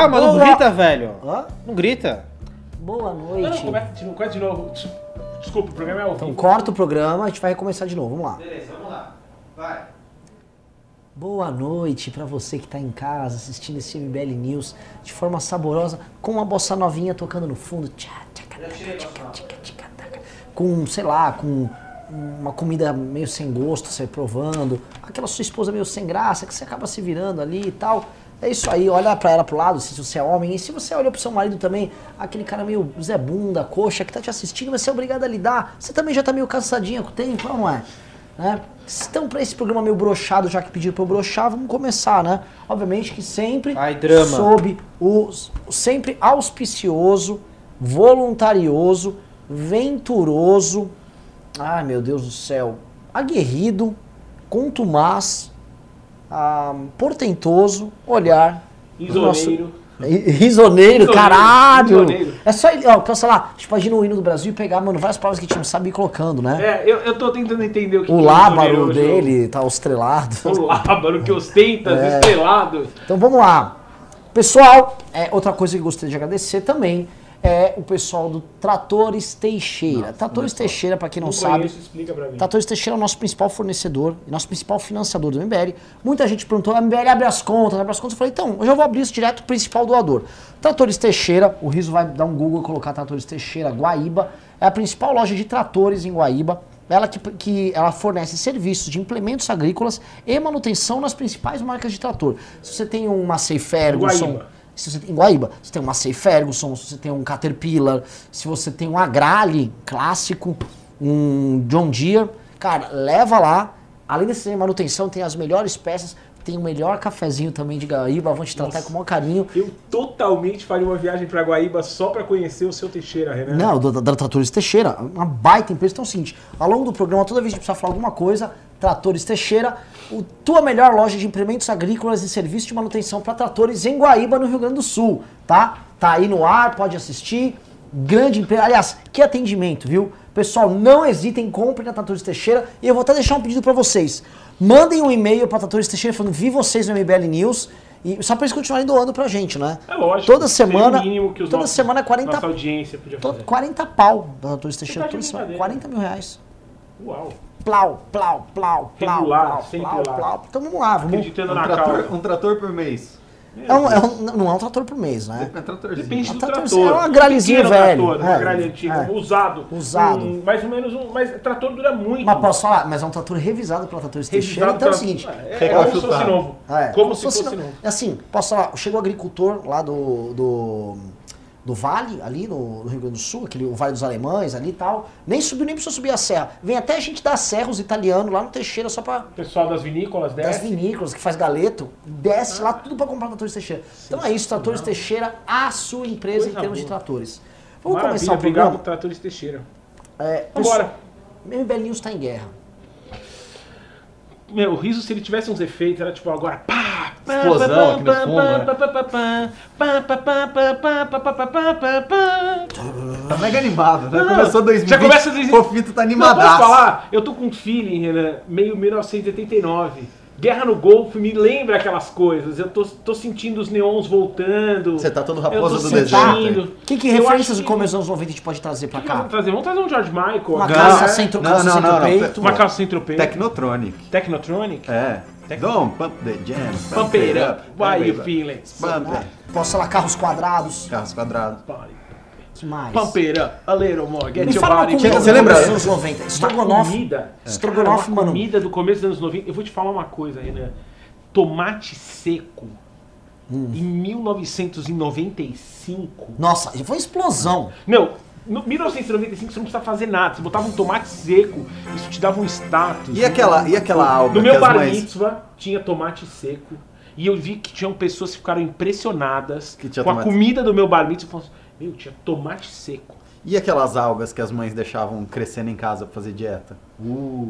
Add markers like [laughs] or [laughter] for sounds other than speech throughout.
calma, não boa- grita, velho. Hã? Não grita. Boa Não, não, noite. começa de novo, começa de novo. Des- Desculpa, o programa é ao Então corta o programa, a gente vai recomeçar de novo. Vamos lá. Beleza, vamos lá. Vai. Boa noite pra você que tá em casa assistindo esse MBL News de forma saborosa, com uma bossa novinha tocando no fundo. Tchá, tchaca, taca, tchaca, tchaca, tchaca, taca. Com, sei lá, com uma comida meio sem gosto, você provando, aquela sua esposa meio sem graça, que você acaba se virando ali e tal. É isso aí, olha pra ela pro lado, se você é homem, e se você olhou pro seu marido também, aquele cara meio Zé Bunda, coxa, que tá te assistindo, vai ser obrigado a lidar. Você também já tá meio cansadinha com o tempo, não é? né? Então, pra esse programa meio brochado, já que pediram pra eu brochar, vamos começar, né? Obviamente que sempre Ai, drama. sob o sempre auspicioso, voluntarioso, venturoso, ai meu Deus do céu, aguerrido, contumaz, ah, portentoso olhar Isoneiro. Risoneiro, Risoneiro, caralho! risoneiro. É só, ó, pensa lá, tipo, imagina o hino do Brasil e pegar, mano, várias palavras que a gente não sabe ir colocando, né? É, eu, eu tô tentando entender o que O que é lábaro hoje. dele tá estrelado. O lábaro que ostenta, [laughs] É. estrelado. Então vamos lá. Pessoal, é, outra coisa que eu gostaria de agradecer também é o pessoal do Tratores Teixeira. Tratores Teixeira, pra quem não, Não sabe, conheço, explica pra mim. Tratores Teixeira é o nosso principal fornecedor e nosso principal financiador do MBL. Muita gente perguntou, a MBL abre as contas, abre as contas. Eu falei, então, eu já vou abrir isso direto pro principal doador. Tratores Teixeira, o Riso vai dar um Google e colocar Tratores Teixeira, Guaíba. É a principal loja de tratores em Guaíba. Ela que, que ela fornece serviços de implementos agrícolas e manutenção nas principais marcas de trator. Se você tem uma Massey Ferguson, Guaíba. Se você, em Guaíba, se tem um Massey Ferguson, se você tem um Caterpillar, se você tem um Agrale clássico, um John Deere, cara, leva lá. Além desse manutenção, tem as melhores peças, tem o melhor cafezinho também de Guaíba, vão te tratar com o maior carinho. Eu totalmente faria uma viagem pra Guaíba só pra conhecer o seu Teixeira, Renan. Não, da, da Tratores Teixeira, uma baita empresa. Então é o seguinte, ao longo do programa, toda vez que a gente precisar falar alguma coisa, Tratores Teixeira, o tua melhor loja de implementos agrícolas e serviços de manutenção para tratores em Guaíba, no Rio Grande do Sul, tá? Tá aí no ar, pode assistir. Grande empresa. Aliás, que atendimento, viu? Pessoal, não hesitem, comprem na Tratores Teixeira. E eu vou até deixar um pedido para vocês. Mandem um e-mail para Tratores Teixeira falando, vi vocês no MBL News. E só para eles continuarem doando pra gente, né? É lógico. Toda semana, o mínimo que os toda nossos- semana é 40 Nossa audiência podia fazer. 40 pau da Tratores Teixeira. tá de toda semana. brincadeira. 40 mil reais. Uau. Plau, plau, plau, plau, Regular, plau, plau, lá. plau. Então vamos lá, vamos. Acreditando Um na trator, causa. um trator por mês. É um, é um- não é um trator por mês, né? É tratorzinho. Depende do trator. torcendo, é uma gralhezinho Pequeno velho. Trator, uma É, gralha antiga, é. usado. Usado. Um, mais ou menos um. Mas trator dura muito. Mas posso falar, mas é um trator revisado pela Tratores Teixeira. Então é o seguinte. É, é como se fosse novo. É, como se fosse novo. Assim, posso falar, chegou o agricultor lá do, do, do Vale, ali no, no Rio Grande do Sul, aquele, o Vale dos Alemães ali e tal. Nem subiu, nem precisou subir a serra. Vem até a gente da serra, os italianos, lá no Teixeira, só pra O pessoal das vinícolas das desce. vinícolas, que faz galeto, desce lá tudo pra comprar tratores Teixeira. Então é isso, Tratores Teixeira, a sua empresa Coisa em termos de boa. tratores. Vamos Maravilha, começar o obrigado programa. Tratores Teixeira. É, pessoal, MBL News tá em guerra. Meu, o riso, se ele tivesse uns efeitos, era tipo agora pá! Explosão aqui no fundo. Né? Tá mega animado, né? Começou 2020. Já começa 2020. O Fofito tá animadado. Posso falar? Eu tô com um feeling, Renan, meio 1989. Guerra no Golfo me lembra aquelas coisas. Eu tô, tô sentindo os neons voltando. Você tá todo raposa do deserto. Que, que Eu referências do que- começo dos anos 90 a gente pode trazer pra O que cá? vamos trazer? Vamos trazer um George Michael. Uma calça né? sem, tro- Não, calça não, sem não, não. peito. Uma calça sem tropeiro. Technotronic. Technotronic. É. Don't pump the jam. Pump it up. Why you Pump feeling? Pump it. Posso falar carros quadrados. Carros quadrados. que mais? Pump it up a little more. Get Me your fala uma body. comida você lembra? dos anos 90. Uma Estrogonofe. comida. Estrogonofe, Cara, uma mano. comida do começo dos anos 90. Eu vou te falar uma coisa, Renan. Tomate seco. Hum. Em 1995. Nossa, foi uma explosão. Meu, no 1995 você não precisa fazer nada. Você botava um tomate seco, isso te dava um status. E aquela, e aquela alga No meu bar mães... mitzvah tinha tomate seco. E eu vi que tinham pessoas que ficaram impressionadas com a comida do meu bar mitzvah. Meu, tinha tomate seco. E aquelas algas que as mães deixavam crescendo em casa pra fazer dieta?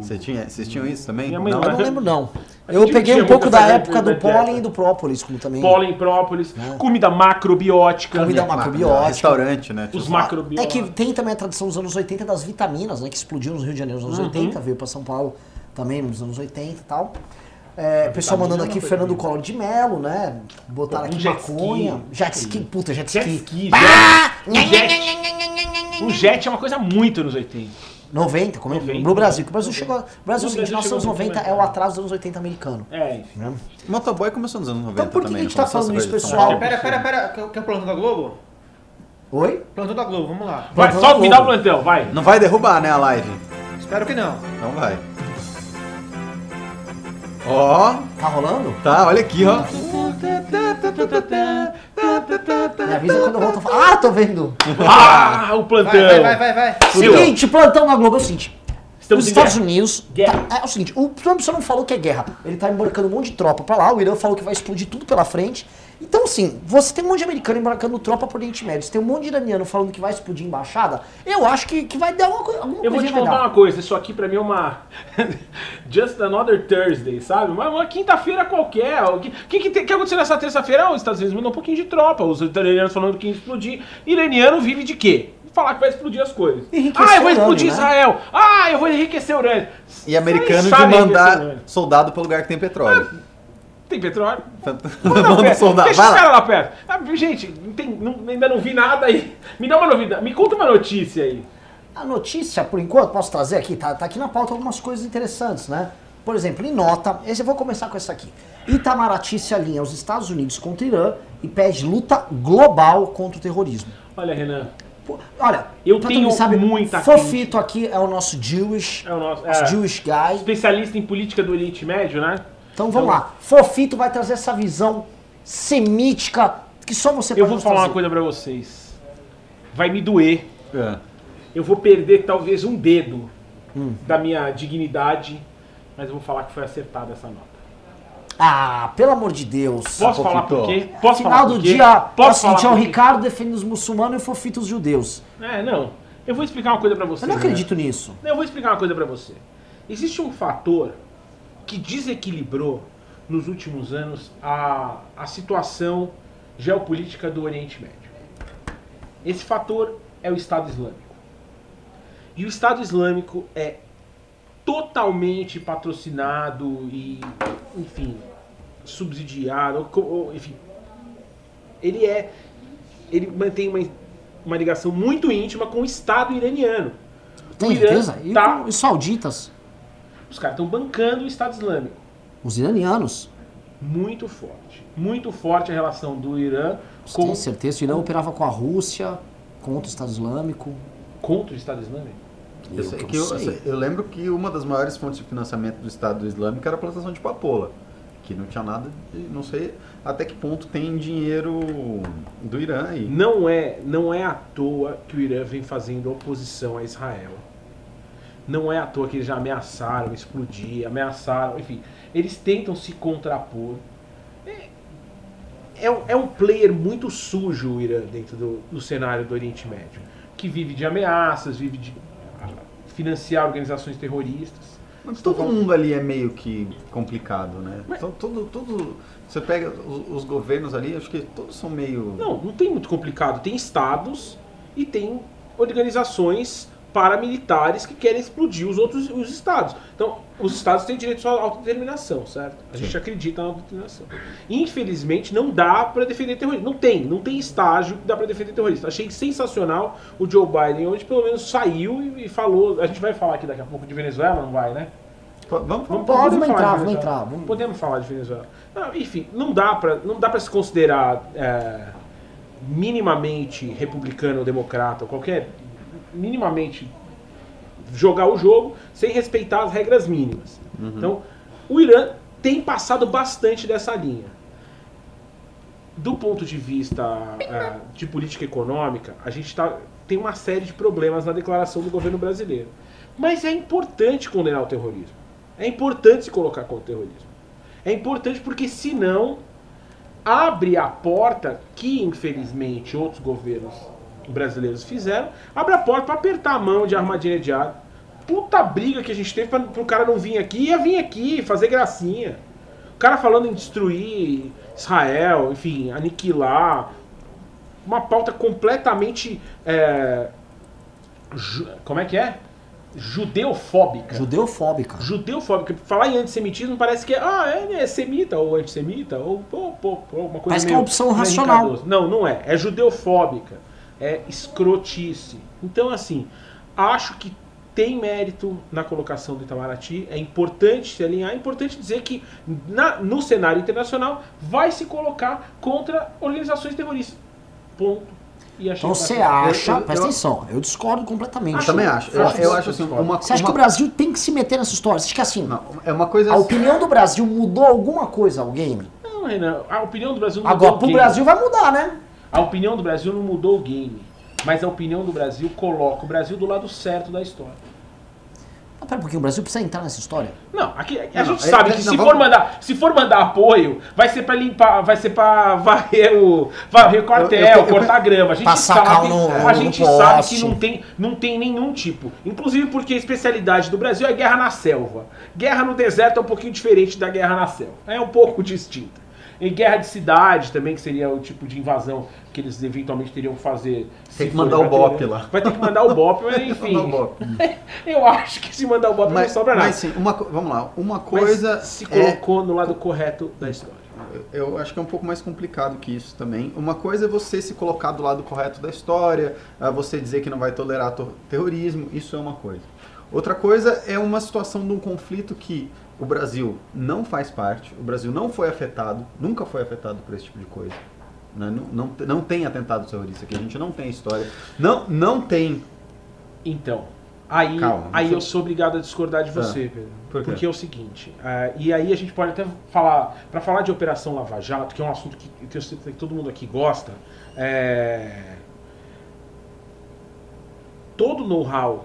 Você tinha, vocês tinham isso também? Minha mãe Eu não. não lembro, não. Eu peguei um pouco da época do pólen e do própolis, como também. Pólen, própolis, É. comida macrobiótica. Comida Ma- macrobiótica. Restaurante, né? Os Tipo, É macrobióticos. que tem também a tradição dos anos 80 das vitaminas, né? Que explodiu no Rio de Janeiro nos anos Uhum. 80, veio pra São Paulo também nos anos 80 e tal. É, pessoal mandando aqui não Fernando. Collor de Melo, né? Botaram Pô, um aqui jet maconha. ski. Jet ski, puta, jet Jet ski. ski, Ah! jet. Um jet. Um jet é uma coisa muito anos 80. 90, como é? 90. no Brasil. que O Brasil chegou. O Brasil é o seguinte, Brasil nós anos chegou 90 muito é o atraso dos anos 80 americano. É, enfim. Né? Motoboy começou nos anos 90 Então por que também. que a gente não tá falando isso, pessoal? Paulo. Pera, pera, pera. Quer o plantão da Globo? Oi? Plantão da Globo, vamos lá. Vai, Plantão só me dá o plantão, vai. Não vai derrubar, né, a live? Espero que não. Então vai. Ó, Tá rolando? tá, olha aqui, ó. Me avisa quando eu volto a falar. Ah, tô vendo! Ah, o plantão. Vai, vai, vai, vai, vai. Seguinte, plantão na Globo é o seguinte. Estamos Os Estados guerra. Unidos. Guerra. tá- é o seguinte, o Trump só não falou que é guerra. Ele tá embarcando um monte de tropa pra lá, o Irã falou que vai explodir tudo pela frente. Então, assim, você tem um monte de americano embarcando tropa pro Oriente Médio, você tem um monte de iraniano falando que vai explodir embaixada, eu acho que, que vai dar uma, co- alguma Eu vou te coisa contar uma coisa, isso aqui pra mim é uma. [laughs] Just another Thursday, sabe? Uma, uma quinta-feira qualquer. O que, que, que, que aconteceu nessa terça-feira? Ah, Os Estados Unidos mandou um pouquinho de tropa. Os iranianos falando que ia explodir. Iraniano vive de quê? Falar que vai explodir as coisas. Enriquecer ah, eu vou urânio, explodir né? Israel. Ah, eu vou enriquecer o urânio. E americano de mandar urânio. soldado pro lugar que tem petróleo. Tem petróleo? [laughs] Manda soldado. Deixa Vai os lá. caras lá perto. Ah, gente, não tem- não- ainda não vi nada aí. Me dá uma novidade. Me conta uma notícia aí. A notícia, por enquanto, posso trazer aqui, tá, tá aqui na pauta algumas coisas interessantes, né? Por exemplo, em nota, esse eu vou começar com essa aqui. Itamaraty se alinha aos Estados Unidos contra o Irã e pede luta global contra o terrorismo. Olha, Renan. Pô, Olha, Eu pra tenho sabe, muita Fofito aqui é o nosso Jewish, É o nosso. nosso É, Jewish guy. especialista em política do Oriente Médio, né? Então vamos lá. Fofito vai trazer essa visão semítica que só você pode Eu vou falar uma trazer. coisa pra vocês. Vai me doer. É. Eu vou perder talvez um dedo Hum. da minha dignidade, mas eu vou falar que foi acertada essa nota. Ah, pelo amor de Deus. Posso falar por quê? Posso Final falar do por quê? dia, o Posso seguinte, é falar o por quê? Ricardo defende os muçulmanos e o Fofito os judeus. É, não. Eu vou explicar uma coisa pra vocês. Eu não né? acredito nisso. Eu vou explicar uma coisa pra você. Existe um fator que desequilibrou nos últimos anos a, a situação geopolítica do Oriente Médio. Esse fator é o Estado Islâmico. E o Estado Islâmico é totalmente patrocinado e, enfim, subsidiado, ou enfim, ele é, ele mantém uma, uma ligação muito íntima com o Estado iraniano. Tem O Irã certeza? E tá- com os sauditas, Os caras estão bancando o Estado Islâmico. os iranianos. Muito forte. Muito forte a relação do Irã com, tem certeza? O Irã operava com a Rússia, contra o Estado Islâmico. contra o Estado Islâmico. Eu, sei que eu, eu sei- eu lembro que uma das maiores fontes de financiamento do Estado Islâmico era a plantação de papoula. Que não tinha nada de. Não sei até que ponto tem dinheiro do Irã aí. Não é, não é à toa que o Irã vem fazendo oposição a Israel. Não é à toa que eles já ameaçaram explodir, ameaçaram, enfim. Eles tentam se contrapor. É, é, um- é um player muito sujo o Irã dentro do, do cenário do Oriente Médio. Que vive de ameaças, vive de ah, financiar organizações terroristas. Mas todo mundo ali é meio que complicado, né? Então, todo, todo, você pega os, os governos ali, acho que todos são meio. Não, não tem muito complicado. Tem estados e tem organizações paramilitares que querem explodir os outros os estados. Então, os estados têm direito à autodeterminação, certo? A gente acredita na autodeterminação. Infelizmente, não dá para defender terrorista. Não tem, não tem estágio que dá para defender terrorista. Achei sensacional o Joe Biden hoje pelo menos saiu e, e falou. A gente vai falar aqui daqui a pouco de Venezuela, não vai, né? Vamos falar. Vamos, Pode, podemos falar entrar, vamos entrar, vamos- Podemos falar de Venezuela. Não, enfim, não dá pra, não dá para se considerar é, minimamente republicano ou democrata, ou qualquer minimamente jogar o jogo sem respeitar as regras mínimas. Então, o Irã tem passado bastante dessa linha. Do ponto de vista é, de política econômica, a gente tá, tem uma série de problemas na declaração do governo brasileiro. Mas é importante condenar o terrorismo. É importante se colocar contra o terrorismo. É importante porque, senão, abre a porta que, infelizmente, outros governos brasileiros fizeram, abre a porta para apertar a mão de Ahmadinejad. Puta briga que a gente teve para o cara não vir aqui, ia vir aqui fazer gracinha. O cara falando em destruir Israel, enfim, aniquilar. Uma pauta completamente. é, como é que é? judeofóbica. Judeofóbica. Judeofóbica. Falar em antissemitismo parece que é, ah, é, é semita ou antissemita ou pô, pô, pô, uma coisa Parece que meio- é uma opção racional. Não, não é. É judeofóbica. É escrotice. Então, assim, acho que tem mérito na colocação do Itamaraty. É importante se alinhar. É importante dizer que na- no cenário internacional vai se colocar contra organizações terroristas. Ponto. E Então você acha, eu- eu- presta atenção, eu discordo completamente. Eu também acho. Eu, Acho eu que acho assim, uma, Você acha que o Brasil tem que se meter nessa história? Você acha que assim, Não, é uma coisa. a opinião do Brasil mudou alguma coisa ao game? Não, Renan, a opinião do Brasil não Agora, mudou pro o game. Brasil vai mudar, né? A opinião do Brasil não mudou o game. Mas a opinião do Brasil coloca o Brasil do lado certo da história. Pera pouquinho, o Brasil precisa entrar nessa história? Não, aqui a Não, gente não, sabe é- que não, se vamos- for mandar, se for mandar apoio, vai ser pra limpar, vai ser pra varrer o varrer o quartel, Eu- eu- eu- cortar grama. A gente sabe, no- a gente sabe poste. que não tem, não tem nenhum tipo. Inclusive porque a especialidade do Brasil é guerra na selva. Guerra no deserto é um pouquinho diferente da guerra na selva. É um pouco [laughs] distinta. Em guerra de cidade também, que seria o tipo de invasão que eles eventualmente teriam que fazer. Tem que mandar o pra ter- BOP lá. Vai ter que mandar o BOP, mas [laughs] enfim. BOP. [laughs] Eu acho que se mandar o BOP não Mas, sobra nada. mas sim, uma, vamos lá. Uma Mas coisa. se é- colocou no lado correto da história. Eu acho que é um pouco mais complicado que isso também. Uma coisa é você se colocar do lado correto da história, ah, você dizer que não vai tolerar to- terrorismo, isso é uma coisa. Outra coisa é uma situação de um conflito que o Brasil não faz parte, o Brasil não foi afetado, nunca foi afetado por esse tipo de coisa. né? Não, não, não tem atentado terrorista aqui, a gente não tem história. Não, não tem. Então, aí, Calma, aí eu- sou obrigado a discordar de você, Pedro. Por? Porque é o seguinte, ah, e aí a gente pode até falar, para falar de Operação Lava Jato, que é um assunto que, que eu sei que todo mundo aqui gosta, é, todo o know-how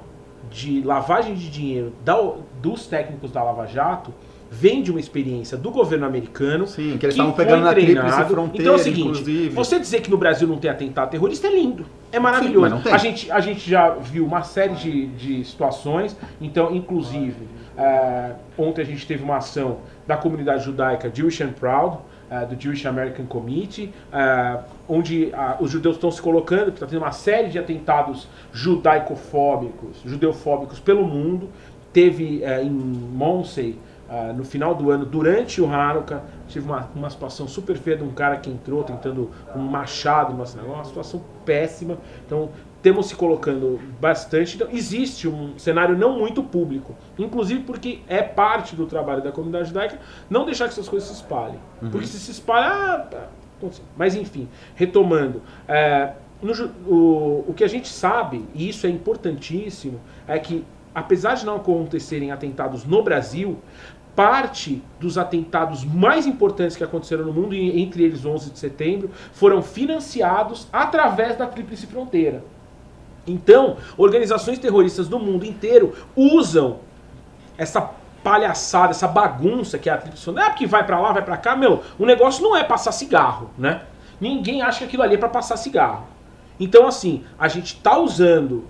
de lavagem de dinheiro da- dos técnicos da Lava Jato vem de uma experiência do governo americano. Sim, que eles que estavam pegando na tríplice fronteira, Então é o seguinte, inclusive. você dizer que no Brasil não tem atentado terrorista é lindo, é maravilhoso. tem. a, gente, a gente já viu uma série de, de situações, então, inclusive, eh, ontem a gente teve uma ação da comunidade judaica Jewish and Proud, eh, do Jewish American Committee, eh, onde ah, os judeus estão se colocando, porque está tendo uma série de atentados judaicofóbicos, judeofóbicos pelo mundo. Teve eh, em Monsey, ah, no final do ano, durante o Hanukkah, tive uma, uma situação super feia de um cara que entrou tentando um machado nosso negócio, uma situação péssima. Então, temos se colocando bastante. Então, existe um cenário não muito público, inclusive porque é parte do trabalho da comunidade judaica não deixar que essas coisas se espalhem. Porque se se espalha. ah, tá, aconteceu. Mas enfim, retomando. é, no o, o que a gente sabe, e isso é importantíssimo, é que apesar de não acontecerem atentados no Brasil, parte dos atentados mais importantes que aconteceram no mundo, entre eles 11 de setembro, foram financiados através da Tríplice Fronteira. Então, organizações terroristas do mundo inteiro usam essa palhaçada, essa bagunça que é a Tríplice Fronteira. É porque vai pra lá, vai pra cá, meu, o negócio não é passar cigarro, né? Ninguém acha que aquilo ali é pra passar cigarro. Então, assim, a gente tá usando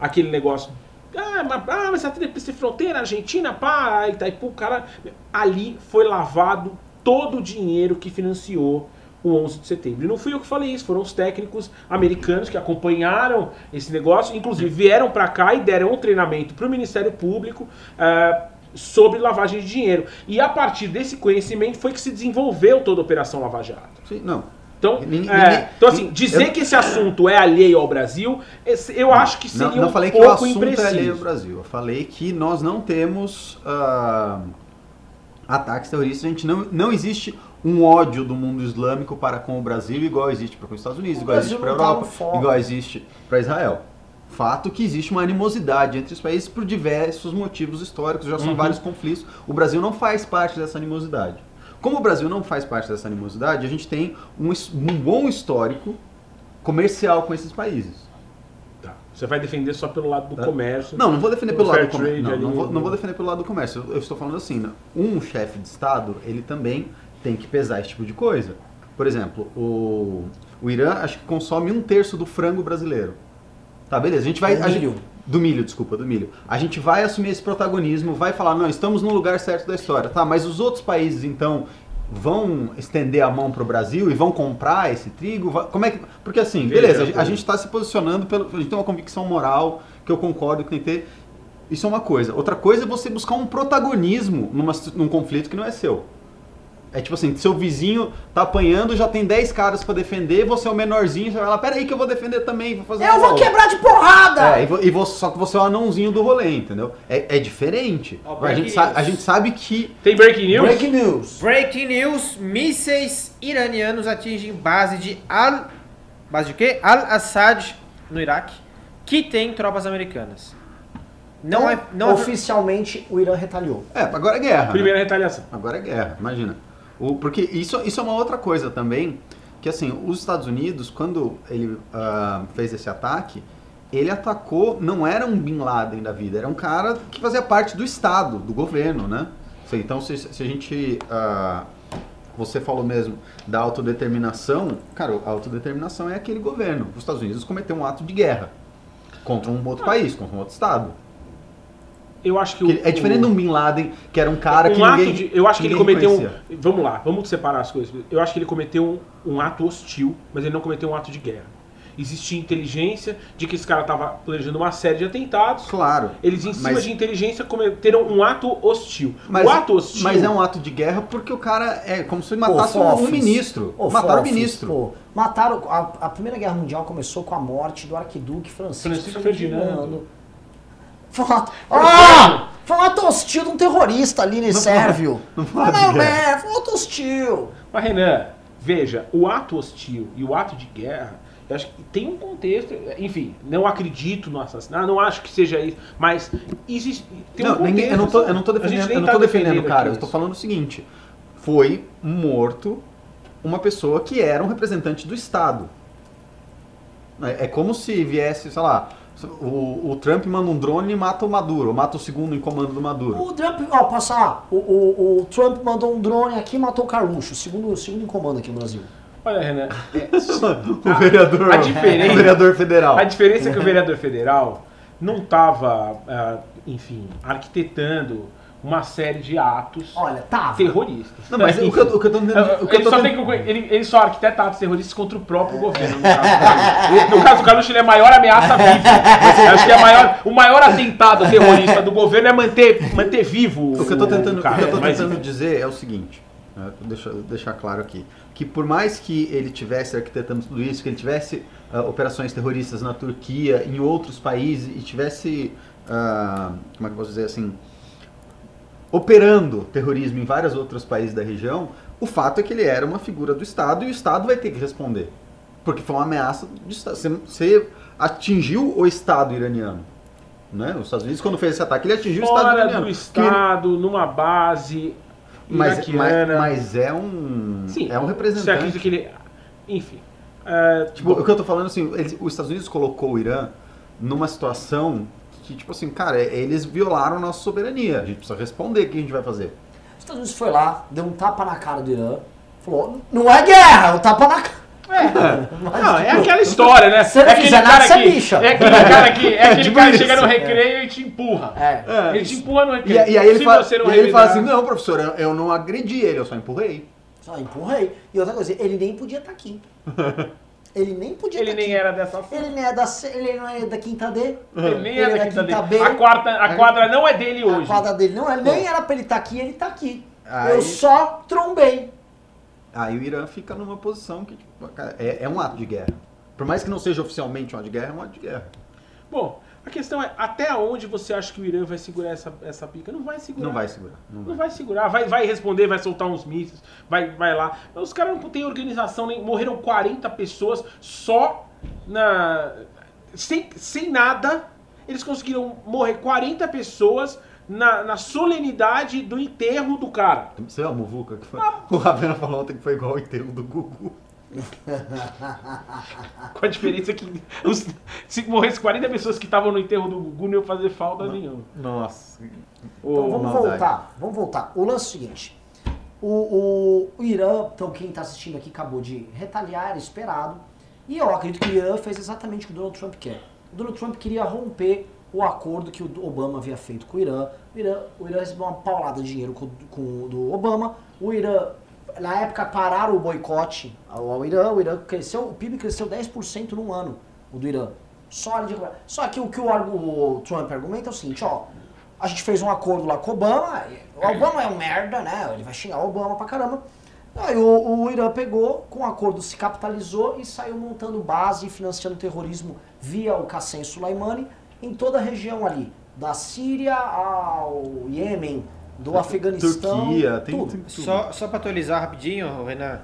aquele negócio. Ah, mas, ah, mas a Tríplice Fronteira, Argentina, pá, Itaipu, cara. Ali foi lavado todo o dinheiro que financiou o 11 de setembro. E não fui eu que falei isso, foram os técnicos americanos que acompanharam esse negócio, inclusive vieram para cá e deram um treinamento para o Ministério Público ah, sobre lavagem de dinheiro. E a partir desse conhecimento foi que se desenvolveu toda a Operação Lava Jato. Sim, não. Então, Ninguém- é, ninguém- então assim, eu- dizer que esse assunto é alheio ao Brasil, esse- eu acho que seria Não, não um falei que o pouco assunto é alheio ao impreciso. Brasil. Eu falei que nós não temos ah, ataques terroristas. A gente não, não existe um ódio do mundo islâmico para com o Brasil igual existe para com os Estados Unidos, O igual Brasil existe para a tá Europa, foco. igual existe para Israel. Fato que existe uma animosidade entre os países por diversos motivos históricos, já são Uhum. vários conflitos. O Brasil não faz parte dessa animosidade. Como o Brasil não faz parte dessa animosidade, a gente tem um, um bom histórico comercial com esses países. Tá. Você vai defender só pelo lado do Tá. comércio. Não, não vou defender O pelo lado do comércio. Não, não vou, não vou defender pelo lado do comércio. Eu, eu estou falando assim, né? um chefe de Estado, ele também tem que pesar esse tipo de coisa. Por exemplo, o, o Irã acho que consome um terço do frango brasileiro. Tá, beleza. A gente vai. Do a gente-. Do milho, desculpa, do milho. A gente vai assumir esse protagonismo, vai falar, não, estamos no lugar certo da história. Tá, mas os outros países, então, vão estender a mão pro Brasil e vão comprar esse trigo? Como é que. Porque assim, beleza, a gente está se posicionando pelo. A gente tem uma convicção moral que eu concordo que tem que ter. Isso é uma coisa. Outra coisa é você buscar um protagonismo numa, num conflito que não é seu. É tipo assim, seu vizinho tá apanhando, já tem 10 caras pra defender, você é o menorzinho, você vai lá, peraí que eu vou defender também, vou fazer Eu vou volta." quebrar de porrada! É, e, vo- e você, só que você é o anãozinho do rolê, entendeu? É, é diferente. Ó, a, gente breaking sa- news. a gente sabe que. Tem breaking news? Breaking news. Breaking news: mísseis iranianos atingem base de Al. Base de quê? Al-Assad, no Iraque, que tem tropas americanas. Não é. Não é Oficialmente, o Irã retaliou. É, agora é guerra. né? Primeira retaliação. Agora é guerra, imagina. O, porque isso, isso é uma outra coisa também, que assim, os Estados Unidos, quando ele ah, fez esse ataque, ele atacou, não era um Bin Laden da vida, era um cara que fazia parte do Estado, do governo, né? Então, se, se a gente... ah, você falou mesmo da autodeterminação, cara, a autodeterminação é aquele governo. Os Estados Unidos cometeu um ato de guerra contra um outro país, contra um outro Estado. Eu acho que Que É diferente de um Bin Laden, que era um cara um que ninguém de, eu acho que ele cometeu conhecia. um. Vamos lá, vamos separar as coisas. Eu acho que ele cometeu um, um ato hostil, mas ele não cometeu um ato de guerra. Existia inteligência de que esse cara estava planejando uma série de atentados. Claro. Eles, em cima Mas- de inteligência, cometeram um ato hostil. Mas, o ato hostil. mas é um ato de guerra porque o cara é como se matasse Pô, um ministro. Ô, Mataram o Fofis, ministro. pô, mataram. A, a Primeira Guerra Mundial começou com a morte do arquiduque Francisco, Francisco Ferdinando. Foi um ah, foi um ato hostil de um terrorista ali nesse sérvio. [laughs] não fala Não, guerra. é, foi um ato hostil. Mas, Renan, veja, o ato hostil e o ato de guerra, eu acho que tem um contexto. Enfim, não acredito no assassinato, não acho que seja isso, mas existe. Tem um não, ninguém- contexto, eu não tô, eu não tô defendendo, eu não tá tô defendendo o cara, eu tô isso. falando o seguinte. Foi morto uma pessoa que era um representante do Estado. É, é como se viesse, sei lá, o, o Trump manda um drone e mata o Maduro, ou mata o segundo em comando do Maduro. O Trump, ó, passar. O, o, o Trump mandou um drone aqui e matou o Carluxo, segundo, segundo em comando aqui no Brasil. Olha, Renan, é, [laughs] o vereador, a diferença- o vereador federal. A diferença é que o vereador federal não estava, enfim, arquitetando uma série de atos Olha, tava. terroristas. Não, mas o que, eu- o que eu tô entendendo, o que eu ele, tô só tentando- tem que, ele, ele só arquiteta atos terroristas contra o próprio governo. No [laughs] caso, no caso do Carluxo, ele é a maior ameaça viva. Acho que é a maior, o maior atentado terrorista do governo é manter, manter vivo O que eu tô tentando, o cara. que eu tô Mas, tentando dizer é o seguinte, né, deixa eu deixar claro aqui, que por mais que ele tivesse arquitetando tudo isso, que ele tivesse ah, operações terroristas na Turquia, em outros países, e tivesse, ah, como é que eu posso dizer assim, operando terrorismo em vários outros países da região, o fato é que ele era uma figura do Estado e o Estado vai ter que responder. Porque foi uma ameaça do Estado. Você, você atingiu o Estado iraniano. Né? Os Estados Unidos, quando fez esse ataque, ele atingiu o Estado Fora iraniano. do Que- Estado, numa base mas, mas, mas é um Sim, é um Você representante. acredita que ele... Enfim. é, Tipo, o que eu tô falando assim, eles- os Estados Unidos colocou o Irã numa situação que tipo assim, cara, eles violaram nossa soberania. A gente precisa responder o que a gente vai fazer. Os Estados Unidos foi lá, deu um tapa na cara do Irã, falou, não é guerra, é um tapa na cara. [laughs] Não, é aquela história, né? Se não é aquele nada, cara você é que, bicha. É aquele cara que, é [laughs] aquele Tipo cara que chega no recreio e te empurra. É. É. Ele te empurra no E, recreio. e aí ele, fala, você não e aí ele fala assim, revidar- não, professor, eu, eu não agredi ele, eu só empurrei. Só empurrei. E outra coisa, ele nem podia estar aqui. [laughs] Ele nem podia Ele estar nem aqui. era dessa Ele nem é da, ele não é da quinta D. Ele nem Ele é da da quinta quinta dele. B. A, quarta, a quadra não é dele A hoje. quadra dele não é, nem era pra ele estar aqui, ele tá aqui. Aí- Eu só trombei. Aí o Irã fica numa posição que tipo, cara, é, é um ato de guerra. Por mais que não seja oficialmente um ato de guerra, é um ato de guerra. Bom, a questão é, até onde você acha que o Irã vai segurar essa, essa pica? Não vai segurar. Não vai segurar. Não Não vai. vai segurar, vai, vai responder, vai soltar uns mísseis, vai, vai lá. Os caras não têm organização, nem morreram 40 pessoas só na. Sem, sem nada. Eles conseguiram morrer 40 pessoas na, na solenidade do enterro do cara. Você viu a muvuca que foi? O Ravena falou ontem que foi igual o enterro do Gugu. [laughs] Com a diferença que os- se morresse 40 pessoas que estavam no enterro do Gugu, não ia fazer falta nenhuma. Nossa. Então vamos maldade. voltar, vamos voltar. O lance é o seguinte. O, o, o Irã, então quem está assistindo aqui acabou de retaliar, era esperado. E eu acredito que o Irã fez exatamente o que o Donald Trump quer. O Donald Trump queria romper o acordo que o Obama havia feito com o Irã. O Irã, o Irã recebeu uma paulada de dinheiro com, com do Obama. O Irã, na época, pararam o boicote ao, ao Irã. O Irã cresceu, o PIB cresceu 10% num ano, o do Irã. Só. Só que o que o, o Trump argumenta é o seguinte, ó. A gente fez um acordo lá com o Obama, o Obama é um merda, né? Ele vai xingar o Obama pra caramba. Aí o, o Irã pegou, com o acordo se capitalizou e saiu montando base e financiando terrorismo via o Qassem Soleimani em toda a região ali. Da Síria ao Iêmen, do Afeganistão, Turquia, tem, tudo. tem tudo. Só, só para atualizar rapidinho, Renan.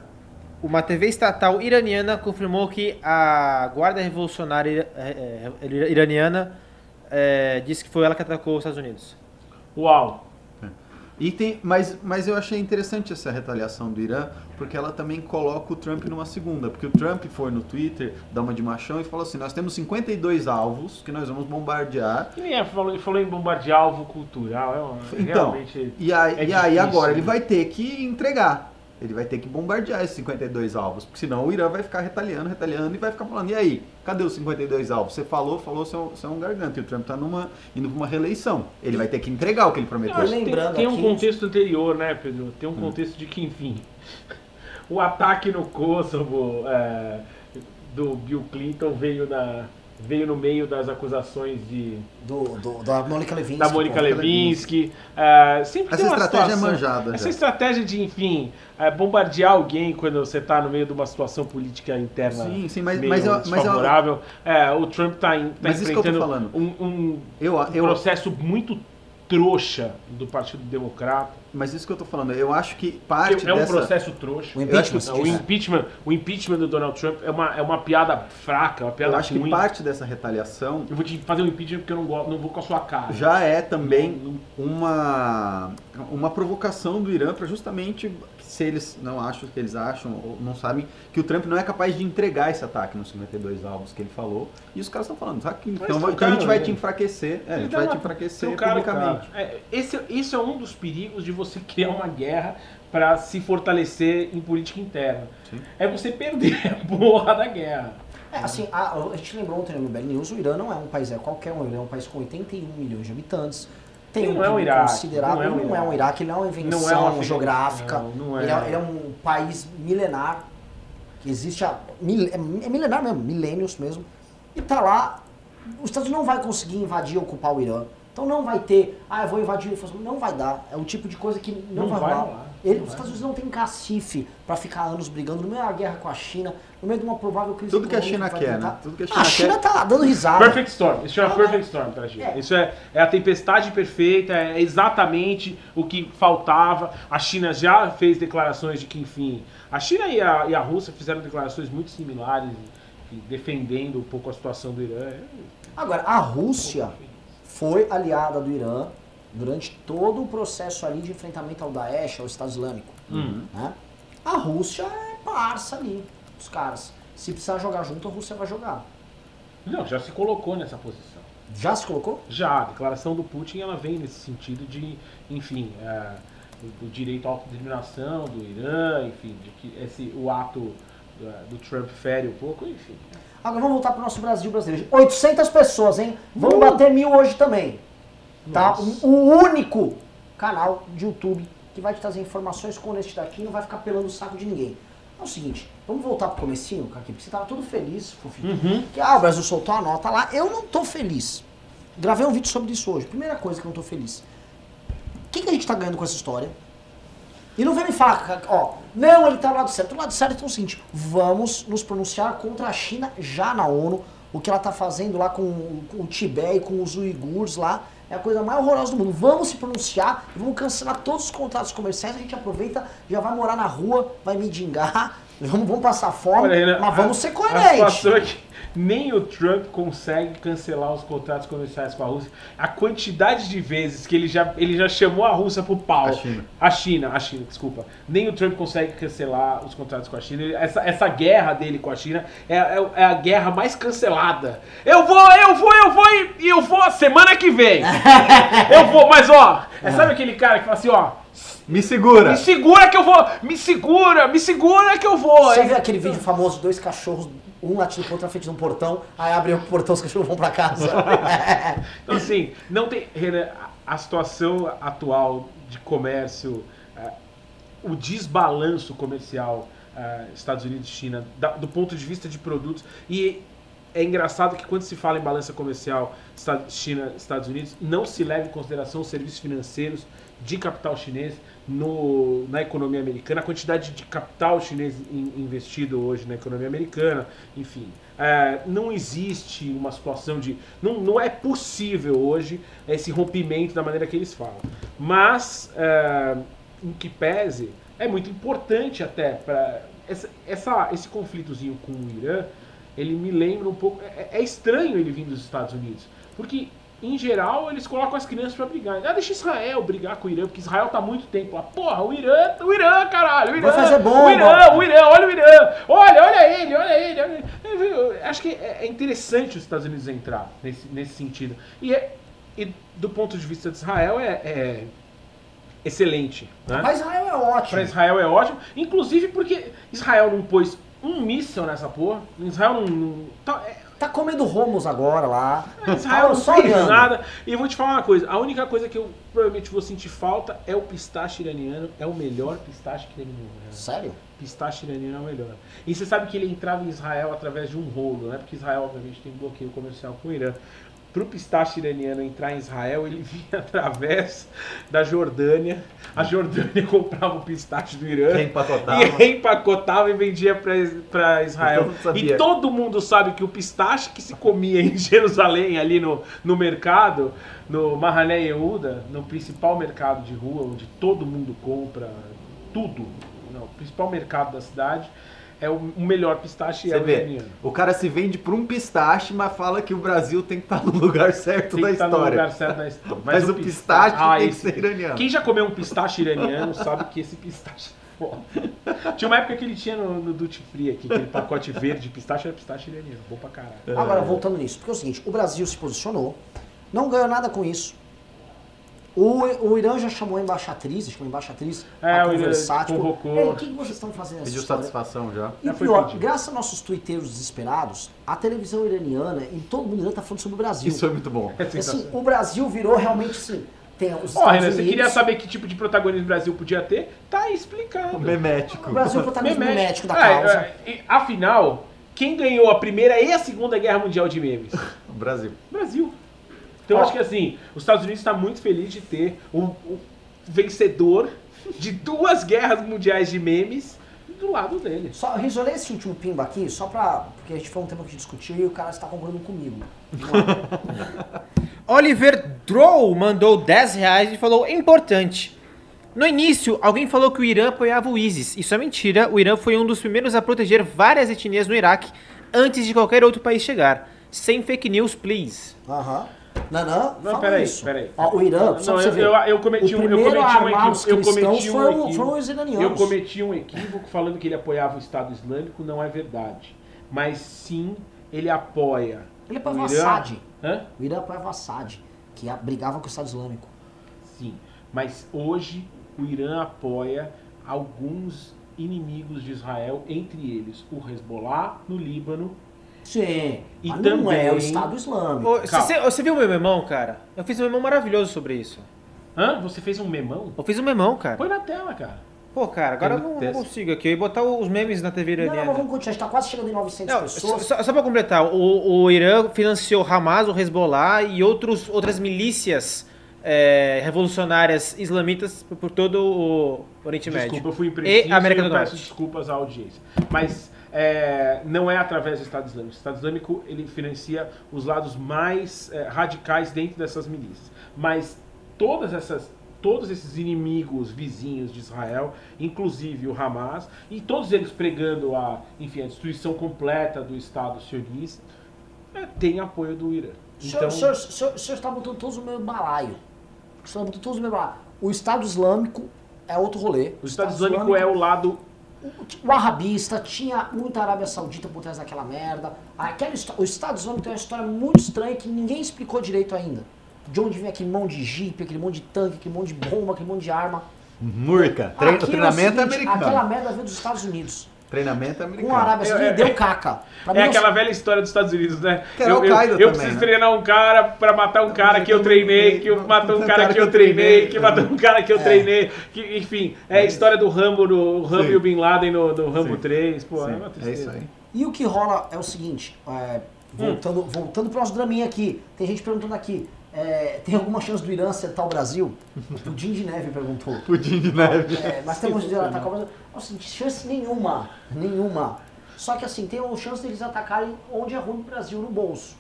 Uma TV estatal iraniana confirmou que a Guarda Revolucionária eh, eh, Iraniana eh, disse que foi ela que atacou os Estados Unidos. Uau! E tem, mas, mas eu achei interessante essa retaliação do Irã, porque ela também coloca o Trump numa segunda. Porque o Trump foi no Twitter, dá uma de machão e falou assim: nós temos 52 alvos que nós vamos bombardear. E nem é, falou, falou em bombardear alvo cultural. É uma, Então, realmente. e aí, é e aí agora ele né? vai ter que entregar. Ele vai ter que bombardear esses 52 alvos, porque senão o Irã vai ficar retaliando, retaliando e vai ficar falando: e aí, cadê os 52 alvos? Você falou, falou, você é um, você é um garganta. E o Trump tá numa, indo pra uma reeleição. Ele vai ter que entregar o que ele Eu prometeu. acho que tem, Lembrando tem um aqui- contexto anterior, né, Pedro? Tem um contexto de que, enfim, o ataque no Kosovo é, do Bill Clinton veio, na, veio no meio das acusações de, Do, do- da Mônica Levinsky. da Mônica pô. Levinsky. é, sempre Essa estratégia é situação- manjada Essa já. estratégia de, enfim, é, bombardear alguém quando você está no meio de uma situação política interna Sim, sim, mas, mas, eu, mas eu. É, o Trump está tá tô enfrentando um, um eu, processo muito trouxa do Partido Democrata. mas isso que eu tô falando, eu acho que parte Que é um dessa... processo trouxa. O que impeachment. Não, o impeachment, o impeachment do Donald Trump é uma, é uma piada fraca, uma piada Eu acho que ruim. parte dessa retaliação Eu vou te fazer um impeachment porque eu não, gosto, não vou com a sua cara. já é também Não- não- uma, uma provocação do Irã para justamente, se eles não acham que eles acham ou não sabem, que o Trump não é capaz de entregar esse ataque nos 52 alvos que ele falou. E os caras estão falando, sabe que então, vai- um então a gente cara, vai né? te enfraquecer, é, a gente Então, vai te enfraquecer cara, publicamente. cara. É, esse, isso é um dos perigos de você [laughs] criar uma guerra para se fortalecer em política interna. Sim. É você perder a porra da guerra. É, assim, a, a gente lembrou ontem no Bell News, o Irã não é um país é qualquer um, ele é um país com 81 milhões de habitantes. Tem Não um é um Iraque, considerável, não é um não é um Iraque. Ele não é uma é invenção um Afeganistão, geográfica. não é. Ele, é, ele é um país milenar, que existe há. mil- é é milenar mesmo, milênios mesmo. E tá lá. Os Estados Unidos não vai conseguir invadir e ocupar o Irã. Então não vai ter, ah, eu vou invadir. Não vai dar. É o tipo de coisa que não, Não vai vai rolar. Ele- os. Estados Unidos não tem cacife pra ficar anos brigando no meio da guerra com a China, no meio de uma provável crise Tudo que a China quer, tentar- né? Tudo que a a China China tá dando risada. Perfect Storm. Isso chama Ah, Perfect Storm pra China. é. Isso é, é a tempestade perfeita, é exatamente o que faltava. A China já fez declarações de que, enfim, a China e a, e a Rússia fizeram declarações muito similares, defendendo um pouco a situação do Irã. É, Agora, a Rússia foi aliada do Irã durante todo o processo ali de enfrentamento ao Daesh, ao Estado Islâmico. Hum. né? A Rússia é parça ali, os caras. Se precisar jogar junto, a Rússia vai jogar. Não, já se colocou nessa posição. Já se colocou? Já, a declaração do Putin ela vem nesse sentido de, enfim, é, do direito à autodeterminação do Irã, enfim, de que esse, o ato do, do Trump fere um pouco, enfim. Agora vamos voltar pro nosso Brasil brasileiro. 800 pessoas, hein? Vamos bater mil hoje também. Tá? Nossa. O o único canal de YouTube que vai te trazer informações com honestidade e não vai ficar pelando o saco de ninguém. É o seguinte, vamos voltar pro comecinho, Kaki, porque você tava todo feliz, fofinho. Uhum. Que ah, o Brasil soltou a nota lá. Eu não tô feliz. Gravei um vídeo sobre isso hoje. Primeira coisa que eu não tô feliz. O que, que a gente tá ganhando com essa história? E não vem me falar, ó, não, ele tá do lado certo. Do lado certo então é o seguinte, vamos nos pronunciar contra a China já na ONU. O que ela tá fazendo lá com, com o Tibete e com os uigures lá é a coisa mais horrorosa do mundo. Vamos se pronunciar vamos cancelar todos os contratos comerciais. A gente aproveita, já vai morar na rua, vai mendigar, vamos, vamos passar fome, Olha, Renan, mas vamos a- ser A coerentes. situação é que nem o Trump consegue cancelar os contratos comerciais com a Rússia. A quantidade de vezes que ele já, ele já chamou a Rússia pro pau. A China. A China, a China, desculpa. Nem o Trump consegue cancelar os contratos com a China. Essa, essa guerra dele com a China é, é- é a guerra mais cancelada. Eu vou, eu vou, eu vou e e eu vou semana que vem. [laughs] eu vou, mas ó, é, sabe aquele cara que fala assim, ó, Me segura! me segura que eu vou, me segura, me segura que eu vou. Você viu aquele vídeo famoso, dois cachorros, um latindo pro outro na frente de um portão, aí abre o portão, os cachorros vão pra casa. [laughs] Então, assim, não tem. Renan, a situação atual de comércio, eh, o desbalanço comercial eh, Estados Unidos e China, da- do ponto de vista de produtos, e é engraçado que quando se fala em balança comercial Esta- China-Estados Unidos, não se leva em consideração os serviços financeiros de capital chinês no, na economia americana, a quantidade de capital chinês in- investido hoje na economia americana, enfim. É, não existe uma situação de. Não, não é possível hoje esse rompimento da maneira que eles falam. Mas, é, em que pese, é muito importante até para. Essa, essa- esse conflitozinho com o Irã, ele me lembra um pouco. É, é estranho ele vir dos Estados Unidos. Porque, em geral, eles colocam as crianças pra brigar. Ah, deixa Israel brigar com o Irã, porque Israel tá há muito tempo lá. Porra, o Irã, o Irã, caralho, o Irã. Vai fazer bomba. O Irã, o Irã, olha o Irã. Olha, olha ele, olha ele. Olha ele. Acho que é é interessante os Estados Unidos entrar nesse, nesse sentido. E, é- e do ponto de vista de Israel, é, é excelente. Né? Mas Israel é ótimo. Pra Israel é ótimo, inclusive porque Israel não pôs um míssel nessa porra. Israel não. não tá- é- Tá comendo romos agora lá. Israel não só fez olhando. nada. E vou te falar uma coisa: a única coisa que eu provavelmente vou sentir falta é o pistache iraniano. É o melhor pistache que tem no mundo. né? Sério? Pistache iraniano é o melhor. E você sabe que ele entrava em Israel através de um rolo, né? Porque Israel, obviamente, tem bloqueio comercial com o Irã. Pro pistache iraniano entrar em Israel, ele [laughs] vinha através da Jordânia. A Jordânia [laughs] comprava o pistache do Irã. Reempacotava. E reempacotava e vendia para Israel. Sabia. E todo mundo sabe que o pistache que se comia em [laughs] Jerusalém, ali no, no mercado, no Mahané Yehuda, no principal mercado de rua, onde todo mundo compra tudo, não, o principal mercado da cidade, é o, melhor pistache é Você o vê, iraniano. o cara se vende por um pistache, mas fala que o Brasil tem que estar no lugar certo Tem da que estar no história. lugar certo da história. [laughs] Mas o pistache tem que esse- ser iraniano. Quem já comeu um pistache iraniano sabe que esse pistache é foda. [laughs] Tinha uma época que ele tinha no, no Duty Free aqui, aquele pacote verde de pistache, era pistache iraniano. Bom pra caralho. Agora, voltando nisso, porque é o seguinte, o Brasil se posicionou, não ganhou nada com isso. O, o Irã já chamou a embaixatriz, chamou a embaixatriz É, pra o Irã conversar, tipo, convocou. Ei, o que, vocês estão fazendo Pediu história? satisfação já. E Já foi pior, graças a nossos twitteiros desesperados, a televisão iraniana e todo mundo irã tá falando sobre o Brasil. Isso é muito bom. É assim, o Brasil virou realmente assim, tem os Ó, Estados Renan, você queria saber que tipo de protagonismo o Brasil podia ter? Tá aí explicado. Memético. o Brasil é o protagonismo Memético. médico da Ah, causa. é, afinal, quem ganhou a Primeira e a Segunda Guerra Mundial de memes? [laughs] O Brasil. Brasil. Então eu acho que assim, os Estados Unidos está muito feliz de ter o, o vencedor de duas guerras mundiais de memes do lado dele. Só resolver esse último pimba aqui, só pra. Porque a gente foi um tema que a gente discutiu e o cara está concordando comigo. [laughs] Oliver Drow mandou 10 reais e falou: importante. No início, alguém falou que o Irã apoiava o ISIS. Isso é mentira. O Irã foi um dos primeiros a proteger várias etnias no Iraque antes de qualquer outro país chegar. Sem fake news, please. Aham. Não, não, Não, peraí, isso. peraí. Ó, o Irã, Não, só você eu, eu, eu cometi o um, eu cometi um equívoco. Eu cometi um equívoco. foram os iranianos. Eu cometi um equívoco falando que ele apoiava o Estado Islâmico, não é verdade. Mas sim, ele apoia. Ele apoiava o o Irã. Assad. Hã? O Irã apoiava o Assad, que brigava com o Estado Islâmico. Sim. Mas hoje o Irã apoia alguns inimigos de Israel, entre eles o Hezbollah no Líbano. Sim, E mas não é também- o Estado Islâmico. Ô. Você você viu o meu memão, cara? Eu fiz um memão maravilhoso sobre isso. Hã? Você fez um memão? Eu fiz um memão, cara. Põe na tela, cara. Pô, cara, agora eu não, não consigo aqui. Eu ia botar os memes na TV Não, não, iraniana. mas vamos continuar. A gente tá quase chegando em 900 Não, só, pessoas. só, só pra completar, o, o Irã financiou Hamas, o Hezbollah e outros, outras milícias é, revolucionárias islamitas por, por todo o Oriente Desculpa, Médio. eu fui impreciso E América eu do peço Norte. desculpas à audiência. Mas é, não é através do Estado Islâmico. O Estado Islâmico ele financia os lados mais é, radicais dentro dessas milícias. Mas todas essas, todos esses inimigos vizinhos de Israel, inclusive o Hamas, e todos eles pregando a, enfim, a destruição completa do Estado sionista, é, tem apoio do Irã. O senhor, Então, o senhor- o senhor- o senhor está botando todos no meu balaio. O senhor está botando todos no meu balaio. O Estado Islâmico é outro rolê. o Estado Islâmico é o lado O arabista tinha muita Arábia Saudita por trás daquela merda. Aquela, o Estado Islâmico tem uma história muito estranha que ninguém explicou direito ainda. De onde vem aquele monte de jipe, aquele monte de tanque, aquele monte de bomba, aquele monte de arma. Murca. Aquilo treinamento é americano. Aquela merda veio dos Estados Unidos. Treinamento Com a americano. Arábia Saudita É, é, deu caca. Pra É mim, aquela velha história dos Estados Unidos, né? Que era eu, eu, eu preciso né? treinar um cara pra matar um cara que eu treinei, que matou um cara que eu treinei, que matou um cara que eu treinei. Que, enfim, é a história do Rambo, no, o Rambo e o Bin Laden no, no Rambo Sim. 3. Pô, é Sim, uma é tristeza. isso aí. E o que rola é o seguinte, é, voltando, voltando para nosso draminha aqui. Tem gente perguntando aqui. É, tem alguma chance do Irã acertar o Brasil? O Pudim de Neve perguntou. Pudim de neve. É, mas temos de atacar o Brasil. Assim, chance nenhuma. Nenhuma. Só que assim, tem a chance deles atacarem onde é ruim o Brasil, no bolso.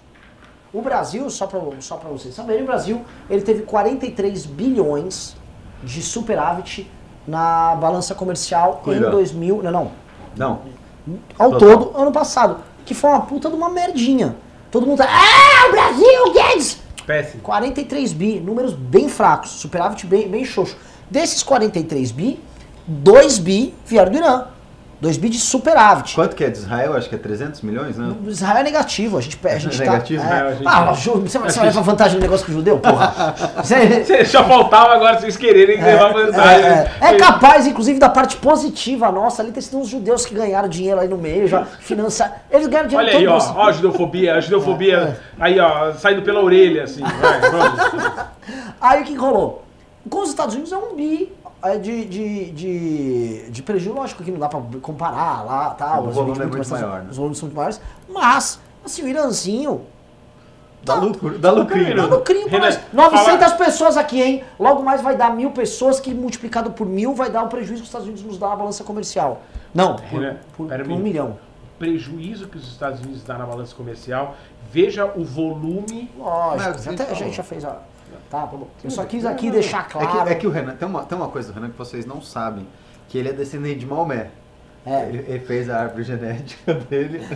O Brasil, só para só pra vocês saberem, o Brasil ele teve 43 bilhões de superávit na balança comercial em Cuidado. 2000. Não, não. Não. Ao Total. todo, ano passado. Que foi uma puta de uma merdinha. Todo mundo tá. Ah, o Brasil, Guedes! Péssimo. 43 bi, números bem fracos, superávit bem, bem xoxo. Desses 43 bi, 2 bi vieram do Irã. 2 bi de superávit. Quanto que é de Israel? Acho que é 300 milhões, né? Israel é negativo, a gente, a gente tá... Negativo? é. Não, a gente ah. Ju, você, vai- [laughs] levar vantagem no negócio com o judeu, porra? Você- Cê- Já faltava agora vocês quererem levar vantagem. é, é, é capaz, inclusive, da parte positiva nossa ali ter sido uns judeus que ganharam dinheiro aí no meio, já financiar. Eles ganharam dinheiro Olha aí, ó, ó a judofobia, a judofobia aí, ó, saindo pela orelha, assim. Vai, vamos. [laughs] Aí o que rolou? Com os Estados Unidos é um bi é, de, de, de, de prejuízo, lógico que não dá pra comparar lá, tal. O os volume volumes é muito maior, né? Os volumes são muito maiores, mas, assim, o Irãzinho Dá lucro, dá lucrinho. dá Renan, lucrinho pra nós. 900 fala- pessoas aqui, hein? Logo mais vai dar mil pessoas, que multiplicado por mil vai dar um prejuízo que os Estados Unidos nos dá na balança comercial. Não, por, Renan, por- por um milhão. prejuízo que os Estados Unidos dá na balança comercial, veja o volume. Lógico, é o até a falou. gente já fez a... Tá, tá. Eu só quis aqui deixar É claro. que, é que o Renan, tem uma, tem uma coisa do Renan que vocês não sabem, que ele é descendente de Maomé. É. Ele, ele fez a árvore genética [laughs] dele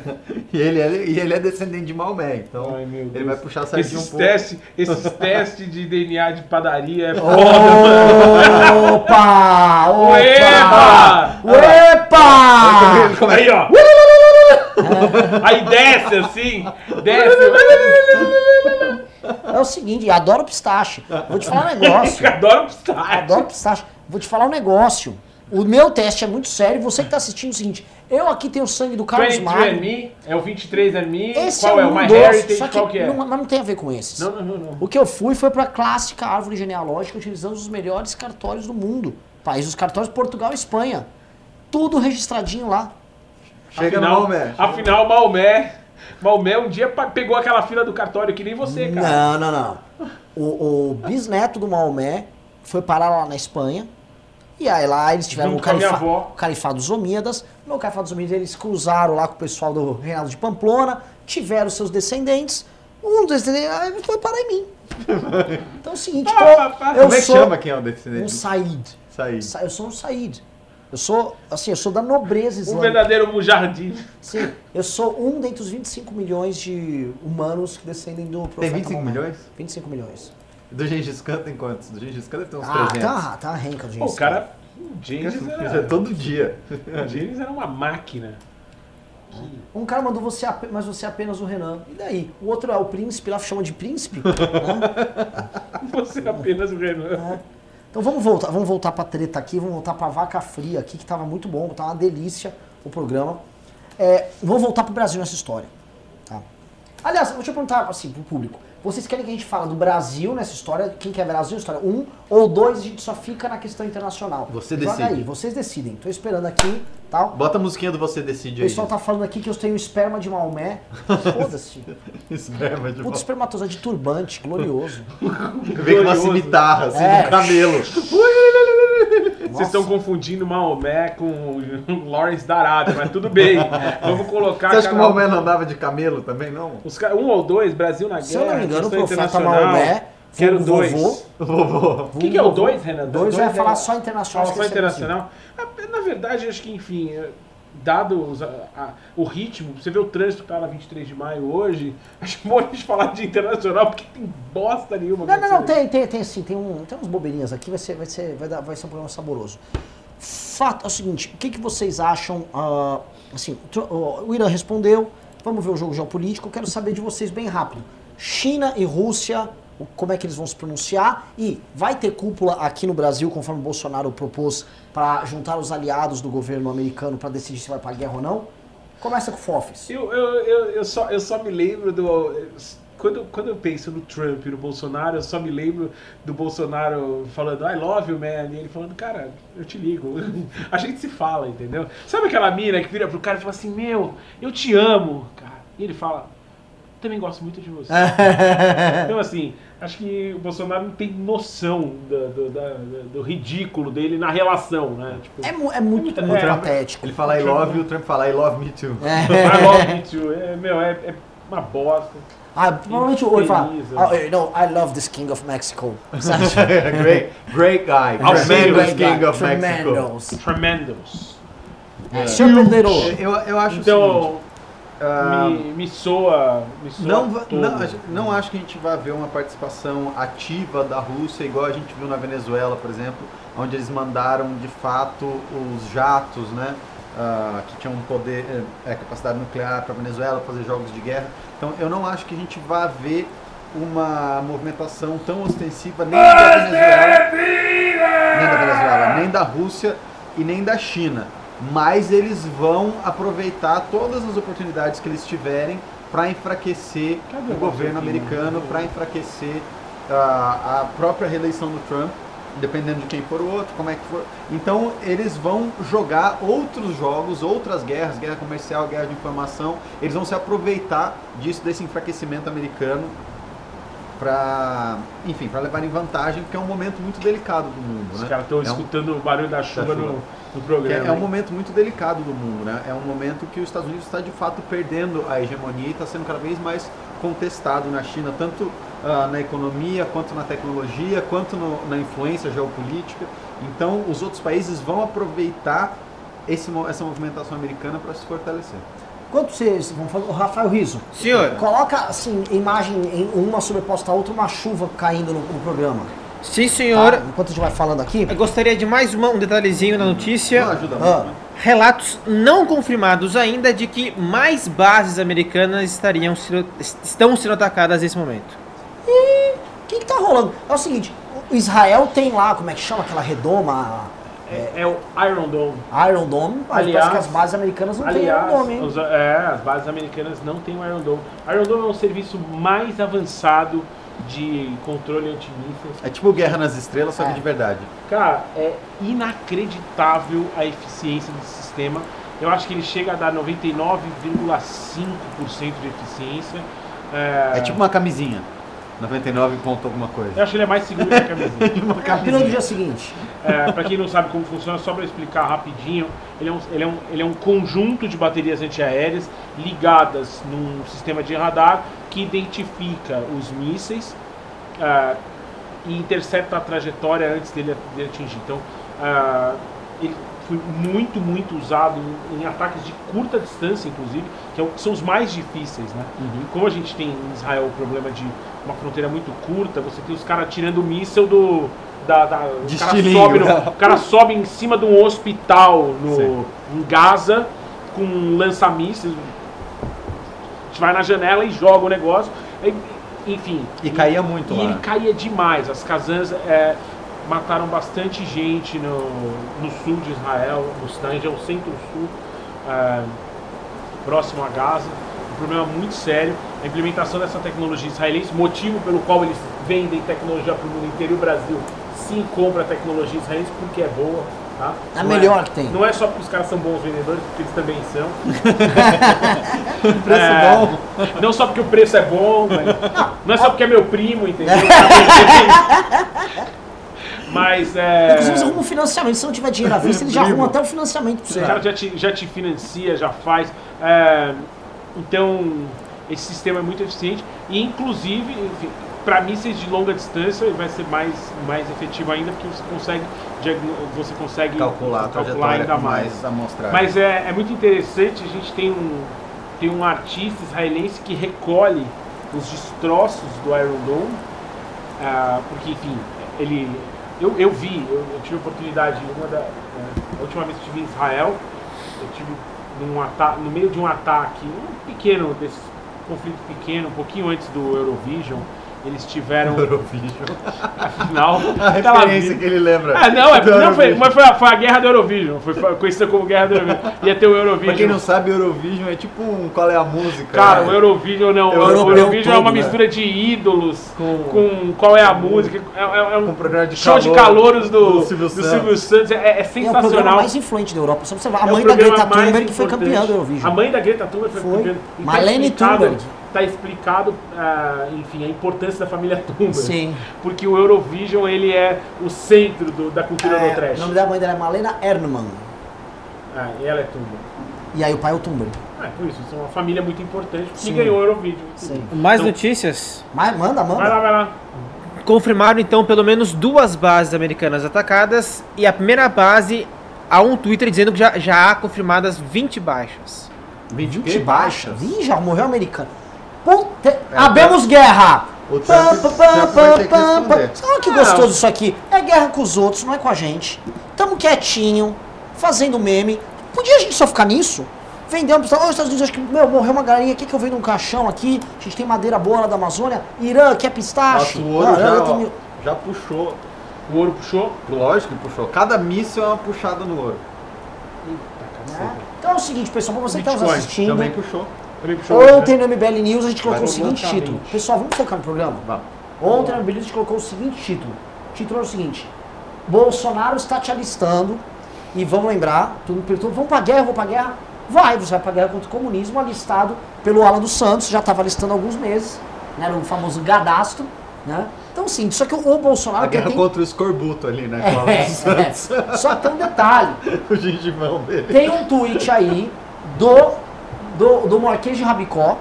e ele, é, e ele é descendente de Maomé, então Ai, meu ele vai puxar a sardinha um Esses pouco. testes, esses [laughs] testes de DNA de padaria é foda. Opa! Opa! Opa! Ele começa- Aí, ó. Aí desce assim, desce. [laughs] É o seguinte, adoro pistache. Vou te falar um [laughs] negócio. Adoro pistache. Adoro pistache. Vou te falar um negócio. O meu teste é muito sério. Você que tá assistindo é o seguinte: eu aqui tenho o sangue do Carlos 23 Magno. Me, é o 23 and Me, Esse qual é, um o My doce, Heritage, só que qual que é? Não, mas não tem a ver com esses. Não, não, não, não. O que eu fui foi pra clássica árvore genealógica utilizando os melhores cartórios do mundo. País dos cartórios Portugal e Espanha. Tudo registradinho lá. Chega no afinal, Maomé. afinal, Maomé, Maomé um dia pegou aquela fila do cartório que nem você, cara. Não, não, não. O, o bisneto do Maomé foi parar lá na Espanha. E aí lá eles tiveram o, califa, o califado dos Omíadas. No califado dos Omíadas eles cruzaram lá com o pessoal do Reinaldo de Pamplona, tiveram seus descendentes. Um dos descendentes foi parar em mim. Então é o seguinte, Pá, eu, pá, pá. eu Como é que sou chama quem é o um descendente? Said. Said. Sa- Eu sou um Said. Eu sou, assim, eu sou da nobreza Um islâmica. verdadeiro mujardim. Sim, eu sou um dentre os 25 milhões de humanos que descendem do profeta Tem 25 Maomé. milhões? 25 milhões. Do Gengis Khan tem quantos? Do Gengis Khan deve ter uns Ah, 300. tá, tá renca de Pô, o cara, o Isso [laughs] é era, todo dia. o James era uma máquina. Um cara mandou você, mas você é apenas o Renan. E daí? O outro é o príncipe, lá chama de príncipe. [laughs] né? Você é apenas o Renan. É. Então vamos voltar, vamos voltar pra treta aqui, vamos voltar pra vaca fria aqui, que tava muito bom, tava uma delícia o programa. É, vamos voltar pro Brasil nessa história. Tá? Aliás, deixa eu perguntar assim pro público. Vocês querem que a gente fale do Brasil nessa história? Quem quer Brasil história? Um ou dois, a gente só fica na questão internacional. Você Joga decide. aí, vocês decidem. Tô esperando aqui, tal. Bota a musiquinha do Você Decide O aí. pessoal tá falando aqui que eu tenho esperma de Maomé. Foda-se. [laughs] Esperma de Puta espermatozoide de turbante, glorioso. [laughs] Vem com uma cimitarra, assim, É. no camelo. [laughs] Vocês estão confundindo Maomé com o Lawrence da Arábia, mas tudo bem. Vamos colocar Você acha que o um- Maomé não andava de camelo também, não? Os ca- um ou dois, Brasil na guerra. Se eu não me engano, o profeta internacional. Maomé, Quero dois. vovô, [laughs] O vovô. O que, que é o dois, Renan? Dois vai é- falar só internacional. Só internacional. Ah, Na verdade, acho que, enfim, é, dado os- a- a- o ritmo, você vê o trânsito que tá na 23 de maio hoje, [laughs] acho que é gente falar de internacional, porque tem bosta nenhuma. Não, não, não, tem, tem, tem sim, tem, um, tem uns bobeirinhas aqui, vai ser, vai, ser, vai, dar, vai ser um programa saboroso. Fato é o seguinte, o que, que vocês acham, ah, assim, o Irã respondeu, vamos ver o jogo geopolítico, eu quero saber de vocês bem rápido. China e Rússia, como é que eles vão se pronunciar e vai ter cúpula aqui no Brasil, conforme o Bolsonaro propôs, para juntar os aliados do governo americano para decidir se vai pra guerra ou não? Começa com o Fofes. Eu, eu, eu, eu, só, eu só me lembro do. Quando, quando eu penso no Trump e no Bolsonaro, eu só me lembro do Bolsonaro falando I love you, man. E ele falando, cara, eu te ligo. [laughs] A gente se fala, entendeu? Sabe aquela mina que vira pro cara e fala assim, meu, eu te amo, cara. E ele fala, também gosto muito de você. [laughs] Então, assim, acho que o Bolsonaro não tem noção do, do, da- do ridículo dele na relação, né? Tipo, É, mu- é muito, É, muito é. patético. Ele fala I love you, o Trump fala I love me too. [laughs] I love me too. É, meu, é, é uma bosta. Ah, provavelmente o olho fala, Infeliz, oh, you know, I love this king of Mexico. [laughs] Great, great guy. Tremendous guy, king of Mexico. Tremendos. Tremendous. É. Senhor Poderoso. Eu, eu acho o seguinte, Então, ah, me, me soa. Me soa Não, não, não acho que a gente vai ver uma participação ativa da Rússia, igual a gente viu na Venezuela, por exemplo, onde eles mandaram de fato os jatos, né, ah, que tinham poder, eh, eh, capacidade nuclear para a Venezuela fazer jogos de guerra. Então, eu não acho que a gente vai ver uma movimentação tão ostensiva nem da Venezuela, nem da Venezuela, nem da Rússia e nem da China. Mas eles vão aproveitar todas as oportunidades que eles tiverem para enfraquecer Cadê o governo americano, para enfraquecer ah, a própria reeleição do Trump, dependendo de quem for o outro, como é que for. Então eles vão jogar outros jogos, outras guerras, guerra comercial, guerra de informação. Eles vão se aproveitar disso, desse enfraquecimento americano para, enfim, para levarem vantagem, porque é um momento muito delicado do mundo, Os né? caras estão É um- escutando o barulho da chuva, Da chuva. No, que programa. é, é um momento muito delicado do mundo, né? É um momento que os Estados Unidos está de fato perdendo a hegemonia e está sendo cada vez mais contestado na China, tanto ah, na economia, quanto na tecnologia, quanto no- na influência geopolítica. Então, os outros países vão aproveitar esse essa movimentação americana para se fortalecer. Enquanto vocês vão falar, o Rafael Riso, Senhor, coloca assim, imagem em uma sobreposta à outra, uma chuva caindo no, no programa. Sim tá? senhor, Enquanto a gente vai falando aqui. eu gostaria de mais uma- um detalhezinho na notícia. Não ajuda Ah. muito, né? Relatos não confirmados ainda de que mais bases americanas estariam sendo- estão sendo atacadas nesse momento. O que, que tá rolando? É o seguinte, o Israel tem lá, como é que chama aquela redoma? É, é o Iron Dome. Iron Dome, mas Aliás- parece que as bases americanas não têm Aliás, Iron Dome, hein? os- é, as bases americanas não têm o Iron Dome. Iron Dome é um serviço mais avançado de controle antimísseis. É tipo Guerra nas Estrelas, só que É. de verdade. Cara, é inacreditável a eficiência desse sistema. Eu acho que ele chega a dar 99,5% de eficiência. É tipo uma camisinha. 99 ponto alguma coisa. Eu acho que ele é mais seguro que a [laughs] camisinha. Uma Pílula do camisinha. dia seguinte. É, para quem não sabe como funciona, só para explicar rapidinho, ele é, um, ele, é um, ele é um conjunto de baterias antiaéreas ligadas num sistema de radar que identifica os mísseis ah, e intercepta a trajetória antes dele, dele atingir. Então, ah, ele foi muito, muito usado em, em ataques de curta distância, inclusive, que é o- são os mais difíceis, né? Como a gente tem em Israel o problema de uma fronteira muito curta, você tem os caras tirando o míssel do. Da, da- o, cara sobe no- né? o cara sobe em cima de um hospital no, Sim. em Gaza com um lança-mísseis. A gente vai na janela e joga o negócio. Aí, Enfim. E caía muito E lá. ele caía demais. As Kazans é, mataram bastante gente no, no sul de Israel, no Stand, é o centro-sul, é, próximo a Gaza. Um problema muito sério. A implementação dessa tecnologia israelense, motivo pelo qual eles vendem tecnologia para o mundo inteiro e o Brasil sim compra tecnologia israelense porque é boa. Tá? É a Não melhor que tem. Não é só porque os caras são bons vendedores, porque eles também são. [laughs] Preço É, bom. Não só porque o preço é bom, mas, não é só porque é meu primo, entendeu? [laughs] Mas é. Inclusive, eles arrumam financiamento. Se não tiver dinheiro à vista, eles já arrumam até o financiamento pra você. O cara já te, já te financia, já faz. É, então, esse sistema é muito eficiente. E, inclusive, para mísseis de longa distância, ele vai ser mais, mais efetivo ainda, porque você consegue, você consegue Calcular trajetória ainda mais. mais. Mas é, é muito interessante, a gente tem um, tem um artista israelense que recolhe os destroços do Iron Dome, ah, porque, enfim, ele... Eu, eu vi, eu, eu tive oportunidade, uma da, eh, a última vez que estive em Israel, eu tive num no meio de um ataque, um pequeno, desse conflito pequeno, um pouquinho antes do Eurovision, eles tiveram, [laughs] Eurovision. afinal, A tava referência vindo- que ele lembra. ah, não, é, não foi, mas foi a, foi a guerra do Eurovision. Foi, conhecida como guerra do Eurovision. Ia ter o Eurovision. Pra quem não sabe, Eurovision é tipo um qual é a música. Cara, né? o Eurovision não. O Europeu Eurovision é uma todo, né? mistura de ídolos com, Com- qual é a música. É, é- é um Com um programa de show de calor calouros do, do do Silvio Silvio, Santos. Santos. É, é É o programa sensacional. mais influente da Europa. Só observar. A É o mãe da Greta Thunberg foi campeã do Eurovision. A mãe da Greta Thunberg foi, Foi. campeã. E tá Marlene Thunberg. Tá explicado, ah, enfim, a importância da família [laughs] Tumba. Sim. Porque o Eurovision, ele é o centro do- da cultura É, do trash. o nome da mãe dela é Malena Erdmann. Ah, e ela é Tumba. E aí o pai é o Tumber. É, por isso, são uma família muito importante que Sim. ganhou o Eurovision. Sim. Mais Então- notícias. Mas manda, manda. Vai lá, vai lá. Confirmaram então pelo menos duas bases americanas atacadas e a primeira base há um Twitter dizendo que já, já há confirmadas 20 baixas. 20 20 baixas. Ih, já morreu americano. É, Puta... Abemos guerra! O Trump- o ter que que Ah. gostoso isso aqui? É guerra com os outros, não é com a gente. Tamo quietinho, fazendo meme. Podia a gente só ficar nisso? Vendendo para os Estados Unidos, acho que, meu, morreu uma galinha aqui que eu vendo um caixão aqui. A gente tem madeira boa lá da Amazônia. Irã, quer pistache? Nossa, o ouro Ah, já, ó, tem mil- já puxou. O ouro puxou. Lógico que puxou. Cada míssil é uma puxada no ouro. né? Então é o seguinte, pessoal, pra você que está nos assistindo. Também puxou. Né? Ontem no MBL News a gente colocou o seguinte título. Pessoal, vamos focar no programa? Vamos. Ontem no MBL News a gente colocou o seguinte título. O título é o seguinte. Bolsonaro está te alistando e vamos lembrar, tudo perguntou, vamos pra guerra, vou pra guerra? Vai, você vai pra guerra contra o comunismo, alistado pelo Alan dos Santos, já estava alistando há alguns meses, né, era o famoso gadastro, né? Então sim, só que o, o Bolsonaro A guerra pretende- contra o escorbuto ali, né? É, o é, só tem um detalhe. [laughs] o gengivão dele. Tem um tweet aí do, do, do Marquês de Rabicó,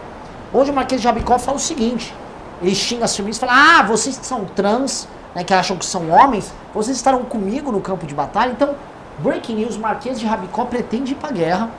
onde o Marquês de Rabicó fala o seguinte: ele xinga as feministas e fala, ah, vocês que são trans, né, que acham que são homens, vocês estarão comigo no campo de batalha. Então, breaking news: Marquês de Rabicó pretende ir pra guerra.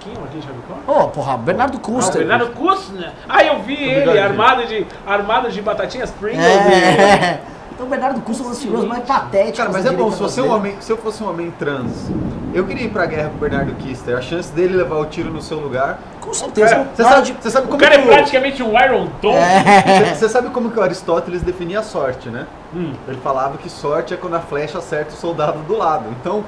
Quem é o Marquinhos de Rabicó? Ô, porra, Bernardo Ah, o Custer. Bernardo Kustner. Ah, eu vi ele, bigodinho. armado de, armado de batatinhas Pringles. É. [laughs] Então, Bernardo Custer é uma das figuras mais patéticas. Cara, mas é bom, se, você é um homem, se eu fosse um homem trans, eu queria ir pra guerra com o Bernardo Kister. A chance dele levar o tiro no seu lugar. Com certeza. Cara, Você Na hora sabe, de- você sabe O como cara é que o- praticamente um Iron Dome. É. Você, você sabe como que o Aristóteles definia a sorte, né? Hum. Ele falava que sorte é quando a flecha acerta o soldado do lado. Então,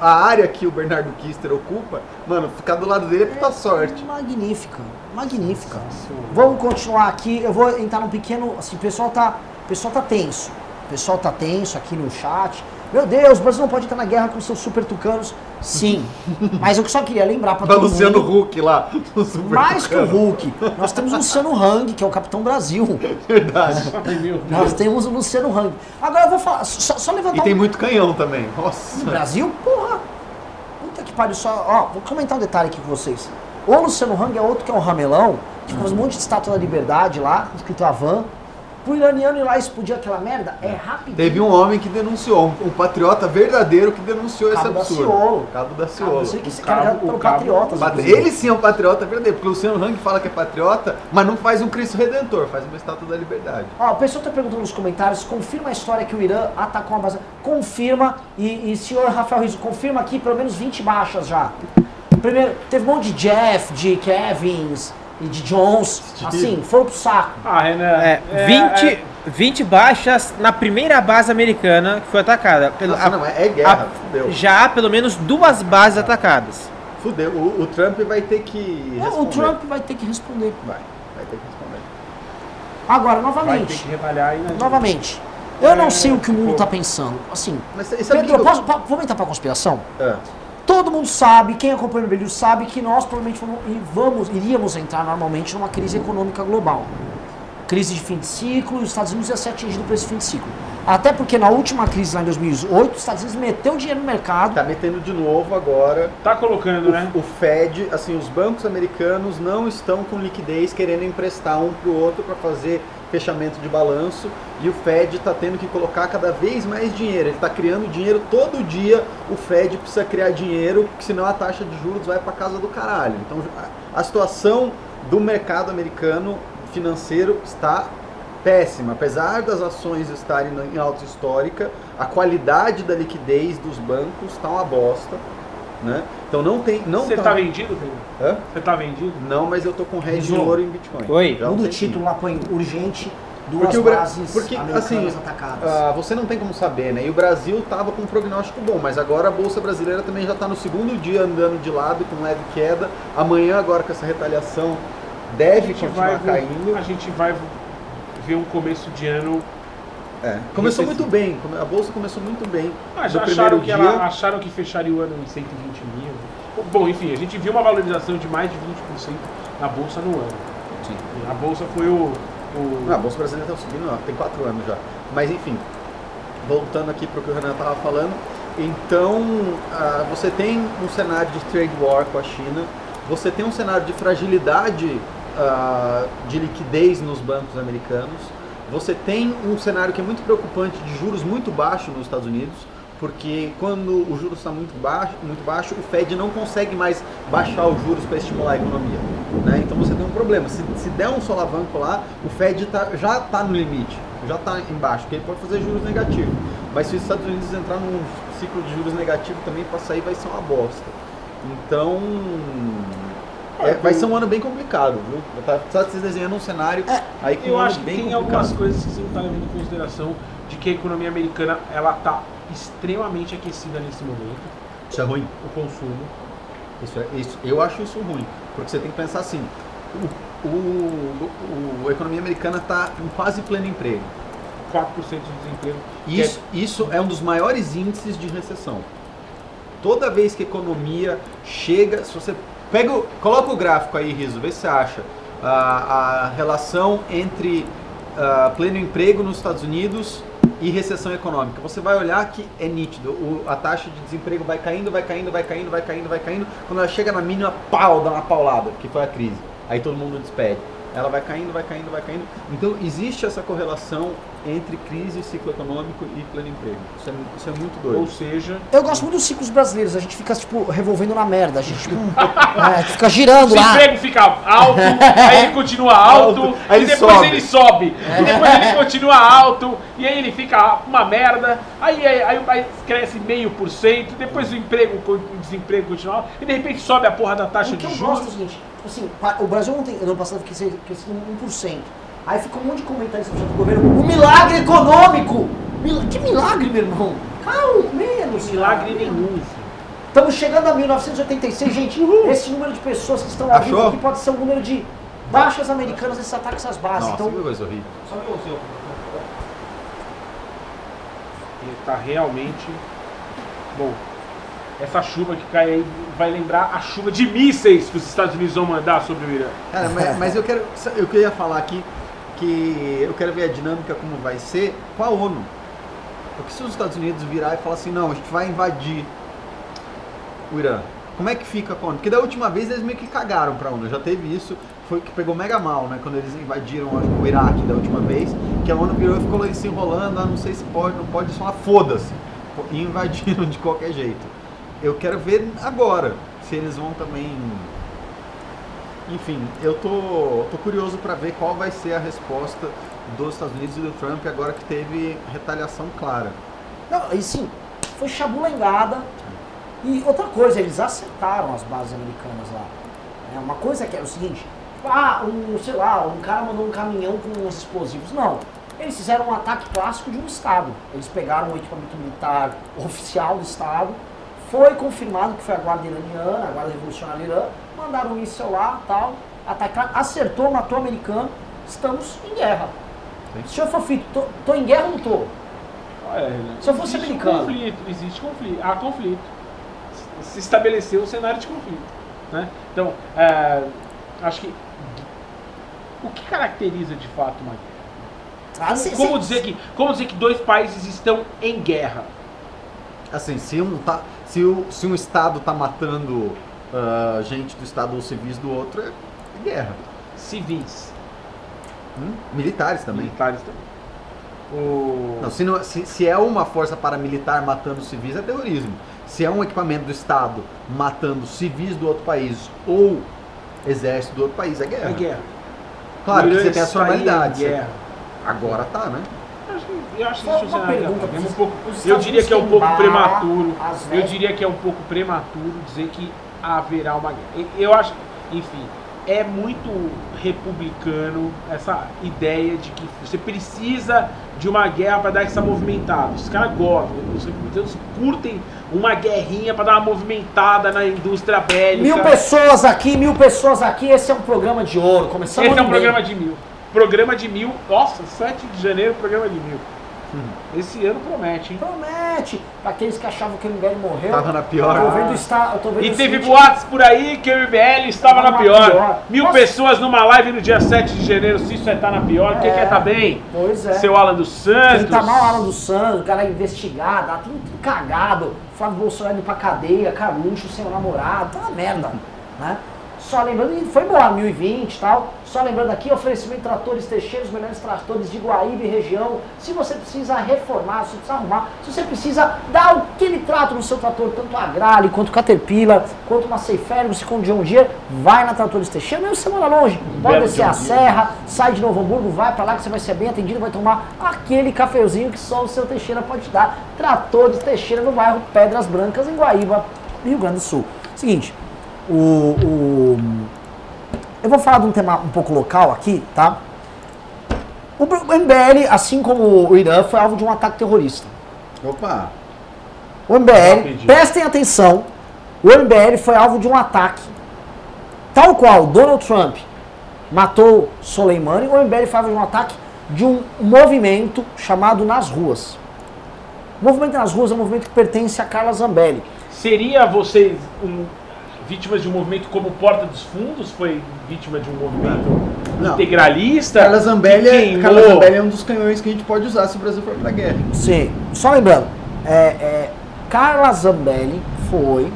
a área que o Bernardo Kister ocupa, mano, ficar do lado dele é puta sorte. Magnífica, magnífica. Vamos continuar aqui. Eu vou entrar num pequeno. Assim, o pessoal tá, o pessoal tá tenso. O pessoal tá tenso aqui no chat. Meu Deus, o Brasil não pode entrar na guerra com seus super tucanos. Sim, [laughs] mas eu só queria lembrar para Pra todo Luciano mundo. Huck lá. [laughs] no Super Mais que o Tucano. Hulk, nós temos o Luciano Hang, que é o Capitão Brasil. Verdade. [laughs] Ai, meu Deus. Nós temos o Luciano Hang. Agora eu vou falar, só, só E levantar tem um muito canhão também. Nossa. Brasil, porra! Puta que pariu, só. Ó, vou comentar um detalhe aqui com vocês. O Luciano Hang é outro que é um ramelão, que faz um monte de estátua da liberdade lá, escrito Avan. Pro iraniano ir lá explodir aquela merda, é rapidinho. Teve um homem que denunciou, um, um patriota verdadeiro que denunciou Cabo esse da absurdo. Ciolo. Cabo da Ciolo. eu sei que esse cara cabo- era pelo o cabo- patriotas. Pat- inclusive. Ele sim é um patriota verdadeiro, porque o Luciano Hang fala que é patriota, mas não faz um Cristo Redentor, faz uma estátua da liberdade. Ó, o pessoal tá perguntando nos comentários, confirma a história que o Irã atacou uma base. Confirma, e, e senhor Rafael Rizzo, confirma aqui pelo menos 20 baixas já. Primeiro, teve um monte de Jeff, de Kevins e de Jones, Steve. assim, foram pro saco. Ah, Renan. É, 20, 20 baixas na primeira base americana que foi atacada. Pelo, Nossa, a- não, é, é guerra, a- fudeu. já há pelo menos duas bases atacadas. Fudeu. O, o Trump vai ter que O responder. Trump vai ter que responder. Vai, vai ter que responder. Agora, Vai ter novamente, que novamente, eu não É, sei o que o mundo tá pensando. Assim, Pedro, que eu- posso, po- vamos entrar pra conspiração? É. Todo mundo sabe, quem acompanha o MBL sabe que nós provavelmente vamos, vamos, iríamos entrar normalmente numa crise econômica global. Crise de fim de ciclo e os Estados Unidos ia ser atingido por esse fim de ciclo. Até porque na última crise lá em 2008, os Estados Unidos meteu dinheiro no mercado. Tá metendo de novo agora. Tá colocando, né? O, o Fed, assim, os bancos americanos não estão com liquidez querendo emprestar um pro outro para fazer fechamento de balanço e o Fed está tendo que colocar cada vez mais dinheiro. Ele está criando dinheiro todo dia. O Fed precisa criar dinheiro, senão a taxa de juros vai para casa do caralho. Então a, situação do mercado americano financeiro está péssima. Apesar das ações estarem em alta histórica, a qualidade da liquidez dos bancos está uma bosta. Né? Então não tem. Não Você tá- tá vendido, Pedro? Hã? Você tá vendido? Não, mas eu tô com hedge de ouro em Bitcoin. Oi. Já um Muda o título lá, põe urgente, duas Porque, o bases porque americanas assim, atacadas. ah, você não tem como saber, né? E o Brasil tava com um prognóstico bom, mas agora a Bolsa Brasileira também já está no segundo dia andando de lado com leve queda. Amanhã, agora com essa retaliação, deve continuar caindo. a gente vai ver um começo de ano. É, Começou muito bem, a Bolsa começou muito bem. Ah, no acharam que, ela, acharam que fecharia o ano em 120 mil. Bom, enfim, a gente viu uma valorização de mais de 20% na bolsa no ano. Sim. A bolsa foi o. o- Não, a Bolsa Brasileira está subindo, ó, tem quatro anos já. Mas enfim, voltando aqui para o que o Renan estava falando, então ah, você tem um cenário de trade war com a China, você tem um cenário de fragilidade ah, de liquidez nos bancos americanos, você tem um cenário que é muito preocupante de juros muito baixos nos Estados Unidos, porque quando o juros está muito baixo, muito baixo, o Fed não consegue mais baixar os juros para estimular a economia. né? Então você tem um problema. Se, se der um solavanco lá, o Fed tá- já está no limite, já está embaixo, porque ele pode fazer juros negativos. Mas se os Estados Unidos entrar num ciclo de juros negativo também, para sair vai ser uma bosta. Então, é, vai ser um ano bem complicado, viu? Tá, tá se desenhando um cenário aí com Eu um ano acho que bem tem complicado. algumas coisas que você não está levando em consideração de que a economia americana ela está extremamente aquecida nesse momento. Isso é ruim. O consumo. Isso é- isso- eu acho isso ruim, porque você tem que pensar assim, o, o- o- a economia americana está em quase pleno emprego. 4% de desemprego. que Isso, isso é um dos maiores índices de recessão. Toda vez que a economia chega, se você pega, o- coloca o gráfico aí, Riso, vê se você acha a, a relação entre pleno emprego nos Estados Unidos e recessão econômica. Você vai olhar que é nítido, o- a taxa de desemprego vai caindo, vai caindo, vai caindo, vai caindo, vai caindo. Quando ela chega na mínima, pau, dá uma paulada, que foi a crise. Aí todo mundo despede. Ela vai caindo, vai caindo, vai caindo. Então existe essa correlação entre crise, ciclo econômico e pleno emprego. Isso é, isso é muito Ou doido. seja, Eu gosto muito dos ciclos brasileiros, a gente fica, tipo, revolvendo na merda. A gente, tipo, [laughs] é, gente fica girando o lá. desemprego fica alto, aí ele continua [laughs] alto, Alto, aí e depois sobe. ele sobe, e depois ele continua alto, e aí ele fica uma merda, aí, aí, aí o país cresce meio por cento, depois o emprego, o desemprego continua alto, e de repente sobe a porra da taxa O que de eu juros. gosto é o seguinte, tipo assim, pa- o Brasil ontem, ano passado cresceu cresceu 1%. Aí ficou um monte de comentários do governo, o milagre econômico! Mil- Que milagre, meu irmão? Calma, menos. Milagre cara. nenhum. Estamos chegando a 1986, gente. Esse número de pessoas que estão aqui pode ser um número de baixas americanas nesses ataques às bases. Nossa, então, que coisa horrível. Só seu. Ele tá realmente. Bom, essa chuva que cai aí vai lembrar a chuva de mísseis que os Estados Unidos vão mandar sobre o Irã. Cara, mas, [laughs] mas eu quero. Eu queria falar aqui que eu quero ver a dinâmica como vai ser com a ONU. Porque se os Estados Unidos virar e falar assim, não, a gente vai invadir o Irã, como é que fica com a ONU? Porque da última vez eles meio que cagaram pra ONU, já teve isso, foi que pegou mega mal, né? Quando eles invadiram o Iraque da última vez, que a ONU virou e ficou lá se enrolando, ah, não sei se pode, não pode, só foda-se. E invadiram de qualquer jeito. Eu quero ver agora se eles vão também enfim, eu tô, tô curioso para ver qual vai ser a resposta dos Estados Unidos e do Trump agora que teve retaliação clara. não, e sim, foi chabulangada. E outra coisa, eles acertaram as bases americanas lá. É uma coisa que é o seguinte, ah, um, sei lá, um cara mandou um caminhão com uns explosivos. Não. Eles fizeram um ataque clássico de um Estado. Eles pegaram um equipamento militar oficial do Estado, foi confirmado que foi a guarda iraniana, a guarda revolucionária irã, mandaram um míssil lá, tal, atacar, acertou, matou o americano, estamos em guerra. Sim. Se eu for fito, tô, tô em guerra ou não tô? É, né? Se eu fosse existe americano. conflito, existe conflito, há conflito. Se estabeleceu o cenário de conflito. Né? Então, é, acho que o que caracteriza de fato uma guerra? Ah, cê- Como cê- dizer que, como dizer que dois países estão em guerra? Assim, se um, tá, se o, se um Estado tá matando ah, gente do Estado ou civis do outro, é guerra. Civis, Hum? Militares também. militares também. O... Não, se, não- se- se é uma força paramilitar matando civis, é terrorismo. Se é um equipamento do Estado matando civis do outro país ou exército do outro país, é guerra. É guerra. Claro que você tem as formalidades. Guerra. Agora tá, né? Eu acho que- Só isso é um uma pergunta, guerra. É um pouco- Eu diria que é um pouco prematuro. Eu diria que é um pouco prematuro dizer que haverá uma guerra. Eu acho, enfim, é muito republicano essa ideia de que você precisa de uma guerra para dar essa movimentada. Os caras gostam, os republicanos curtem uma guerrinha para dar uma movimentada na indústria bélica. Mil pessoas aqui, mil pessoas aqui, esse é um programa de ouro. Começamos Esse é um programa de mil. Programa de mil. Nossa, 7 de janeiro, programa de mil. Esse ano promete, hein? Promete. Pra aqueles que achavam que o MBL morreu. Tava na pior. Eu tô vendo, está, eu tô vendo E o teve seguinte, boatos por aí que o MBL estava Tava na pior. pior. Mil Nossa. pessoas numa live no dia 7 de janeiro. Se isso é tá na pior, quem É. quer tá bem? Pois é. Seu Alan dos Santos. Quem tá mal, Alan dos Santos, o cara é investigado, tá tudo cagado. Flávio Bolsonaro indo pra cadeia, Carluxo, seu namorado, tá uma merda, né? Só lembrando, e foi boa, 1020 e tal. Só lembrando aqui, oferecimento de tratores Teixeira, os melhores tratores de Guaíba e região. Se você precisa reformar, se você precisa arrumar, se você precisa dar aquele trato no seu trator, tanto Agrale, quanto Caterpillar, quanto uma Ferguson, quanto John Deere, vai na Tratores Teixeira, mesmo se você mora longe. Pode Belo descer John a Deere. serra, sai de Novo Hamburgo, vai pra lá que você vai ser bem atendido, vai tomar aquele cafezinho que só o seu Teixeira pode te dar. Tratores Teixeira no bairro Pedras Brancas, em Guaíba, Rio Grande do Sul. Seguinte, o, o- eu vou falar de um tema um pouco local aqui, tá? O MBL, assim como o Irã, foi alvo de um ataque terrorista. Opa! O MBL, prestem atenção, o MBL foi alvo de um ataque. Tal qual Donald Trump matou Soleimani, o MBL foi alvo de um ataque de um movimento chamado Nas Ruas. O movimento Nas Ruas é um movimento que pertence a Carla Zambelli. Seria vocês um, vítimas de um movimento como Porta dos Fundos? Foi vítima de um movimento Não. integralista? Carla Zambelli, que é, queimou? Carla Zambelli é um dos canhões que a gente pode usar se o Brasil for pra guerra. Sim, só lembrando, é, é, Carla Zambelli foi,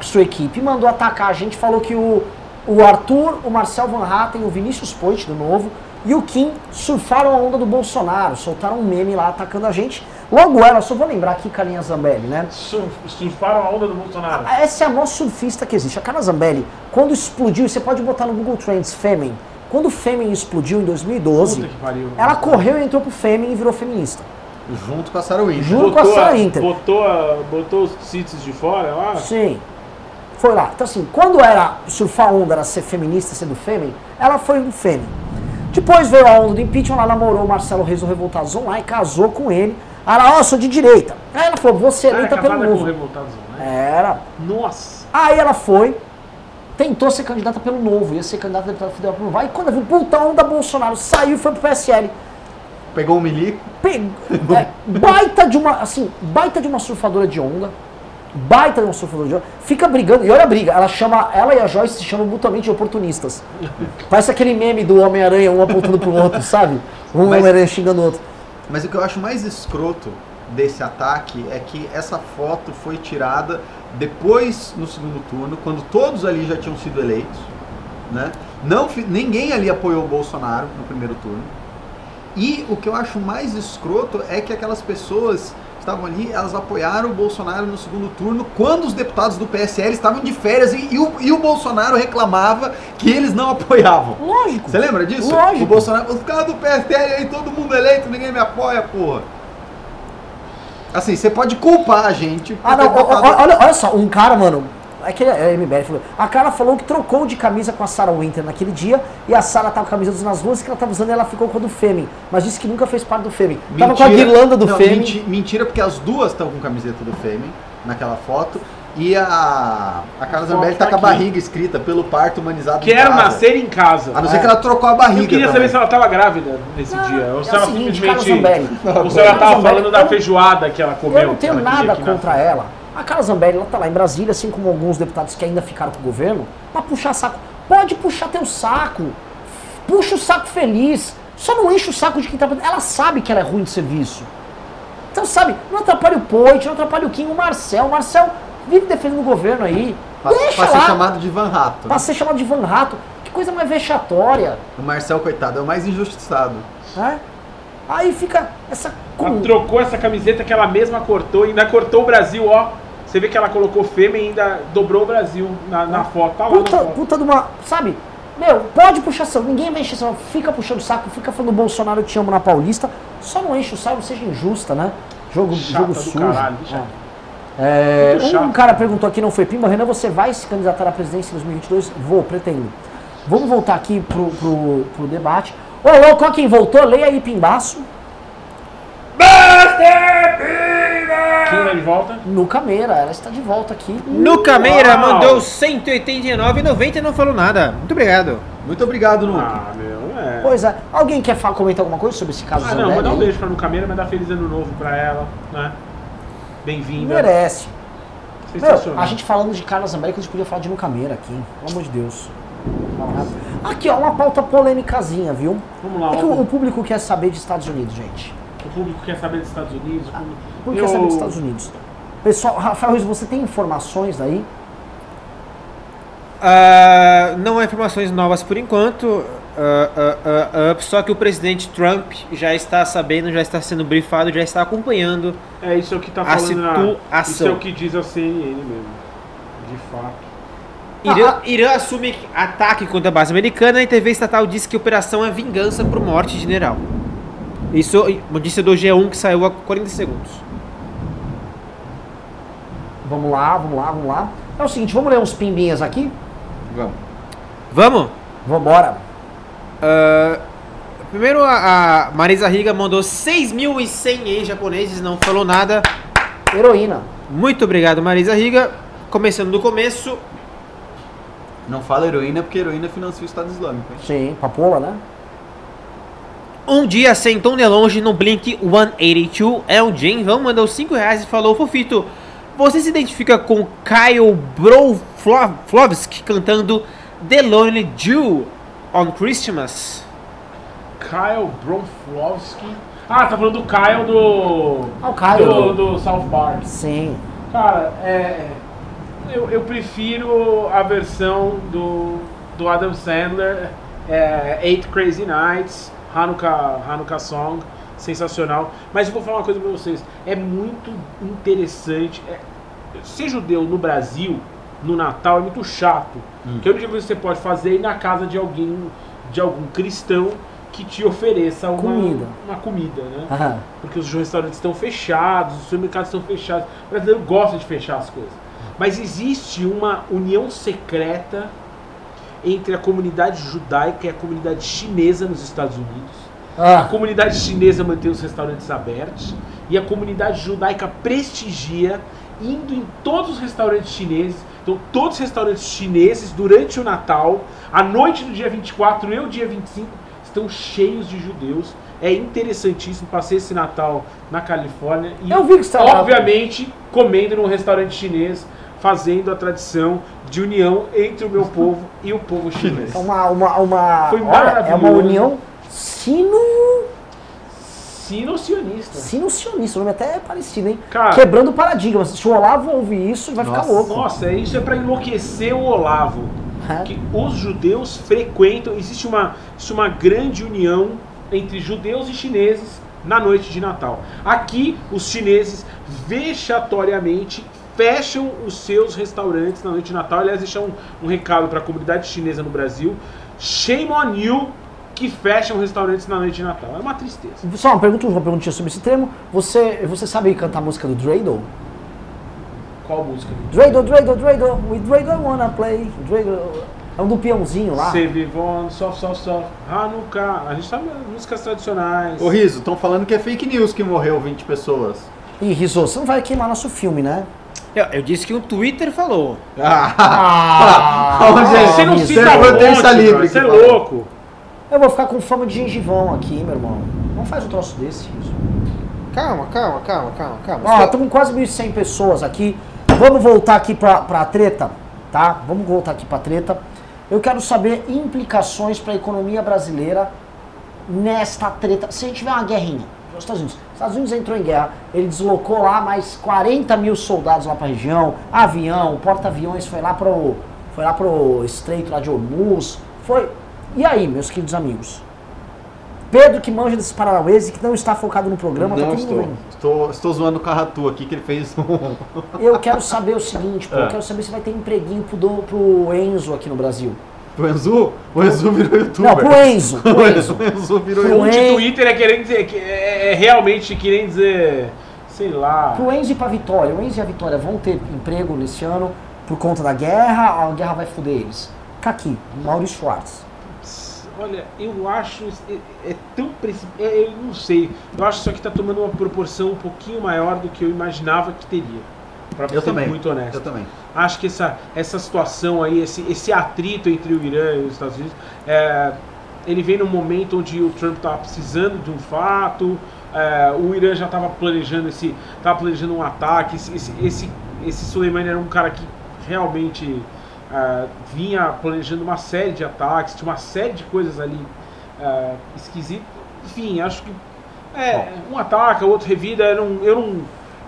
sua equipe mandou atacar a gente, falou que o, o Arthur, o Marcel Van Hatten, o Vinícius Poit, do novo, e o Kim surfaram a onda do Bolsonaro, soltaram um meme lá atacando a gente. Logo ela, só vou lembrar aqui, Carlinha Zambelli, né? Surf- Surfaram a onda do Bolsonaro. Essa é a maior surfista que existe. A Carla Zambelli, quando explodiu, você pode botar no Google Trends Fêmen, quando o Fêmen explodiu em 2012, Puta que pariu. ela correu e entrou pro Fêmen e virou feminista. Junto com a Sarah Winter. Junto com a Sarah Inter. Botou, a- botou os sítios de fora lá? Sim. Foi lá. Então, assim, quando era surfar a onda, era ser feminista, ser do Fêmen, ela foi do Fêmen. Depois veio a onda do impeachment, ela namorou o Marcelo Reis do Revoltados Online, casou com ele. Ela, ó, eu sou de direita. Aí ela falou, você é Era eleita pelo novo. né? Era. Nossa! Aí ela foi, tentou ser candidata pelo novo, ia ser candidata a deputada federal pelo novo. Aí quando viu, puta onda Bolsonaro, saiu e foi pro PSL. Pegou um milico. Pe- é, baita de uma, assim, baita de uma surfadora de onda. Baita de uma surfadora de onda. Fica brigando. E olha a briga. Ela chama, ela e a Joyce se chamam mutuamente de oportunistas. [laughs] Parece aquele meme do Homem-Aranha, um apontando pro outro, sabe? Um Homem-Aranha xingando o outro. Mas o que eu acho mais escroto desse ataque é que essa foto foi tirada depois no segundo turno, quando todos ali já tinham sido eleitos. Né? Não, ninguém ali apoiou o Bolsonaro no primeiro turno. E o que eu acho mais escroto é que aquelas pessoas estavam ali, elas apoiaram o Bolsonaro no segundo turno quando os deputados do PSL estavam de férias e, e o, e o Bolsonaro reclamava que eles não apoiavam. Lógico. Você lembra disso? Lógico. O Bolsonaro, os caras do PSL aí, todo mundo eleito, ninguém me apoia, porra. Assim, você pode culpar a gente. Ah, não, olha, olha só, um cara, mano. É que é MBL falou. A cara falou que trocou de camisa com a Sarah Winter naquele dia e a Sarah tava com a camisa dos nas ruas que ela tava usando e ela ficou com a do Fêmen. Mas disse que nunca fez parte do Fêmen. Tava com a guirlanda do Não, Fêmen. menti- mentira, porque as duas estão com camiseta do Fêmen naquela foto. E a, a Carla Zambelli tá com a barriga escrita pelo parto humanizado em Quero casa. nascer em casa. A não ser É. que ela trocou a barriga. Eu queria também. saber se ela estava grávida nesse Não, dia. Ou é se ela seguinte, simplesmente. Ou se ela tava falando da feijoada que ela comeu. Eu não tenho nada contra ela. A Carla Zambelli, ela tá lá em Brasília, assim como alguns deputados que ainda ficaram com o governo, pra puxar saco. Pode puxar teu saco. Puxa o saco feliz. Só não enche o saco de quem tá... Ela sabe que ela é ruim de serviço. Então, sabe, não atrapalha o Poit, não atrapalha o Kim, o Marcel. O Marcel vive defendendo o governo aí. Pra, Deixa pra ser lá. chamado de Van Rato. Pra ser chamado de Van Rato. Que coisa mais vexatória. O Marcel, coitado, é o mais injustiçado. Né? Aí fica essa... Ela trocou essa camiseta que ela mesma cortou, ainda cortou o Brasil, ó. Você vê que ela colocou fêmea e ainda dobrou o Brasil na, na foto. Tá lá Puta, foto. puta de uma. Sabe? Meu, pode puxar saco, ninguém vai encher saco, fica puxando saco, fica falando Bolsonaro eu te amo na Paulista, só não enche o saco, seja injusta, né? Jogo, Chata jogo sujo. caralho. É, Muito um cara perguntou aqui, não foi Pimba, Renan, você vai se candidatar à presidência em 2022? Vou, pretendo. Vamos voltar aqui pro, pro, pro debate. Ô, louco, quem voltou, leia aí, Pimbaço, Quem vai de volta? no Cameira, ela está de volta aqui. No Cameira Uau. mandou 189,90 e não falou nada. Muito obrigado. Muito obrigado, Nuke. Ah, meu, é. Pois é, alguém quer fa- comentar alguma coisa sobre esse caso Ah, não, Zambelli mandar um beijo pra no Cameira, mandar feliz ano novo pra ela, né? bem-vinda. Merece. Meu, a gente falando de Carlos América, a gente podia falar de Nucameira aqui. Pelo amor de Deus. Aqui, ó, uma pauta polêmicazinha, viu? Vamos lá, É que o, o público quer saber de Estados Unidos, gente. O público quer saber dos Estados Unidos. O público, O público quer saber dos Estados Unidos. Pessoal, Rafael Ruiz, você tem informações aí? Ah, não há informações novas por enquanto. ah, ah, ah, ah, só que o presidente Trump já está sabendo, já está sendo briefado, já está acompanhando. É isso é o que tá A falando na... Isso é o que diz a CNN mesmo. De fato. Irã, Ah, Irã assume ataque contra a base americana e TV estatal disse que a operação é vingança por morte de general. Isso é uma notícia do G1 que saiu há 40 segundos. Vamos lá, vamos lá, vamos lá. É o seguinte, vamos ler uns pimbinhas aqui? Vamos. Vamos? Vambora. Ah, primeiro, a, a Marisa Riga mandou 6.100 em japoneses, não falou nada. Heroína. Muito obrigado, Marisa Riga. Começando do começo, Não fala heroína porque heroína financia o Estado Islâmico. hein? Sim, papola, né? Um dia sem tão de longe no Blink 182, é o Jim Vão mandou 5 reais e falou, Fofito, você se identifica com Kyle Broflovski cantando The Lonely Jew on Christmas? Kyle Bronflovski. Ah, tá falando do Kyle do. Ah, o Kyle. Do, do South Park. Sim. Cara, é. Eu, eu prefiro a versão do, do Adam Sandler, é, Eight Crazy Nights, Hanukkah, Hanukkah Song, sensacional. Mas eu vou falar uma coisa pra vocês: é muito interessante. é- ser judeu no Brasil, no Natal, é muito chato. Porque a única coisa que você pode fazer é ir na casa de alguém, de algum cristão que te ofereça uma Comida. Uma comida né? Aham. porque os restaurantes estão fechados, os supermercados estão fechados. O brasileiro gosta de fechar as coisas. Mas existe uma união secreta entre a comunidade judaica e a comunidade chinesa nos Estados Unidos. A Ah, comunidade chinesa mantém os restaurantes abertos e a comunidade judaica prestigia indo em todos os restaurantes chineses. Então, todos os restaurantes chineses durante o Natal, a noite do dia 24 e o dia 25 estão cheios de judeus. É interessantíssimo. Passei esse Natal na Califórnia e, Eu vi que você obviamente, comendo num restaurante chinês, fazendo a tradição de união entre o meu povo e o povo chinês. é uma, uma, uma, Foi olha, é uma maravilhoso. união sino, Sino-sionista. sino-sionista, o nome até é parecido, hein? Cara- Quebrando paradigmas. Se o Olavo ouvir isso, vai ficar Nossa, louco. Nossa, isso é pra enlouquecer o Olavo. É. Que os judeus frequentam, existe uma, existe uma grande união entre judeus e chineses na noite de Natal. Aqui, os chineses vexatoriamente fecham os seus restaurantes na noite de Natal. Aliás, deixar um, um recado para a comunidade chinesa no Brasil. Shame on you que fecham restaurantes na noite de Natal. É uma tristeza. Só uma pergunta, uma perguntinha sobre esse termo. Você, você sabe cantar a música do Dreidel? Qual música? Dreidel, Dreidel, Dreidel, we Dreidel wanna play. Dreidel. É um do peãozinho lá. Se vivon, soft, soft, soft, Hanukkah. A gente sabe músicas tradicionais. Ô Riso, estão falando que é fake news que morreu 20 pessoas. Ih, Rizzo, você não vai queimar nosso filme, né? Eu, eu disse que o Twitter falou. Ah, Onde é? Você não cita Você fonte, livre Você é louco. Eu vou ficar com fama de gengivão aqui, meu irmão. Não faz um troço desse, Rizzo. Calma, calma, calma, calma, calma. Ó, estamos com quase 1.100 pessoas aqui. Vamos voltar aqui pra, pra treta, tá? Vamos voltar aqui pra treta. Eu quero saber implicações para a economia brasileira nesta treta. Se a gente tiver uma guerrinha, os Estados Unidos. Os Estados Unidos entrou em guerra, ele deslocou lá mais 40 mil soldados lá pra região, avião, porta-aviões foi lá pro. Foi lá pro estreito lá de Hormuz. Foi. E aí, meus queridos amigos? Pedro que manja desses paranauês e que não está focado no programa, tá Não todo estou. estou. Estou zoando o Carratu aqui que ele fez um. Eu quero saber o seguinte, pô, eu É. quero saber se vai ter empreguinho pro, do- pro Enzo aqui no Brasil. O Enzu? O Enzu virou youtuber. Não, pro Enzo, [laughs] pro O Enzo. Virou Pro youtuber. O Enzo. Twitter é querendo dizer, que é, é realmente querendo dizer, sei lá. Pro Enzo e pra Vitória. O Enzo e a Vitória vão ter emprego nesse ano por conta da guerra, a guerra vai foder eles. Tá aqui, Maurício Schwartz. Olha, eu acho é, é tão é, eu não sei. Eu acho que isso aqui tá tomando uma proporção um pouquinho maior do que eu imaginava que teria. Pra Eu ser também. muito honesto. Eu também. Acho que essa, essa situação aí, esse, esse atrito entre o Irã e os Estados Unidos, é, ele vem num momento onde o Trump está precisando de um fato, é, o Irã já estava planejando esse, tava planejando um ataque. Esse, esse, esse, esse Soleimani era um cara que realmente é, vinha planejando uma série de ataques, tinha uma série de coisas ali é, esquisitas. Enfim, acho que é, um ataca, o outro revida. Eu não, eu não,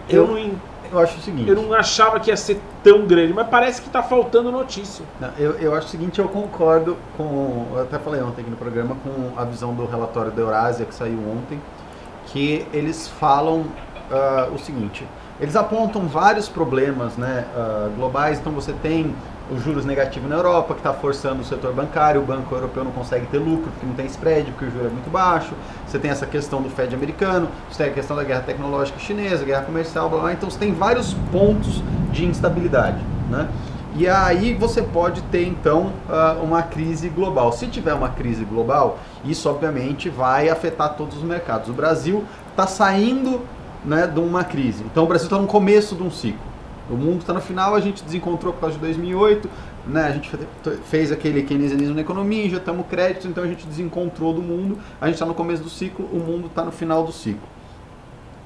eu, Eu- não, Eu acho o seguinte. eu não achava que ia ser tão grande, mas parece que está faltando notícia. Não, eu, eu acho o seguinte, eu concordo com. Eu até falei ontem aqui no programa com a visão do relatório da Eurásia que saiu ontem, que eles falam ah, o seguinte. Eles apontam vários problemas né, ah, globais, então você tem os juros negativos na Europa, que está forçando o setor bancário, o Banco Europeu não consegue ter lucro porque não tem spread, porque o juro é muito baixo, você tem essa questão do Fed americano, você tem a questão da guerra tecnológica chinesa, guerra comercial, blá, blá, então você tem vários pontos de instabilidade. Né? E aí você pode ter então ah, uma crise global. Se tiver uma crise global, isso obviamente vai afetar todos os mercados. O Brasil está saindo né, de uma crise. Então o Brasil está no começo de um ciclo. O mundo está no final, a gente desencontrou por causa de 2008, né, a gente fe- fez aquele keynesianismo na economia, injetamos crédito, então a gente desencontrou do mundo, a gente está no começo do ciclo, o mundo está no final do ciclo.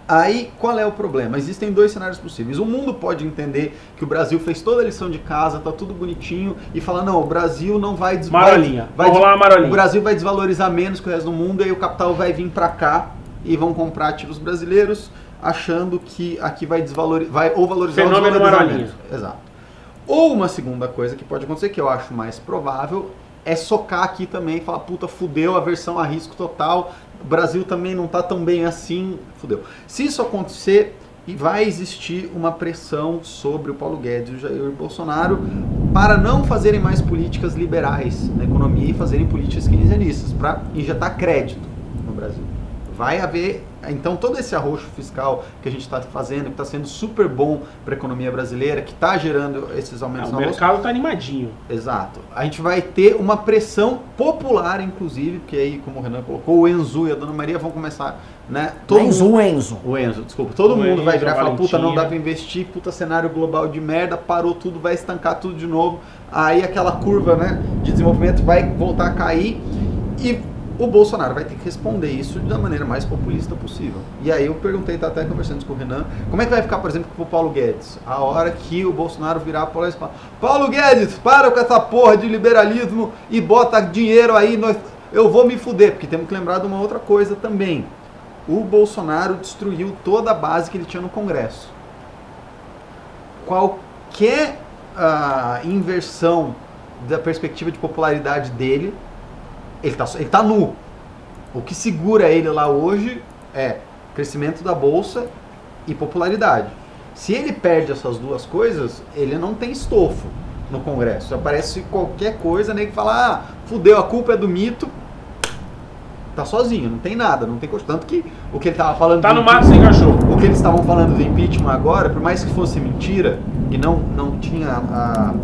Aí, qual é o problema? Existem dois cenários possíveis. O mundo pode entender que o Brasil fez toda a lição de casa, tá tudo bonitinho, e falar, não, o Brasil não vai des- Marolinha. vai, rolar uma marolinha. O Brasil vai desvalorizar menos que o resto do mundo, e aí o capital vai vir para cá e vão comprar ativos brasileiros, achando que aqui vai desvalorizar, vai ou valorizar ou Fenômeno desvalorizar menos. Exato. Ou uma segunda coisa que pode acontecer, que eu acho mais provável, é socar aqui também e falar, puta, fudeu, aversão a risco total, o Brasil também não tá tão bem assim, fudeu. Se isso acontecer, e vai existir uma pressão sobre o Paulo Guedes e o Jair Bolsonaro para não fazerem mais políticas liberais na economia e fazerem políticas keynesianistas, para injetar crédito no Brasil. Vai haver, então, todo esse arroxo fiscal que a gente está fazendo, que está sendo super bom para a economia brasileira, que está gerando esses É, aumentos o na bolsa. mercado está animadinho. Exato. A gente vai ter uma pressão popular, inclusive, porque aí, como o Renan colocou, o Enzo e a Dona Maria vão começar, né? Enzo, mundo- Enzo. O Enzo, desculpa. Todo O mundo vai Enzo, virar e a falar, puta, não dá pra investir, puta cenário global de merda, parou tudo, vai estancar tudo de novo. Aí aquela curva, né, de desenvolvimento vai voltar a cair e o Bolsonaro vai ter que responder isso da maneira mais populista possível. E aí eu perguntei, tá até conversando com o Renan, como é que vai ficar, por exemplo, com o Paulo Guedes? A hora que o Bolsonaro virar para falar, Paulo Guedes, para com essa porra de liberalismo e bota dinheiro aí, nós, eu vou me fuder, porque temos que lembrar de uma outra coisa também. O Bolsonaro destruiu toda a base que ele tinha no Congresso. Qualquer ah, inversão da perspectiva de popularidade dele, ele está ele tá nu. O que segura ele lá hoje é crescimento da bolsa e popularidade. Se ele perde essas duas coisas, ele não tem estofo no Congresso. Aparece qualquer coisa, nem que fala, ah, fudeu, a culpa é do mito. Tá sozinho, não tem nada, não tem coisa. Tanto que o que ele tava falando. Tá no mato sem cachorro. o que eles estavam falando do impeachment agora, por mais que fosse mentira e não, não tinha a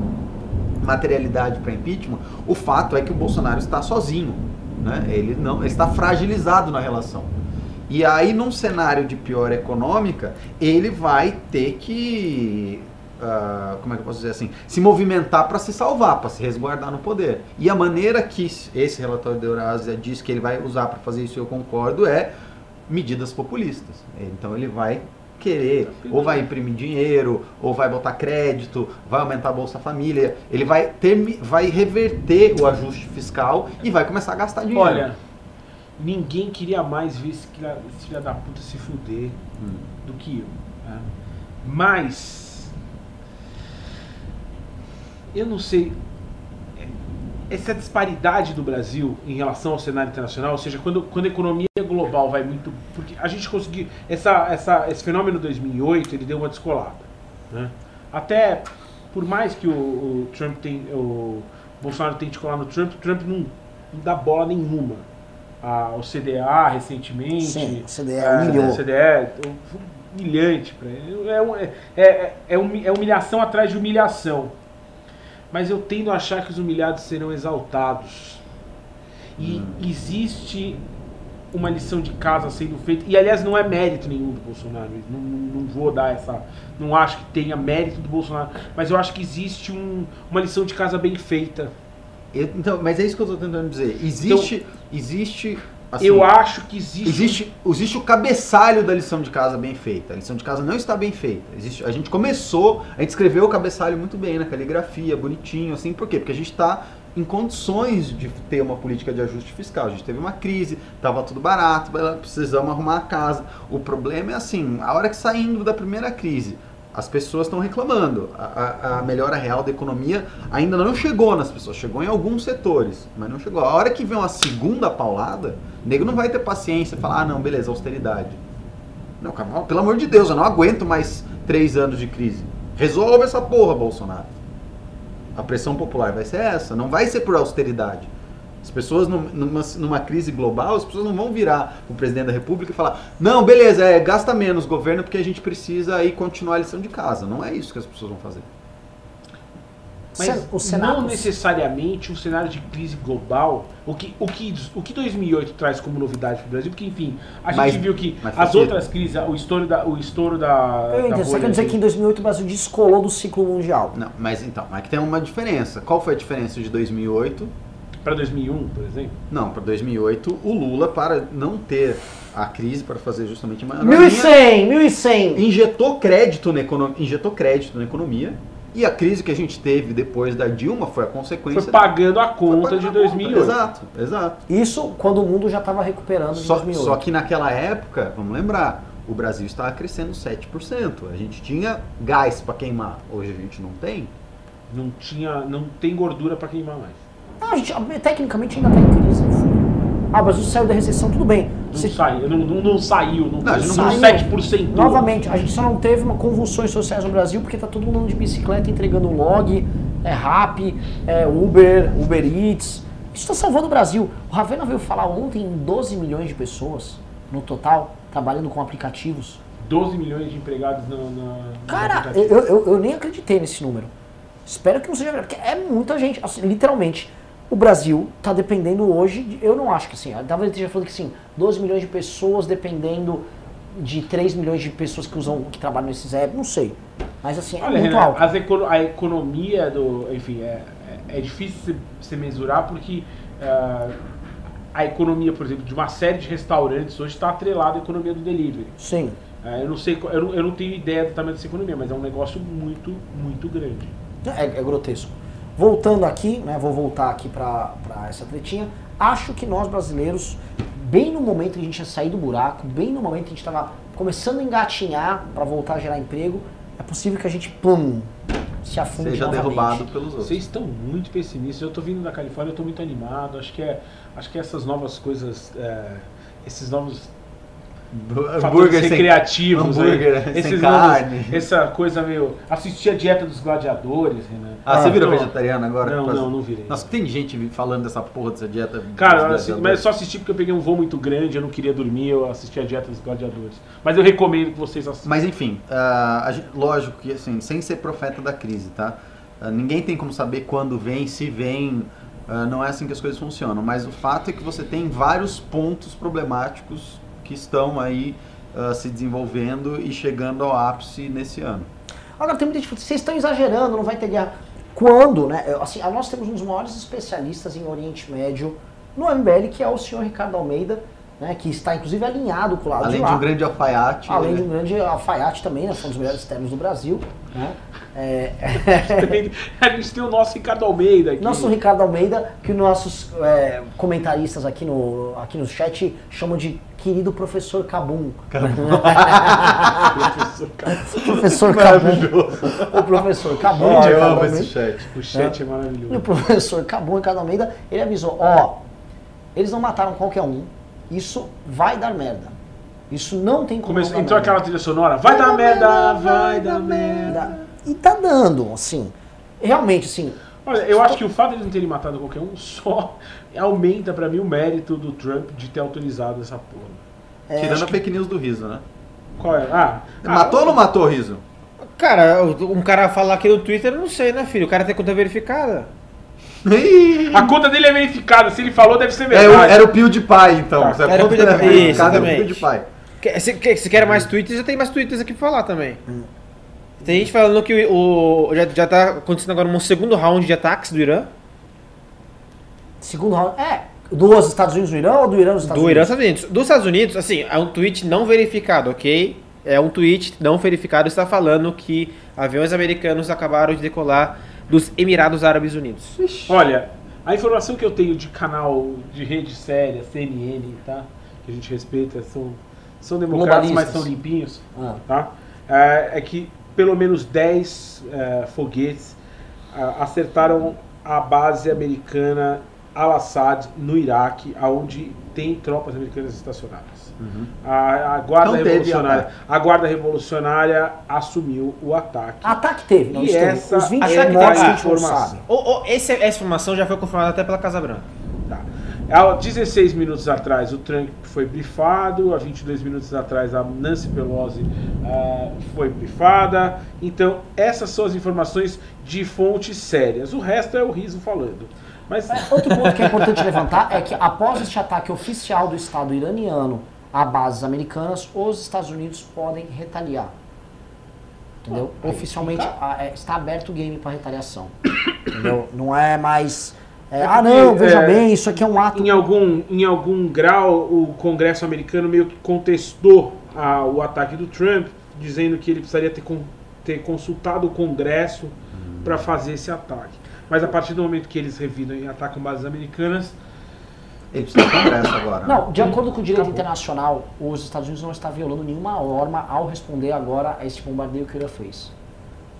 materialidade para impeachment, o fato é que o Bolsonaro está sozinho. Né? Ele não ele está fragilizado na relação. E aí, num cenário de pior econômica, ele vai ter que. ah, como é que eu posso dizer assim? Se movimentar para se salvar, para se resguardar no poder. E a maneira que esse relatório da Eurásia diz que ele vai usar para fazer isso, eu concordo, é medidas populistas. Então ele vai querer, ou vai imprimir dinheiro, ou vai botar crédito, vai aumentar a Bolsa Família, ele vai ter, vai reverter o ajuste fiscal e vai começar a gastar dinheiro. Olha, ninguém queria mais ver esse filho, da puta se fuder Hum. do que eu. né? Mas. Eu não sei. Essa disparidade do Brasil em relação ao cenário internacional, ou seja, quando, quando a economia global vai muito. Porque a gente conseguiu. Essa, essa, esse fenômeno 2008 ele deu uma descolada. Né? Até por mais que o, o Trump tem. O Bolsonaro tente colar no Trump, o Trump não, não dá bola nenhuma. A, o CDA recentemente. Sim, o CDE é, humilhou. O CDE, foi humilhante para ele. É, é, é, é é humilhação atrás de humilhação. Mas eu tendo a achar que os humilhados serão exaltados. E existe uma lição de casa sendo feita. E aliás, não é mérito nenhum do Bolsonaro. Não, não, não vou dar essa. Não acho que tenha mérito do Bolsonaro. Mas eu acho que existe um- uma lição de casa bem feita. Eu- então, mas é isso que eu estou tentando dizer. Existe, existe assim, eu acho que existe. Existe, existe o cabeçalho da lição de casa bem feita. A lição de casa não está bem feita. Existe, a gente começou, a gente escreveu o cabeçalho muito bem, na caligrafia, bonitinho, assim. Por quê? Porque a gente está em condições de ter uma política de ajuste fiscal. A gente teve uma crise, estava tudo barato, precisamos arrumar a casa. O problema é assim, a hora que saindo da primeira crise, as pessoas estão reclamando. A, a, a, melhora real da economia ainda não chegou nas pessoas, chegou em alguns setores, mas não chegou. A hora que vem uma segunda paulada, o nego não vai ter paciência e falar, ah não, beleza, austeridade. Não, pelo amor de Deus, eu não aguento mais três anos de crise. Resolve essa porra, Bolsonaro. A pressão popular vai ser essa, não vai ser por austeridade. As pessoas, numa, numa crise global, as pessoas não vão virar o presidente da república e falar: não, beleza, é, gasta menos governo porque a gente precisa aí continuar a lição de casa. Não é isso que as pessoas vão fazer. Mas o cenário... não necessariamente um cenário de crise global, o que, o que, o que 2008 traz como novidade para o Brasil, porque enfim, a gente mas, viu que as outras crises, o estouro da... O estouro da, Eu entendo, você quer dizer que em 2008 o Brasil descolou do ciclo mundial. Não, mas então, é que tem uma diferença. Qual foi a diferença de 2008 para 2001, por exemplo? Não, para 2008, o Lula, para não ter a crise, para fazer justamente uma. 1.100, 1.100! Injetou crédito, na economia, injetou crédito na economia. E a crise que a gente teve depois da Dilma foi a consequência. Foi pagando a conta pagando de 2008. Exato, exato. Isso quando o mundo já estava recuperando só, 2008. Só que naquela época, vamos lembrar, o Brasil estava crescendo 7%. A gente tinha gás para queimar. Hoje a gente não tem. Não tinha, não tem gordura para queimar mais. Não, a gente, tecnicamente ainda está em crise. Ah, o Brasil saiu da recessão, tudo bem. Não, Você... saiu, não, não, não, saiu, não, não saiu. 7%. Novamente, a gente só não teve uma convulsões sociais no Brasil porque tá todo mundo de bicicleta entregando log, é rap, é Uber, Uber Eats. Isso está salvando o Brasil. O Ravena veio falar ontem em 12 milhões de pessoas no total trabalhando com aplicativos. 12 milhões de empregados na. na Cara, eu, eu, eu, nem acreditei nesse número. Espero que não seja verdade, porque é muita gente, assim, literalmente o Brasil está dependendo hoje, de, eu não acho que assim, talvez esteja falando que sim, 12 milhões de pessoas dependendo de 3 milhões de pessoas que usam, que trabalham nesses apps, não sei. Mas assim, é Olha, muito Renan, alto. Econo a economia do, enfim, é, é, é difícil se, se, mensurar porque uh, a economia, por exemplo, de uma série de restaurantes hoje está atrelada à economia do delivery. Sim. Uh, eu não sei, eu não, eu não tenho ideia do tamanho dessa economia, mas é um negócio muito, muito grande. É, é grotesco. Voltando aqui, né, vou voltar aqui para essa tretinha, acho que nós brasileiros, bem no momento que a gente ia sair do buraco, bem no momento que a gente estava começando a engatinhar para voltar a gerar emprego, é possível que a gente, pum, se afunde Seja novamente. derrubado pelos outros. Vocês estão muito pessimistas. Eu estou vindo da Califórnia, eu estou muito animado. Acho que, é, acho que essas novas coisas, é, esses novos hambúrguer sem, criativos, hambúrguer né? sem carne. Essa coisa meio. Assistir a dieta dos gladiadores, Renan. Ah, você virou vegetariano agora? Não, não, não virei. Nossa, tem gente falando dessa porra dessa dieta. Cara, mas eu só assisti porque eu peguei um voo muito grande, eu não queria dormir, eu assisti a dieta dos gladiadores. Mas eu recomendo que vocês assistam. Mas enfim, uh, gente, lógico que assim, sem ser profeta da crise, tá? Uh, ninguém tem como saber quando vem, se vem. Uh, não é assim que as coisas funcionam, mas o fato é que você tem vários pontos problemáticos que estão aí uh, se desenvolvendo e chegando ao ápice nesse ano. Agora tem muita gente vocês estão exagerando, não vai ter guerra. Quando, né? Assim, nós temos um dos maiores especialistas em Oriente Médio no MBL, que é o senhor Ricardo Almeida, né, que está inclusive alinhado com o lado Além de lá. de um grande alfaiate. Além né? de um grande alfaiate também, né, foi um dos melhores termos do Brasil. Né? [laughs] É... a gente tem o nosso Ricardo Almeida aqui. Nosso Ricardo Almeida, que os nossos é, comentaristas aqui no, aqui no chat chamam de querido professor Cabum. [laughs] professor Cabum. O professor Cabum. Oh, eu amo esse chat. O chat é, é maravilhoso. E o professor Cabum, Ricardo Almeida, ele avisou, ó, eles não mataram qualquer um, isso vai dar merda. Isso não tem como. Começou, entrou aquela trilha sonora, vai, vai dar, merda, merda, vai dar merda. merda. E tá dando, assim. Realmente, assim. Olha, eu acho que o fato de eles não terem matado qualquer um só [laughs] aumenta para mim o mérito do Trump de ter autorizado essa porra. É, Tirando a fake news do riso, né? Qual é? Ah, matou ah, ou não matou o riso? Cara, um cara falar aqui no Twitter, eu não sei, né, filho? O cara tem conta verificada. A conta dele é verificada, se ele falou deve ser verdade. Era, era o Pio de pai, então. Tá. Era o Pio de pai, exatamente. Pio de pai. Se, se quer mais tweets, já tem mais tweets aqui pra falar também. Hum. Tem gente falando que o, já, já tá acontecendo agora um segundo round de ataques do Irã. Segundo round? É, Dos Estados Unidos no Irã ou do Irã nos Estados Do Irã Unidos? aos Estados Unidos. Dos Estados Unidos, assim, é um tweet não verificado, ok? É um tweet não verificado, está falando que aviões americanos acabaram de decolar dos Emirados Árabes Unidos. Olha, a informação que eu tenho de canal de rede séria, CNN, tá? Que a gente respeita, são, são democratas, mas são limpinhos, Ah. tá? É, é que pelo menos 10 é, foguetes ah, acertaram a base americana Al-Assad no Iraque, aonde tem tropas americanas estacionadas. A, a guarda Então revolucionária, a guarda revolucionária assumiu o ataque. Ataque teve, não E essa- Os 20 ataque mortos teve a informação. sabe. Ou, ou, esse- essa informação já foi confirmada até pela Casa Branca. Tá. Há 16 minutos atrás o Trump foi brifado, há 22 minutos atrás a Nancy Pelosi ah, foi brifada. Então, essas são as informações de fontes sérias. O resto é o riso falando. Mas Outro ponto que é importante levantar é que após este ataque oficial do Estado iraniano a bases americanas, os Estados Unidos podem retaliar. Entendeu? Oficialmente a- é, está aberto o game para retaliação. Entendeu? [coughs] Não é mais. é, É ah, porque, não, veja é, bem, isso aqui é um ato. em algum, em algum grau o Congresso americano meio que contestou ah, o ataque do Trump, dizendo que ele precisaria ter, con- ter consultado o Congresso para fazer esse ataque. Mas a partir do momento que eles revidam e atacam bases americanas, Ele precisa de congresso agora. né? Não, de acordo com o direito Acabou. internacional, os Estados Unidos não está violando nenhuma norma ao responder agora a este bombardeio que o Irã fez.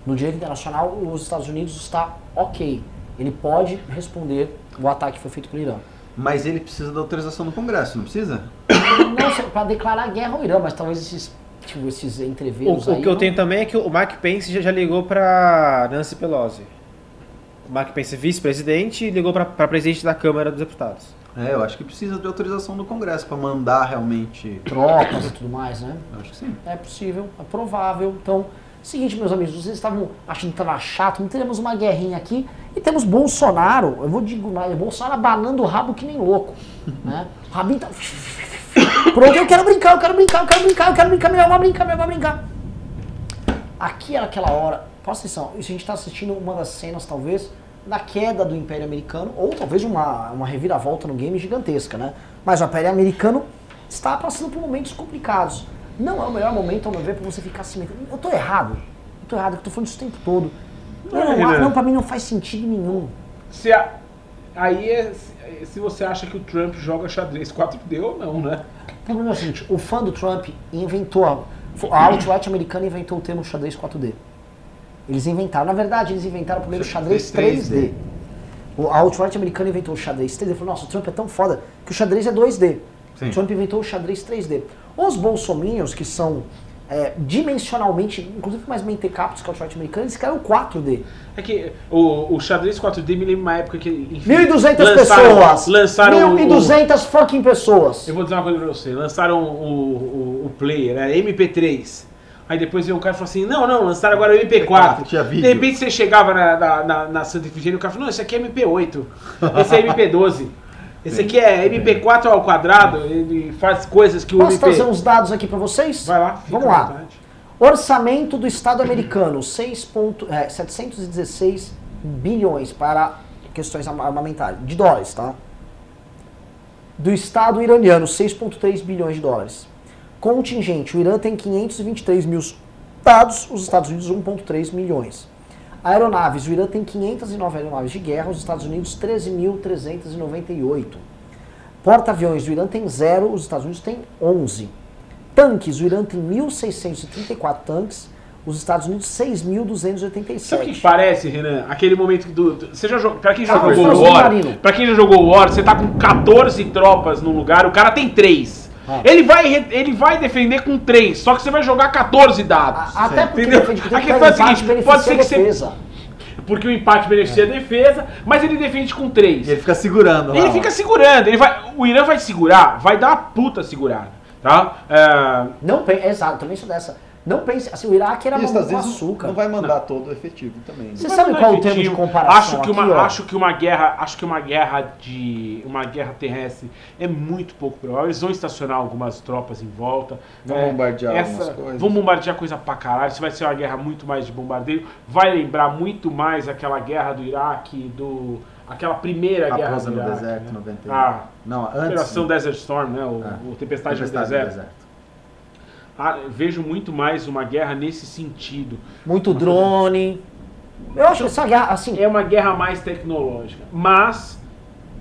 No direito internacional, os Estados Unidos está ok. Ele pode responder o ataque que foi feito pelo Irã. Mas ele precisa da autorização do congresso, não precisa? [coughs] Não para declarar guerra ao Irã, mas talvez esses, tipo, esses O, entreveros o aí que eu não- tenho também é que o Mark Pence já, já ligou pra Nancy Pelosi. O Mark Pence, vice-presidente, ligou pra presidente da Câmara dos Deputados. É, eu acho que precisa de autorização do congresso para mandar realmente. tropas e tudo mais, né? Eu acho que sim. É possível, é provável. Então, seguinte, meus amigos, vocês estavam achando que estava chato, não teremos uma guerrinha aqui e temos Bolsonaro, eu vou digo mais, Bolsonaro abanando o rabo que nem louco, né? O rabinho tá... Pronto, eu quero brincar, eu quero brincar, eu quero brincar, eu quero brincar, meu, vai brincar, meu, vai brincar. Aqui era aquela hora, presta atenção, isso a gente está assistindo uma das cenas, talvez, da queda do Império Americano, ou talvez uma, uma reviravolta no game gigantesca, né? Mas o Império Americano está passando por momentos complicados. Não é o melhor momento, ao meu ver, para você ficar assim. Eu tô errado. Eu tô errado, eu tô falando isso o tempo todo. Não, Não, não, não, pra mim não faz sentido nenhum. se a- aí é se- se você acha que o Trump joga xadrez 4D ou não, né? O problema é o seguinte, o fã do Trump inventou, a, a Outright americana inventou o termo xadrez 4D. Eles inventaram, na verdade, eles inventaram primeiro o xadrez 3D. O a Outright americana inventou o xadrez 3D, falou, nossa, o Trump é tão foda que o xadrez é 2D. Sim. O Trump inventou o xadrez 3D. Os bolsominions, que são é, dimensionalmente, inclusive mais mentecaptos que a Outright americana, eles criaram o 4D. É que o, o xadrez 4D me lembra uma época que. Enfim, 1.200 lançaram- pessoas! Lançaram. o- 1.200 fucking pessoas! Eu vou dizer uma coisa pra você. Lançaram o, o, o player, era MP3. Aí depois veio um cara e falou assim: não, não, lançaram agora o MP4. tinha vídeo. De repente você chegava na, na, na, na Santa Efigênia e o cara falou: não, esse aqui é MP8. Esse é MP12. Esse aqui é MP4 ao quadrado. Ele faz coisas que o Posso MP. trazer uns dados aqui pra vocês? Vai lá, Vamos lá. vontade. Orçamento do Estado americano, 6 ponto- é, 716 bilhões para questões arma- armamentárias, de dólares, tá? Do Estado iraniano, 6,3 bilhões de dólares. Contingente, o Irã tem 523 mil soldados, os Estados Unidos 1,3 milhões. Aeronaves, o Irã tem 509 aeronaves de guerra, os Estados Unidos 13.398. Porta-aviões, o Irã tem zero, os Estados Unidos têm 11. Tanques, o Irã tem 1.634 tanques, os Estados Unidos 6.287. Sabe o que parece, Renan? Aquele momento do. do- Você já jogou. Pra quem já Ah, jogou mas War, pra quem já jogou War, você tá com 14 tropas num lugar, o cara tem 3. Ah. Ele, vai, ele vai defender com 3, só que você vai jogar 14 dados. A- Até porque Entendeu? A questão é a seguinte, pode ser que você. defesa. Porque o empate beneficia a defesa, mas ele defende com 3. E ele fica segurando lá. Ele ó. fica segurando, ele vai, o Irã vai segurar, vai dar uma puta segurada, tá? É, Não exato, também sou dessa. Não pense, assim, o Iraque era Isso, às com vezes, açúcar. não vai mandar todo o efetivo também. né? Você sabe não é qual é o termo de comparação Acho que uma, ó? acho que uma guerra, acho que uma guerra de uma guerra terrestre é muito pouco provável. Eles vão estacionar algumas tropas em volta. Vão É, bombardear essa, algumas coisas. Vão bombardear coisa pra caralho. Isso vai ser uma guerra muito mais de bombardeio. Vai lembrar muito mais aquela guerra do Iraque, do aquela primeira guerra Raposa do no Iraque, deserto, né? 91. Ah, Não, antes. Operação Desert Storm, né? O, Ah, o Tempestade, Tempestade no Deserto. Ah, vejo muito mais uma guerra nesse sentido. Muito drone. Eu acho que essa guerra, assim, É uma guerra mais tecnológica, mas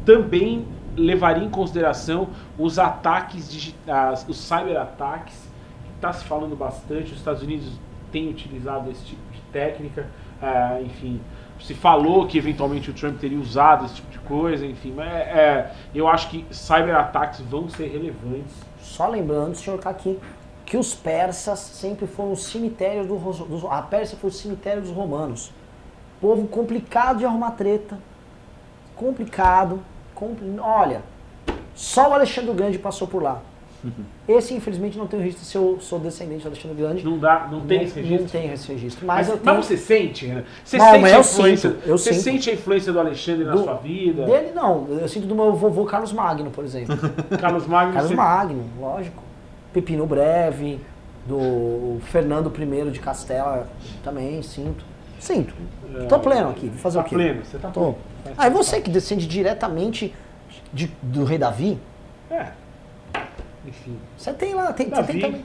também levaria em consideração os ataques digitais, os cyberataques, que está se falando bastante. Os Estados Unidos têm utilizado esse tipo de técnica. ah, enfim, se falou que eventualmente o Trump teria usado esse tipo de coisa. Enfim, mas, é, é, eu acho que cyberataques vão ser relevantes. só lembrando, senhor Kaki, que os persas sempre foram o cemitério do, dos, a Pérsia foi o cemitério dos romanos. Povo complicado de arrumar treta, complicado, compli- olha, só o Alexandre o Grande passou por lá. Esse, infelizmente, não tem o registro se eu sou descendente do Alexandre Grande. Não dá, não tem Não- esse registro. Não tem esse registro. Mas, Mas, eu mas tenho. você sente? Você Não, sente a influência? sinto, você sinto. sente a influência do Alexandre na Do- sua vida? Dele não, eu sinto do meu vovô Carlos Magno, por exemplo. [laughs] Carlos Magno. Carlos você- Magno, lógico. Pepino Breve, do Fernando I de Castela, também sinto. Sinto. Tô pleno aqui, vou fazer Tá o quê? pleno, você tá Tô. pleno. Ah, e você que descende diretamente de- do rei Davi, É. Enfim. você tem lá, tem, você Davi. tem também.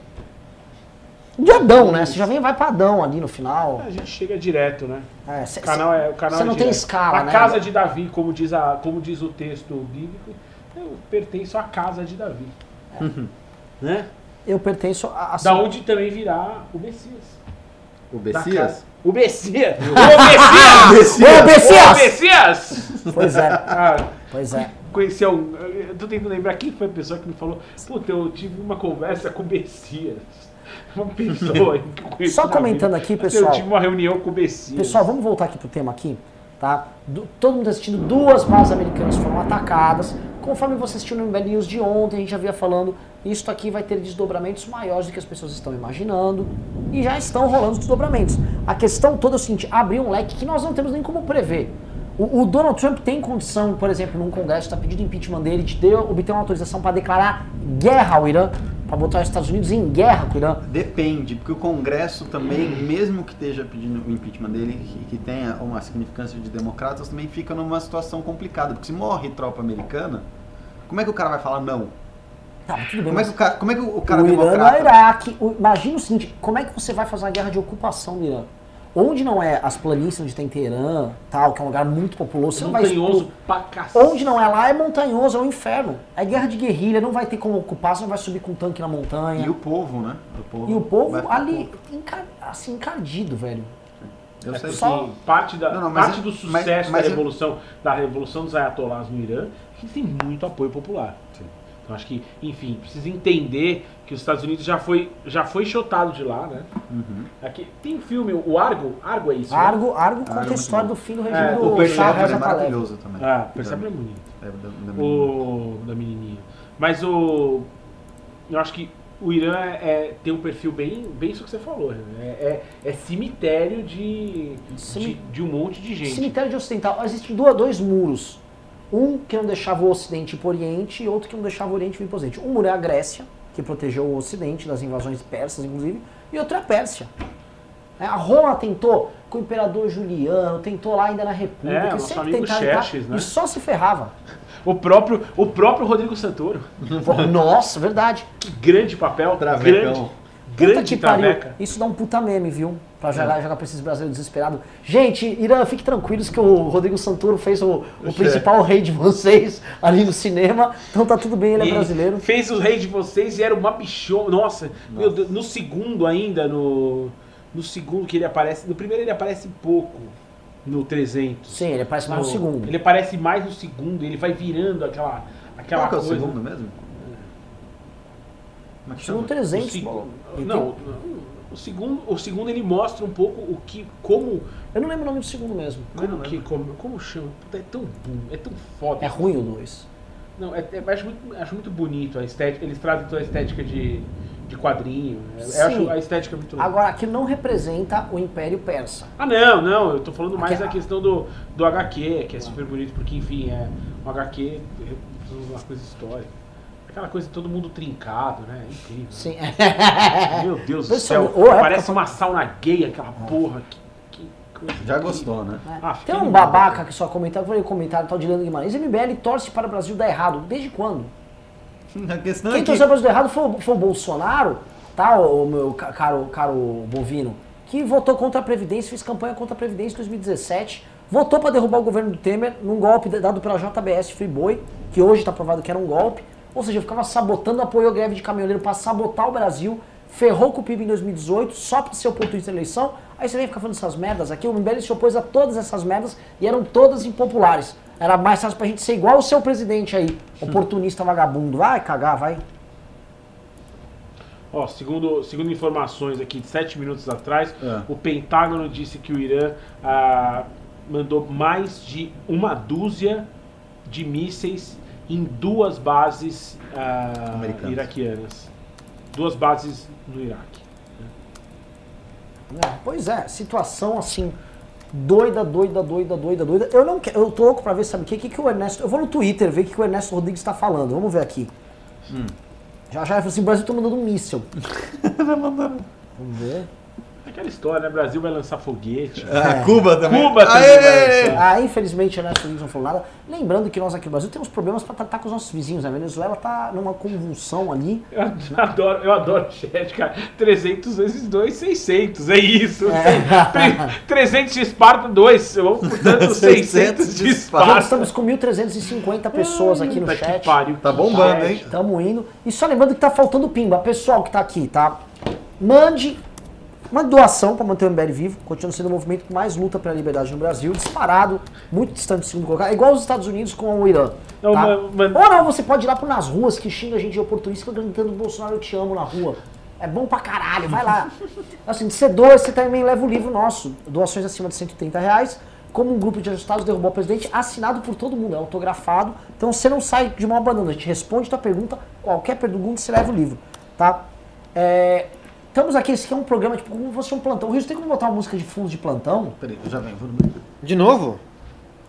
De Adão, né? Você já vem vai pra Adão ali no final. A gente chega direto, né? É, cê- O canal é, o canal Você é não tem escala, a né? casa de Davi, como diz, a, como diz o texto bíblico, eu pertenço à casa de Davi. Né? Eu pertenço a. assim, Da onde também virá o Messias. O Da Bessias? casa- [laughs] O Messias! o Messias! Ô, O Messias! Messias! Pois é, [laughs] Ah, pois é. conheci um. Eu tô tentando lembrar quem foi a pessoa que me falou. Puta, eu tive uma conversa com o Messias. [laughs] Uma pessoa aí que eu conheci Só comentando aqui, Eu pessoal. tive uma reunião com o Messias. Pessoal, vamos voltar aqui pro tema aqui, tá? Do- todo mundo assistindo, duas bases americanas foram atacadas. Conforme você assistiu no MBL News de ontem, a gente já via falando, isso aqui vai ter desdobramentos maiores do que as pessoas estão imaginando. E já estão rolando os desdobramentos. A questão toda é o seguinte, abrir um leque que nós não temos nem como prever. O, o Donald Trump tem condição, por exemplo, num congresso, está pedindo impeachment dele, de ter, obter uma autorização para declarar guerra ao Irã, para botar os Estados Unidos em guerra com o Irã. Depende, porque o Congresso também, mesmo que esteja pedindo o impeachment dele, que, que tenha uma significância de democratas, também fica numa situação complicada. Porque se morre tropa americana, como é que o cara vai falar não? Tá, bem, Como é que o cara, como é que o cara o Irã no democrata... Iraque. O- Imagina o seguinte, como é que você vai fazer uma guerra de ocupação do Irã? Onde não é as planícies onde tem Teherã, tal, que é um lugar muito populoso, você não vai Montanhoso pra cacete. Onde não é lá é montanhoso, é um inferno. É guerra de guerrilha, não vai ter como ocupar, você não vai subir com um tanque na montanha. E o povo, né? O povo, E o povo ali, encar- assim, encardido, velho. Eu É sei. Só- parte, da, Não, não, mas parte é- do mas- sucesso mas da é- revolução, da revolução dos ayatolás no Irã, que tem muito apoio popular. Então acho que, enfim, precisa entender que os Estados Unidos já foi, já foi chotado de lá, né? Uhum. Aqui, tem um filme, o Argo, Argo é isso? né? Argo, Argo conta é a muito história do fim do regime É, do O Reza é maravilhoso também. Ah, percebe é bonito. É, da- da- O da menininha. Mas o eu acho que o Irã é, é- tem um perfil bem, bem isso que você falou, né? é, é, é cemitério de, Cemi- de, de um monte de gente. Cemitério de ocidental. Existem duas- dois muros. Um que não deixava o Ocidente ir para o Oriente e outro que não deixava o Oriente vir para o Ocidente. Um muro é a Grécia, que protegeu o Ocidente das invasões persas, inclusive, e outro é a Pérsia. É, A Roma tentou com o imperador Juliano, tentou lá ainda na República, É, nosso sempre amigo Xerxes, né? e só se ferrava. [laughs] O próprio, o próprio Rodrigo Santoro. Nossa, verdade. Que grande papel. Travecão. Grande, Puta grande que pariu. traveca. Isso dá um puta meme, viu? Pra jogar, jogar pra esses brasileiros desesperados. Gente, Irã, fique tranquilos que o Rodrigo Santoro fez o, o principal rei de vocês [laughs] ali no cinema. Então tá tudo bem, ele é E brasileiro. Fez o rei de vocês e era uma bichona. Nossa, meu Deus, no segundo ainda, no, no segundo que ele aparece. No primeiro ele aparece pouco. No 300. Sim, ele aparece mais no segundo. Ele aparece mais no segundo, ele vai virando aquela, aquela Qual que é o coisa. segundo mesmo? Como é que Segundo chama? O 300, Ele Não, o segundo, o segundo ele mostra um pouco o que, como, Eu não lembro o nome do segundo mesmo. como que, como, como chama? Puta, é tão bom, é tão foda. É ruim o 2. Não, é, é- acho, muito, acho muito bonito a estética. Eles trazem toda a estética de, de quadrinho. Eu Sim. acho a estética muito legal. Agora, aquilo não representa o Império Persa. Ah, não, não, eu tô falando mais Aquela- da questão do, do HQ, que é super bonito, porque, enfim, é um HQ, uma coisa histórica. Aquela coisa de todo mundo trincado, né? É incrível. Sim. [laughs] Meu Deus do céu. época Parece foi- uma sauna gay, aquela porra. Que, que Já gostou, né? né? Ah, Tem um babaca que só comentário, eu falei o comentário tal de Leandro Guimarães. MBL torce para o Brasil dar errado. Desde quando? A questão Quem é que... torceu para o Brasil dar errado foi, o- foi o Bolsonaro, tá, o meu ca- caro, caro Bovino, que votou contra a Previdência, fez campanha contra a Previdência em 2017, votou para derrubar o governo do Temer num golpe dado pela JBS Friboi, que hoje está provado que era um golpe. Ou seja, ficava sabotando, apoiou a greve de caminhoneiro para sabotar o Brasil, ferrou com o PIB em 2018 só para ser oportunista na eleição. Aí você vem ficar falando essas merdas aqui. O MBL se opôs a todas essas merdas e eram todas impopulares. Era mais fácil pra gente ser igual o seu presidente aí, oportunista vagabundo. Vai cagar, vai. Ó, segundo, segundo informações aqui de sete minutos atrás, É. o Pentágono disse que o Irã ah, mandou mais de uma dúzia de mísseis em duas bases Americanas. iraquianas. Duas bases no Iraque. É, pois é, situação assim, doida, doida, doida, doida, doida. Eu não quero, eu tô louco pra ver, sabe o que, que, que o Ernesto. Eu vou no Twitter ver o que, que o Ernesto Rodrigues tá falando. Vamos ver aqui. Já já ele falou assim: o Brasil tá mandando um míssil. [laughs] Vamos ver. Aquela história, né? Brasil vai lançar foguete. Ah, Cuba também. Cuba também Aê! vai lançar. Ah, infelizmente Ernesto Rodrigues não falou nada. Lembrando que nós aqui no Brasil temos problemas pra tratar com os nossos vizinhos. A Venezuela tá numa convulsão ali. Eu adoro, eu adoro o chat, cara. 300 vezes 2, 600. É isso. Tre- 300 de Esparta, 2. Portanto, 600 de Nós Esparta. estamos com 1.350 pessoas aqui no que chat. pariu. Tá bombando, Chat. hein? Tamo indo. E só lembrando que tá faltando pimba. Pessoal que tá aqui, tá? Mande uma doação para manter o MBL vivo. Continua sendo o movimento que mais luta pela liberdade no Brasil. Disparado, muito distante do segundo colocado. É igual os Estados Unidos com o Irã. Não, tá? mas- mas- Ou não, você pode ir lá pro nas ruas que xinga a gente de oportunista gritando Bolsonaro eu te amo na rua. É bom pra caralho, vai lá. [laughs] Assim, você doa, você também leva o livro nosso. Doações acima de 130 reais. Como um grupo de ajustados derrubou o presidente, assinado por todo mundo, é autografado. Então você não sai de mão abanando. A gente responde tua pergunta, qualquer pergunta você leva o livro. Tá? É, estamos aqui, esse aqui é um programa, tipo, como se fosse um plantão. O Rio tem como botar uma música de fundo de plantão? Peraí, eu já venho. vou no- De novo?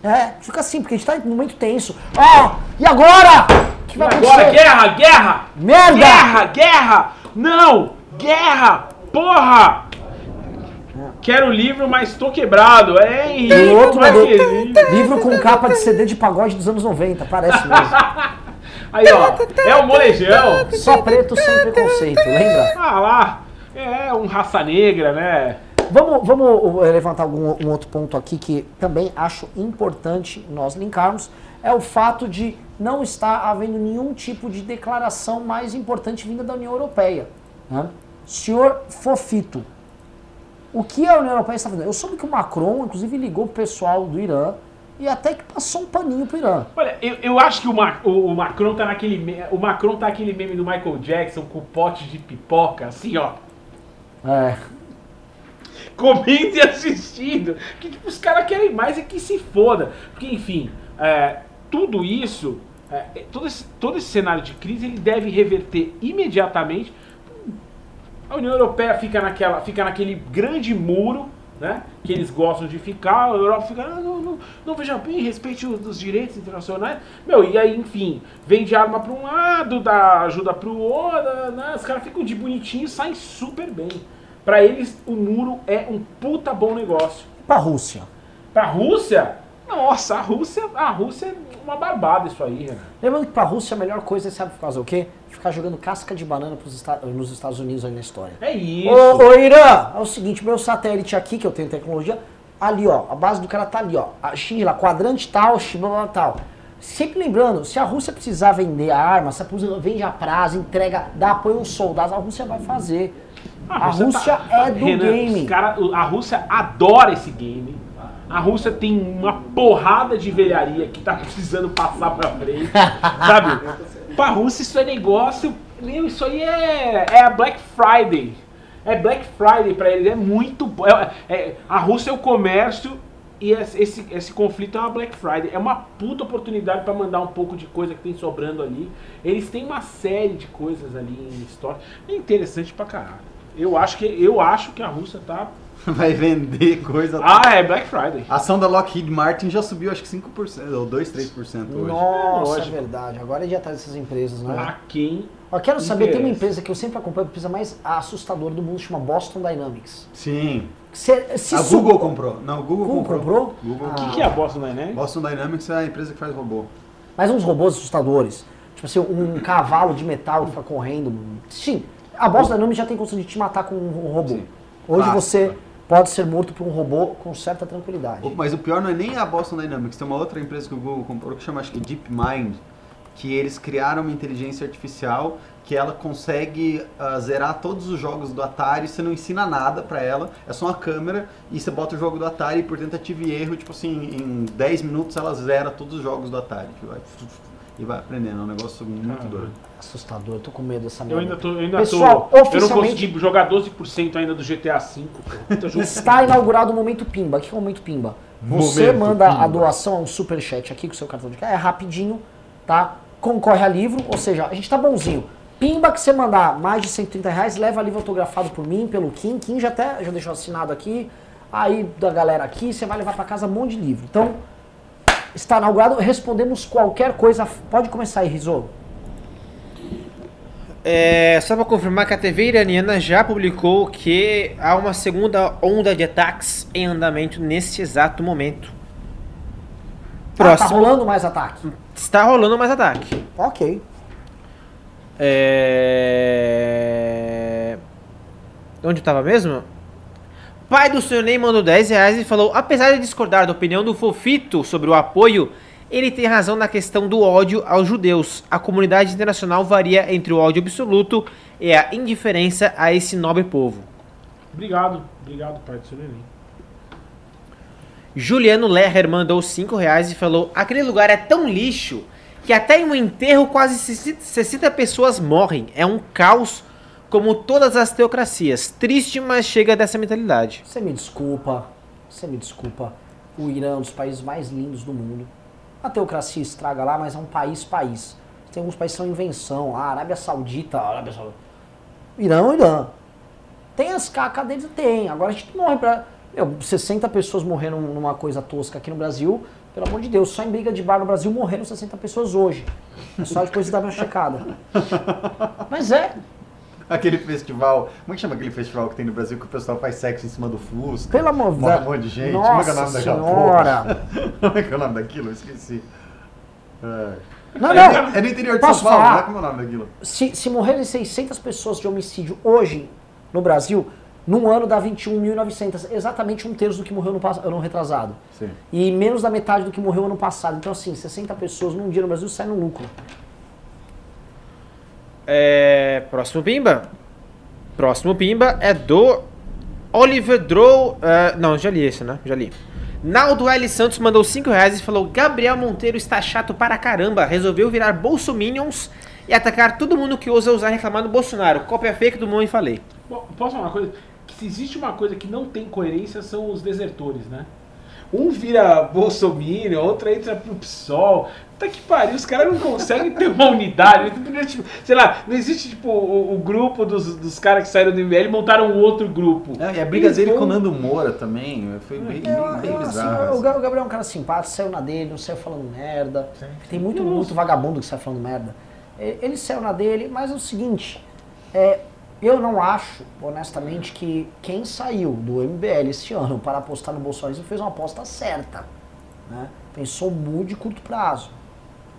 É, fica assim, porque a gente tá em um momento tenso. Ó, e agora? O que vai Agora, acontecer? guerra, guerra! Merda! Guerra, guerra! Não! Guerra! Porra! Quero o livro, mas tô quebrado. É, Henrique, E outro mandou livro com capa de CD de pagode dos anos 90, parece mesmo. [laughs] Aí, ó, é o molejão. Só preto sem preconceito, lembra? Ah lá, é um raça negra, né? Vamos, vamos levantar algum um outro ponto aqui que também acho importante nós linkarmos. É o fato de não estar havendo nenhum tipo de declaração mais importante vinda da União Europeia. Né? Senhor Fofito, o que a União Europeia está fazendo? Eu soube que o Macron, inclusive, ligou pro pessoal do Irã e até que passou um paninho pro Irã. Olha, eu, eu acho que o, Ma- o- o Macron tá naquele o Macron tá aquele meme do Michael Jackson com o pote de pipoca, assim, ó. É. comendo e assistindo. Que tipo, os caras querem mais é que se foda. Porque, enfim, é, tudo isso, é, é, todo, esse, todo esse cenário de crise, ele deve reverter imediatamente. A União Europeia fica, naquela, fica naquele grande muro, né? Que eles gostam de ficar, a Europa fica, ah, não, não, não veja bem, respeite os, os direitos internacionais. Meu, e aí, enfim, vende arma para um lado, dá ajuda para o outro, né? os caras ficam de bonitinho e saem super bem. Pra eles, o muro é um puta bom negócio. Pra Rússia. Pra Rússia, nossa, a Rússia, a Rússia é uma barbada isso aí, Renan. Lembrando que pra Rússia a melhor coisa é sabe fazer o quê? Ficar jogando casca de banana Esta- nos Estados Unidos aí na história. É isso. Ô, ô Irã, é o seguinte, meu satélite aqui, que eu tenho tecnologia, ali ó, a base do cara tá ali ó, a China lá, quadrante tal, China lá, tal. Sempre lembrando, se a Rússia precisar vender a arma, se a Rússia vende a prazo, entrega, dá apoio aos soldados, a Rússia vai fazer. A Rússia tá- é do Renan, game. cara- a Rússia adora esse game. A Rússia tem uma porrada de velharia que tá precisando passar pra frente, sabe? [laughs] Pra Rússia isso é negócio, isso aí é, é a Black Friday. É Black Friday pra eles, é muito. É- é- a Rússia é o comércio e esse, esse, conflito é uma Black Friday. É uma puta oportunidade pra mandar um pouco de coisa que tem sobrando ali. Eles têm uma série de coisas ali em estoque. É interessante pra caralho. Eu acho que, eu acho que a Rússia tá. [laughs] Vai vender coisa. Ah, é Black Friday. A ação da Lockheed Martin já subiu acho que 5%, ou 2, 3% hoje. Nossa, é verdade. Agora é de atrás dessas empresas, né? A quem? Eu quero saber, tem uma empresa que eu sempre acompanho, a empresa mais assustadora do mundo, chama Boston Dynamics. Sim. Se, se A Google comprou. Não, o Google, Google comprou? Google Ah. O que, que é a Boston Dynamics? Boston Dynamics é a empresa que faz robô. Mas uns robôs assustadores. Tipo assim, um [laughs] cavalo de metal que fica correndo. Sim, a Boston Dynamics já tem condição de te matar com um robô. Sim. Hoje você? Pode ser morto por um robô com certa tranquilidade. Mas o pior não é nem a Boston Dynamics, tem uma outra empresa que o Google comprou que chama acho que DeepMind, que eles criaram uma inteligência artificial que ela consegue ah, zerar todos os jogos do Atari, você não ensina nada pra ela, é só uma câmera e você bota o jogo do Atari e por tentativa e erro, tipo assim, em 10 minutos ela zera todos os jogos do Atari. que vai- E vai aprendendo, é um negócio muito doido. Assustador, eu tô com medo dessa Eu merda. ainda tô. Eu, ainda Pessoal, tô, eu não oficialmente- consegui jogar 12% ainda do GTA V. Está inaugurado o Momento Pimba. O que é o Momento Pimba? Você Momento manda a Pimba. doação, um superchat aqui com o seu cartão de crédito. É rapidinho, tá? Concorre a livro, ou seja, a gente tá bonzinho. Pimba que você mandar mais de 130 reais, leva livro autografado por mim, pelo Kim. Kim já até já deixou assinado aqui. Aí da galera aqui, você vai levar pra casa um monte de livro. Então, está inaugurado, respondemos qualquer coisa. Pode começar aí, Rizzo. É, só para confirmar que a TV iraniana já publicou que há uma segunda onda de ataques em andamento neste exato momento. Ah, tá Próximo. rolando mais ataque. Está rolando mais ataque. Ok. É... Onde eu tava mesmo? Pai do Sr. Ney mandou 10 reais e falou: apesar de discordar da opinião do Fofito sobre o apoio, ele tem razão na questão do ódio aos judeus. A comunidade internacional varia entre o ódio absoluto e a indiferença a esse nobre povo. Obrigado, obrigado, pai do seu neném. Juliano Lerrer mandou 5 reais e falou: aquele lugar é tão lixo que até em um enterro quase 60 pessoas morrem. É um caos como todas as teocracias. Triste, mas chega dessa mentalidade. Você me desculpa, você me desculpa. O Irã é um dos países mais lindos do mundo. A teocracia estraga lá, mas é um país-país. Tem alguns países que são invenção. A Arábia Saudita, a Arábia Saudita. Irã é Irã. Tem as cacas deles? Tem. Agora a gente morre pra. Meu, 60 pessoas morreram numa coisa tosca aqui no Brasil. Pelo amor de Deus, só em briga de bar no Brasil morreram 60 pessoas hoje. É só depois de dar uma checada. [laughs] Mas é, Aquele festival, como é que chama aquele festival que tem no Brasil que o pessoal faz sexo em cima do Fusca? pelo amor de Deus. um monte de gente. Como é que é o Nossa nome daquela senhora. porra? [laughs] Como é que é o nome daquilo? Eu esqueci. É. Não, É, não. é no interior de Posso São Paulo, falar? não é como é o nome daquilo? Se, se morrerem 600 pessoas de homicídio hoje no Brasil, num ano dá 21.900, exatamente um terço do que morreu no pass- ano retrasado. Sim. E menos da metade do que morreu ano passado. Então, assim, 60 pessoas num dia no Brasil sai no lucro. É, próximo Pimba. Próximo Pimba é do Oliver Drow. é, não, já li esse, né? Já li. Naldo L. Santos mandou 5 reais e falou: Gabriel Monteiro está chato para caramba. Resolveu virar bolsominions e atacar todo mundo que ousa usar reclamar do Bolsonaro. Cópia fake do e falei. Bom, posso falar uma coisa? Que se existe uma coisa que não tem coerência são os desertores, né? Um vira Bolsonaro, outro entra pro PSOL. Puta que pariu, os caras não conseguem ter uma unidade. Tipo, Sei lá, não existe tipo o, o grupo dos, dos caras que saíram do MBL e montaram um outro grupo. É, e a briga dele com o Nando Moura também foi bem, bem, Eu- bem eu, assim, bizarro. o Ga- o Gabriel é um cara simpático, saiu na dele, não saiu falando merda. Tem muito, muito vagabundo que sai falando merda. É, Ele saiu na dele, mas é o seguinte, é, eu não acho, honestamente, que quem saiu do MBL este ano para apostar no Bolsonaro fez uma aposta certa. Né? Pensou muito de curto prazo.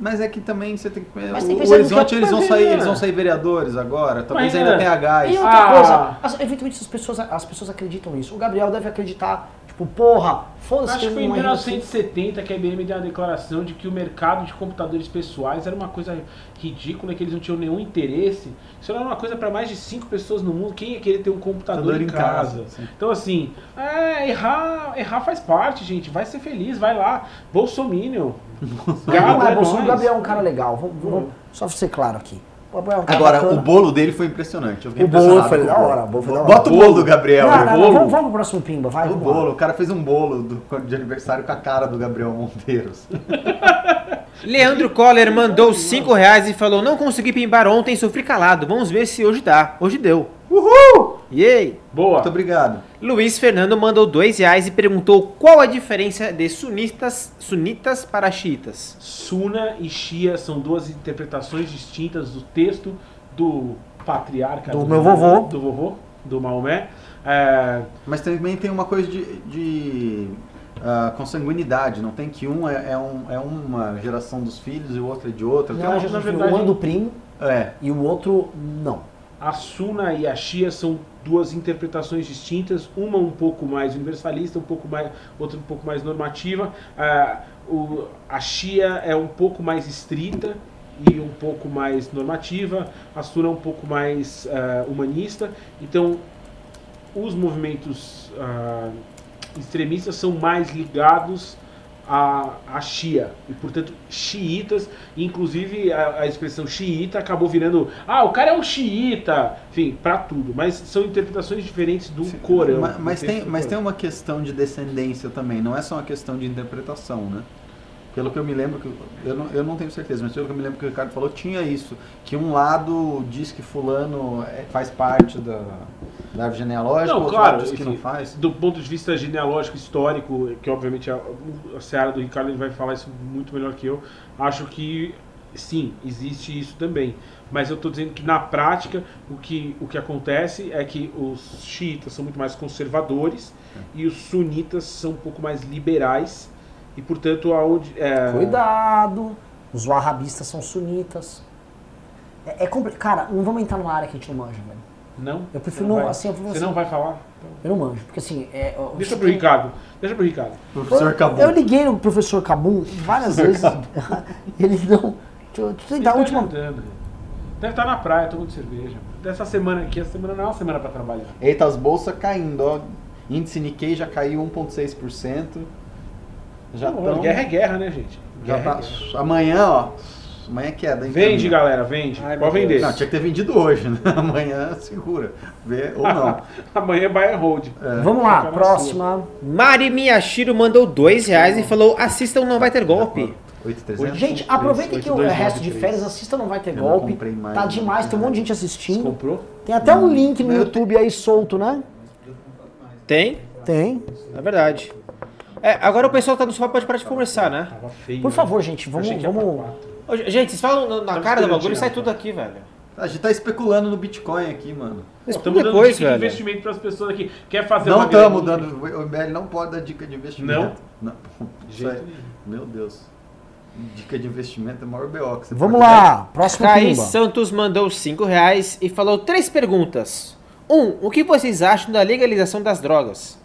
Mas é que também você tem que. Mas o, tem que o no Horizonte eles vão sair, eles vão sair vereadores agora. Talvez Mas, ainda Renan, tenha gás. E outra Ah. coisa, as, eventualmente as pessoas, as pessoas acreditam nisso. O Gabriel deve acreditar, tipo, porra, foda-se, Acho que foi em uma renovação. 1970 que a IBM deu uma declaração de que o mercado de computadores pessoais era uma coisa ridícula, que eles não tinham nenhum interesse. Isso era uma coisa para mais de 5 pessoas no mundo. Quem ia querer ter um computador em em casa? casa. Então, assim, é, errar, errar faz parte, gente. Vai ser feliz, vai lá. Bolsominion. [laughs] Não é é Bolsonaro. Gabriel é um cara legal. Vamos, vamos- só pra ser claro aqui. Cara Agora, bacana. o bolo dele foi impressionante. O bolo foi da bolo. hora, bolo foi da hora. Bota o bolo do Gabriel. Não, o não, não, bolo. vamos, vamos pro próximo Pimba, vai. O vamos lá. bolo, o cara fez um bolo do- de aniversário com a cara do Gabriel Monteiros. [laughs] Leandro Coller mandou 5 reais e falou: Não consegui pimbar ontem, sofri calado. Vamos ver se hoje dá. Hoje deu. Uhul! Yay! Boa. Muito obrigado. Luiz Fernando mandou dois reais e perguntou qual a diferença de sunitas, sunitas para xiitas. Suna e Shia são duas interpretações distintas do texto do patriarca Do meu vovô. do vovô, do Maomé. É, Mas também tem uma coisa de, de ah, consanguinidade, não tem que um é, é um- é uma geração dos filhos e o outro é de outra. Tem Não, uma- na viu verdade- um é do primo é, e o outro não. A Suna e a Shia são duas interpretações distintas, uma um pouco mais universalista, um pouco mais, outra um pouco mais normativa. Ah, o- a Shia é um pouco mais estrita e um pouco mais normativa, a Suna é um pouco mais ah, humanista. Então, os movimentos ah, extremistas são mais ligados a, a Shia e portanto xiitas, inclusive a, a expressão xiita acabou virando ah o cara é um xiita, enfim para tudo, mas são interpretações diferentes do Corão. mas, mas tem, mas tem Corão. uma questão de descendência também, não é só uma questão de interpretação, né? Pelo que eu me lembro, que eu não, eu não tenho certeza, mas pelo que eu me lembro que o Ricardo falou, tinha isso. Que um lado diz que fulano é- faz parte da, da árvore genealógica, Não, claro, lado diz que não faz. Do ponto de vista genealógico, histórico, que obviamente a, a seara do Ricardo ele vai falar isso muito melhor que eu, acho que sim, existe isso também. Mas eu estou dizendo que na prática o que, o que acontece é que os xiitas são muito mais conservadores e os sunitas são um pouco mais liberais e portanto aonde é, Cuidado, os wahhabistas são sunitas. É, é compli- Cara, não vamos entrar numa área que a gente não manja, velho. não Eu prefiro não, vai- assim, eu prefiro você assim. não vai falar Eu não manjo, porque assim, é, deixa pro tem- Ricardo deixa pro Ricardo Professor Eu Cabum. liguei no professor Cabum várias [laughs] vezes. ele não. Deixa eu, deixa eu Ele tentar a tá última. andando. deve estar na praia tomando cerveja dessa semana aqui essa semana não é uma semana para trabalhar Eita, as bolsas caindo, ó. Índice Nikkei já caiu 1,6%. Já Não, tão, Guerra é guerra, né, gente? já Guerra tá, é. Amanhã, ó. Amanhã é queda, hein? Vende, caminho. galera, vende. Ai, Pode vender. Não, tinha que ter vendido hoje, né? [laughs] Amanhã segura. Vê ou não. [laughs] Amanhã é buy and hold. Vamos lá, próxima. Mari Miyashiro mandou dois reais e falou: assistam, não vai ter golpe. 8,300? Gente, aproveitem que o 8293. resto de férias assista Não Vai Ter Eu não Golpe. comprei mais, Tá né? demais, tem um monte de gente Você assistindo. comprou? Tem até um link no YouTube aí solto, né? Tem? Tem. É verdade. É, agora o pessoal tá no sofá, pode parar de conversar, né? Tava feio. Por né? favor, gente, vamos. Vamos... Ô, gente, vocês falam na- Tava cara do bagulho e sai chegar, tudo tá? aqui, velho. A gente tá especulando no Bitcoin aqui, mano. Estamos dando depois, dica de velho. investimento para as pessoas aqui. Quer fazer Não uma estamos dando. O MBL não pode dar dica de investimento. Não? Isso jeito aí- nenhum. Meu Deus. Dica de investimento é o maior BO que você Vamos pode lá, próximo Thaís pimba. Santos mandou cinco reais e falou três perguntas. Um, o que vocês acham da legalização das drogas?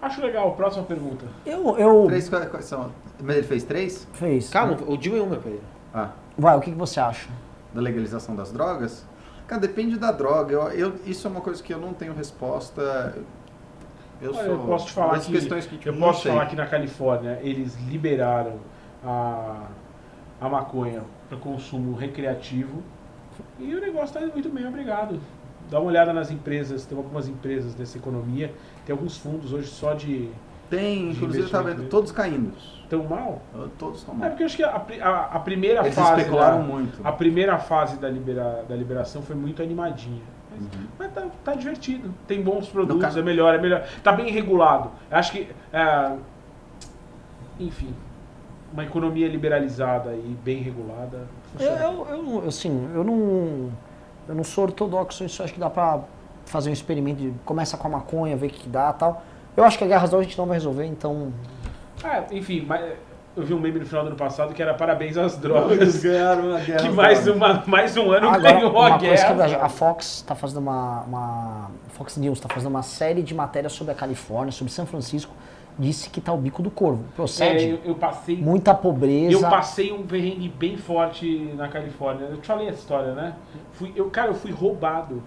Acho legal. Próxima pergunta. Eu. eu... Três quais, são? Mas ele fez três? Fez. Calma, o Dil é uma, Pedro. Ah, Vai, o que, que você acha? da legalização das drogas? Cara, depende da droga. Eu, eu- isso é uma coisa que eu não tenho resposta. Eu Olha, sou. eu posso te falar que, questões que tipo, eu posso sei. falar que na Califórnia eles liberaram a, a maconha para consumo recreativo e o negócio está indo muito bem, obrigado. Dá uma olhada nas empresas, tem algumas empresas dessa economia, tem alguns fundos hoje só de Tem, de inclusive eu investimento. vendo, todos caindo. tão mal. Todos estão É mal. porque eu acho que a, a- a primeira Eles fase especularam da, muito. a primeira fase da, libera, da liberação foi muito animadinha. Mas, Uhum. mas tá, tá divertido. Tem bons produtos, ca- é melhor, é melhor. Tá bem regulado. Eu acho que. é, enfim, uma economia liberalizada e bem regulada. Eu, funciona. eu, eu, não- assim, eu não. Eu não sou ortodoxo, isso acho que dá pra fazer um experimento de começa com a maconha, ver o que, dá tal. Eu acho que a guerra drogas a gente não vai resolver, então. Ah, enfim, mas eu vi um meme no final do ano passado que era parabéns às drogas. Ganharam a guerra. [laughs] que mais, uma, mais um ano Agora, ganhou uma a guerra. a Fox tá fazendo uma, uma. Fox News tá fazendo uma série de matérias sobre a Califórnia, sobre São Francisco. Disse que tá o bico do corvo. É, Procede. eu, eu passei muita pobreza. Eu passei um perrengue bem forte na Califórnia. Eu te falei essa história, né? Fui, eu, cara, eu fui roubado.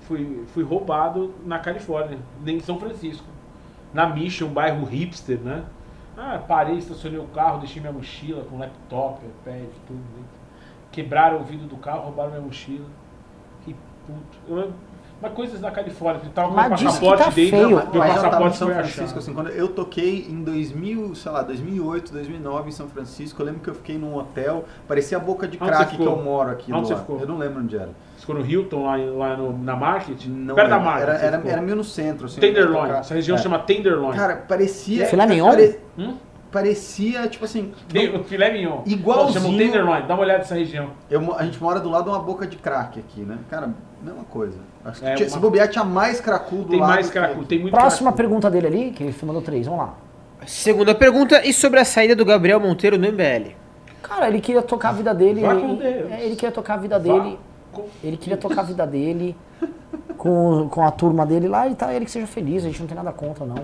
Fui, fui roubado na Califórnia, em São Francisco. Na Mission, um bairro hipster, né? Ah, parei, estacionei o carro, deixei minha mochila com laptop, iPad, tudo dentro. Quebraram o vidro do carro, roubaram minha mochila. Fiquei puto. Eu- Mas coisas da Califórnia, que tava com o Mas que passaporte tá dentro, feio. meu Mas eu em passaporte São foi Francisco, assim, quando eu toquei em 2000, sei lá, 2008, 2009 em São Francisco, eu lembro que eu fiquei num hotel, parecia a boca de crack que eu moro aqui Onde no você ar. ficou? Eu não lembro onde era. Você ficou no Hilton, lá, lá no, na Market? Não Perto da lembro. Market. Era, era, era meio no centro, assim. eu Tenderloin. Essa região É. chama Tenderloin. Cara, parecia... Filé mignon? pare- Hum? Parecia, tipo assim... Tem o filé mignon. Igualzinho- Chama Tenderloin. Dá uma olhada nessa região. eu a gente mora do lado de uma boca de crack aqui, né? Cara, mesma coisa. Acho que É, tinha- uma- Se bobear, tinha mais cracudo Tem lá mais tem muito Próxima cracu. pergunta dele ali, que ele mandou três, vamos lá. Segunda pergunta, e sobre a saída do Gabriel Monteiro no MBL? Cara, ele queria tocar a vida dele. Vá com Deus. é, ele queria tocar a vida Vá dele. com- Ele queria tocar a vida dele com, com a turma dele lá e tá, ele que seja feliz, a gente não tem nada contra, não.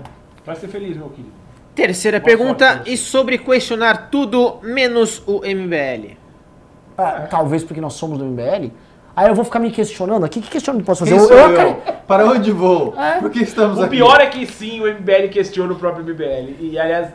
Vai ser feliz, meu querido. Terceira Boa pergunta, sorte e sobre questionar tudo menos o MBL? Ah, Talvez porque nós somos do MBL. Aí eu vou ficar me questionando aqui. Que questionamento eu posso fazer? Quem Eu, eu eu? Para onde vou? É. Por que estamos O aqui? pior é que sim, o MBL questiona o próprio MBL. E aliás,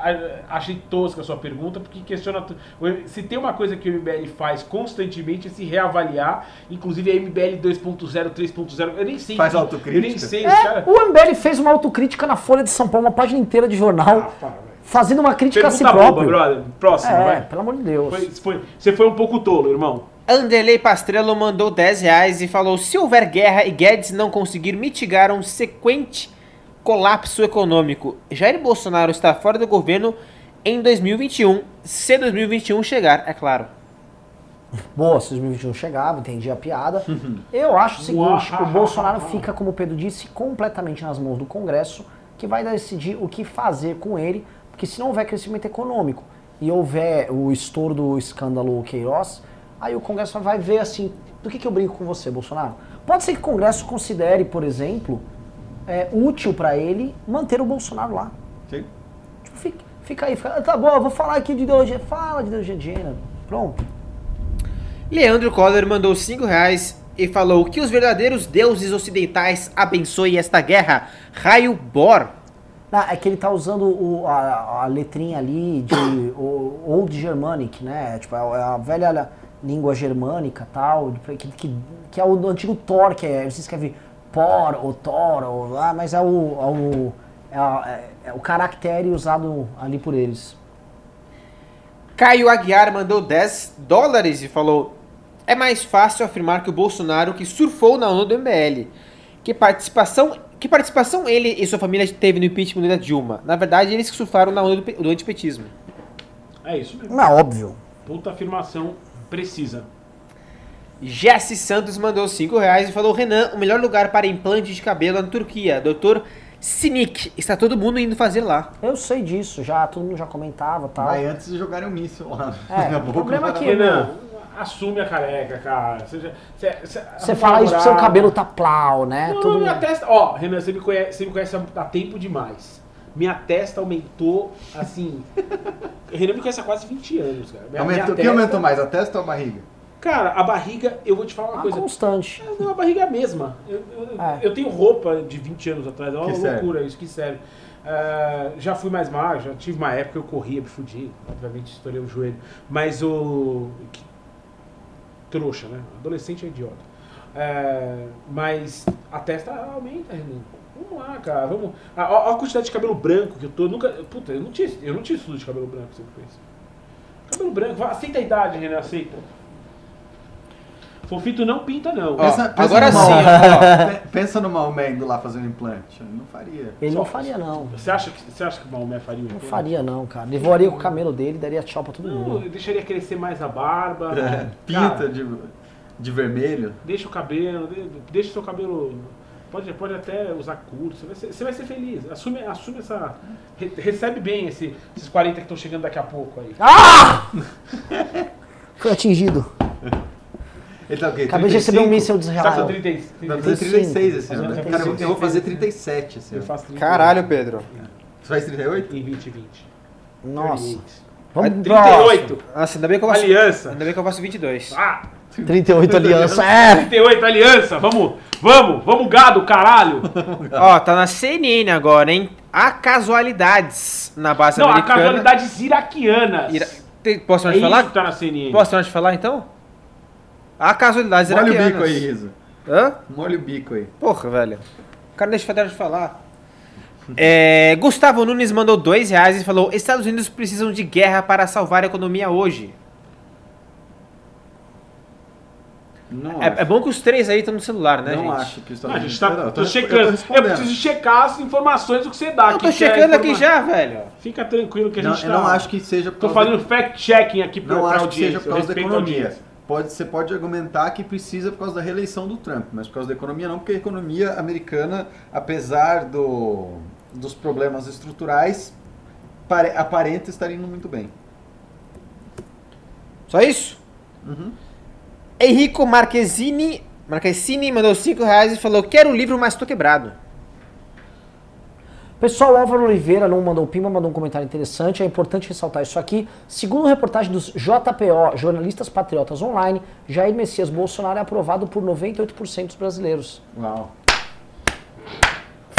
a- achei tosca a sua pergunta, porque questiona. o Se tem uma coisa que o MBL faz constantemente é se reavaliar, inclusive a MBL 2.0, 3.0. Eu nem sei. Faz que- autocrítica? Eu nem sei, É, caras. o MBL fez uma autocrítica na Folha de São Paulo, uma página inteira de jornal, Ah, para, fazendo uma crítica a si Pergunta boba, próprio. brother. Próximo, é, vai. pelo amor de Deus. Foi- foi- você foi um pouco tolo, irmão. Anderley Pastrello mandou 10 reais e falou: se houver guerra e Guedes não conseguir mitigar um sequente colapso econômico, Jair Bolsonaro está fora do governo em 2021, se 2021 chegar, é claro. [laughs] Boa, se 2021 chegava, entendi a piada. Eu acho o [laughs] seguinte, o Bolsonaro fica, como o Pedro disse, completamente nas mãos do Congresso, que vai decidir o que fazer com ele, porque se não houver crescimento econômico e houver o estouro do escândalo Queiroz, aí o Congresso vai ver assim, do que, que eu brinco com você, Bolsonaro? Pode ser que o Congresso considere, por exemplo, é, útil para ele manter o Bolsonaro lá. Sim. Tipo, fica, fica aí, fica, tá bom, eu vou falar aqui de ideologia, fala de ideologia de gênero, pronto. Leandro Coller mandou 5 reais e falou que os verdadeiros deuses ocidentais abençoem esta guerra. Raio Bor. Não, é que ele tá usando o- a, a letrinha ali de Old Germanic, né? Tipo, é a velha língua germânica tal, de- que, que, que é o antigo Thor, que é, você escreve Por ou Thor, ou, ah, mas é o, é o, é, a- é- é o caractere usado ali por eles. Caio Aguiar mandou 10 dólares e falou: É mais fácil afirmar que o Bolsonaro que surfou na ONU do MBL. Que participação, que participação ele e sua família teve no impeachment da Dilma? Na verdade, eles que surfaram na ONU do, do antipetismo. É isso mesmo. Não, óbvio. Puta afirmação precisa. Jesse Santos mandou 5 reais e falou: Renan, o melhor lugar para implante de cabelo é na Turquia. Doutor Sinik, está todo mundo indo fazer lá. Eu sei disso, já todo mundo já comentava tal. Vai antes de jogarem um míssil lá. É, [laughs] o problema do é que- Renan, assume a careca, cara. Você, já- você, você, Você fala isso porque seu cabelo tá plau, né? Não, Todo minha mundo- testa. Ó, Renan, você me conhece, você me conhece há tempo demais. Minha testa aumentou assim. Renan me conhece há quase 20 anos, cara. Minha, Aumentou, minha o que testa- aumentou mais, a testa ou a barriga? Cara, a barriga, eu vou te falar uma Uma coisa. constante. Não, a barriga é a mesma. Eu, eu- É. eu tenho roupa de 20 anos atrás, é uma Que serve. loucura isso, que serve. Ah, já fui mais magro, já tive uma época que eu corria, me fudi, obviamente estourei o joelho. Mas o. que- Trouxa, né? Adolescente é idiota. Ah, mas a testa aumenta, Renan. Vamos lá, cara. Vamos. Ah, ó, ó a quantidade de cabelo branco que eu tô. eu Nunca. Puta, eu não tinha, eu não tinha estudo de cabelo branco, sempre foi isso. Cabelo branco, aceita a idade, Renan, aceita. Fofito não pinta, não. Ó, Pensa- pensa agora no sim, Pe- Pensa no Maomé indo lá fazer um implante. Eu Não faria. Ele não faria, não. Você acha que, você acha que o Maomé faria um Não implante? faria, não, cara. Ele voaria com o camelo dele, daria tchau pra todo Não, mundo. eu deixaria crescer mais a barba. É, pinta Cara, de, de vermelho. Deixa o cabelo, de- deixa o seu cabelo. Pode, pode até usar curto, você vai ser, você vai ser feliz. Assume, assume essa. re- recebe bem esse- esses 40 que estão chegando daqui a pouco aí. Ah! [laughs] Foi atingido. Ele tá o quê? Acabei de receber um 35? míssel de tá Israel. 30, Vai fazer 36 esse ano. né? Cara, eu- vou fazer 36. 37 esse Eu ano. faço 30 Caralho, Pedro. Você faz 38? Em 2020. Nossa. 38. Vamos pro 38. Nossa, ainda bem que eu faço. Aliança. Ainda bem que eu faço 22. Ah! 38 aliança. É! 38 aliança. Vamos, vamos, vamos gado, caralho. Ó, tá na CNN agora, hein? Há casualidades na base Não, americana. casualidades iraquianas. Ira... Tem- Posso É mais isso falar? que tá na CNN. Posso mais falar então? Há casualidades Olha o iraquianas. bico aí, Riso. Hã? Molha o bico aí. Porra, velho. O cara deixa de falar. [laughs] É, Gustavo Nunes mandou dois reais e falou: Estados Unidos precisam de guerra para salvar a economia hoje. Não É, é bom que os três aí estão no celular, né, não gente? acho que Não, Estados a gente tá Não, eu tô checando. Eu, respondendo. preciso checar as informações do que você dá. Eu tô que checando aqui já, velho. Fica tranquilo que a Não, gente eu tá... não acho que seja por Tô causa fazendo fact-checking aqui pra, Não pra acho que seja por eu causa da economia. Pode, você pode argumentar que precisa por causa da reeleição do Trump, mas por causa da economia não, porque a economia americana, apesar do, dos problemas estruturais, pare, aparenta estar indo muito bem. Só isso? Uhum. Henrico Marquezini, Marquezini mandou cinco reais e falou: Quero o livro, mas tô quebrado. Pessoal, Álvaro Oliveira não mandou pimba, mandou um comentário interessante. É importante ressaltar isso aqui. Segundo reportagem dos JPO, Jornalistas Patriotas Online, Jair Messias Bolsonaro é aprovado por 98% dos brasileiros. Uau.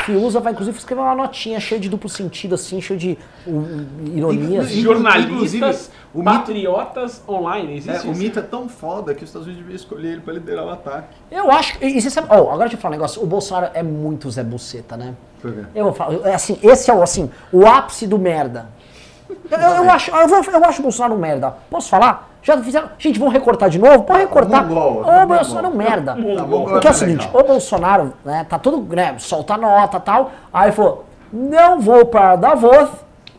Fiuza vai, inclusive, escrever uma notinha cheia de duplo sentido, assim, cheia de um, ironias. Inclusive, Jornalistas, o mito- patriotas online. É, Existe o isso? mito é tão foda que os Estados Unidos deviam escolher ele para liderar o ataque. Eu acho. E, e você sabe. Ó, agora deixa eu falar um negócio. O Bolsonaro é muito Zé Buceta, né? Por quê? Eu vou falar. é Assim, esse é o, assim, o ápice do merda. Eu, eu- eu acho, eu, eu acho o Bolsonaro um merda. Posso falar? Já fizeram. Gente, vão recortar de novo? Pode recortar. Mongol, Ô, mongol. Bolsonaro é um merda. Tá bom, Porque é o tá seguinte, o Bolsonaro, né, tá todo, né, solta nota e tal. Aí falou: não vou para Davos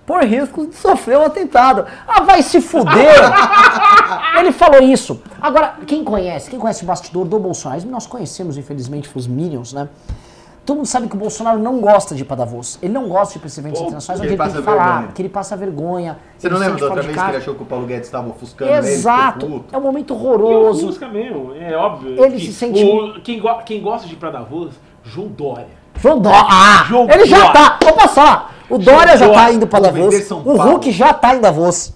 por risco de sofrer um atentado. Ah, vai se fuder! [laughs] Ele falou isso. Agora, quem conhece, quem conhece o bastidor do Bolsonaro, nós conhecemos, infelizmente, os Minions, né? Todo mundo sabe que o Bolsonaro não gosta de ir pra Davos. Ele não gosta de ir esses eventos Pô, internacionais que onde ele ele tem que passa falar, vergonha. que ele passa vergonha. Você ele não lembra da outra vez que ele achou que o Paulo Guedes estava ofuscando ele? Exato. puto? É um momento horroroso. ofusca mesmo, é óbvio. Ele se sente- o- quem, go- quem gosta de ir pra Davos, João Dória. João Dória. Ah, João ele já tá. Vou passar. O Dória já tá indo Vou Davos. O. Hulk já tá em Davos.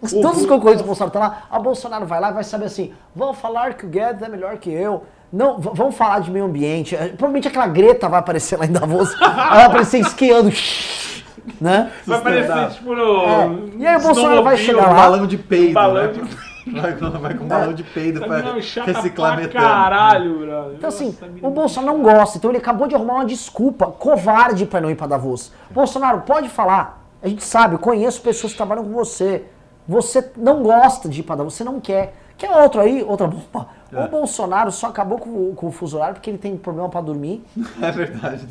Todos os concorrentes do Bolsonaro estão lá. A Bolsonaro vai lá e vai saber assim: vão falar que o Guedes é melhor que eu. Não, v- vão falar de meio ambiente. Eh, Provavelmente aquela Greta vai aparecer lá em Davos. Ela vai aparecer esquiando. [laughs] né? Vai parecer tipo no. É. E aí o Bolsonaro vai chegar Um lá. balão de peido, Um balão né? de- [laughs] Vai, com- vai com um balão de peido pra é reciclar pra metano. caralho, brother. Então, assim, Nossa, o é Bolsonaro não gosta, então ele acabou de arrumar uma desculpa covarde pra não ir pra Davos. Bolsonaro, pode falar. A gente sabe, eu conheço pessoas que trabalham com você. Você não gosta de ir pra Davos, você não quer. Quer outro aí? Outra bomba? É. O Bolsonaro só acabou com, o- com o fuso horário porque ele tem problema pra dormir. [laughs] É verdade.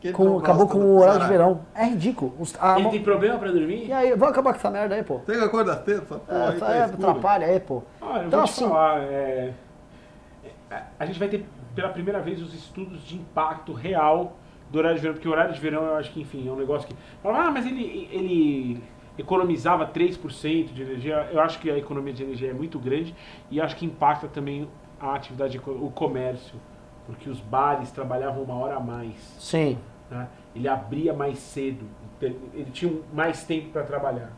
Que Com, acabou com o horário de verão. É ridículo. Os- a- Ele tem problema pra dormir? E aí, vamos acabar com essa merda aí, pô. Tem que acordar cedo, pô, É, aí tá é, atrapalha aí, pô. Olha, eu Então, vou te assim- falar, é, é, a gente vai ter pela primeira vez os estudos de impacto real do horário de verão, porque o horário de verão eu acho que, enfim, é um negócio que. Ah, mas ele, ele economizava 3% de energia. Eu acho que a economia de energia é muito grande e acho que impacta também a atividade, o comércio, porque os bares trabalhavam uma hora a mais. Sim. né? Ele abria mais cedo, ele tinha mais tempo para trabalhar.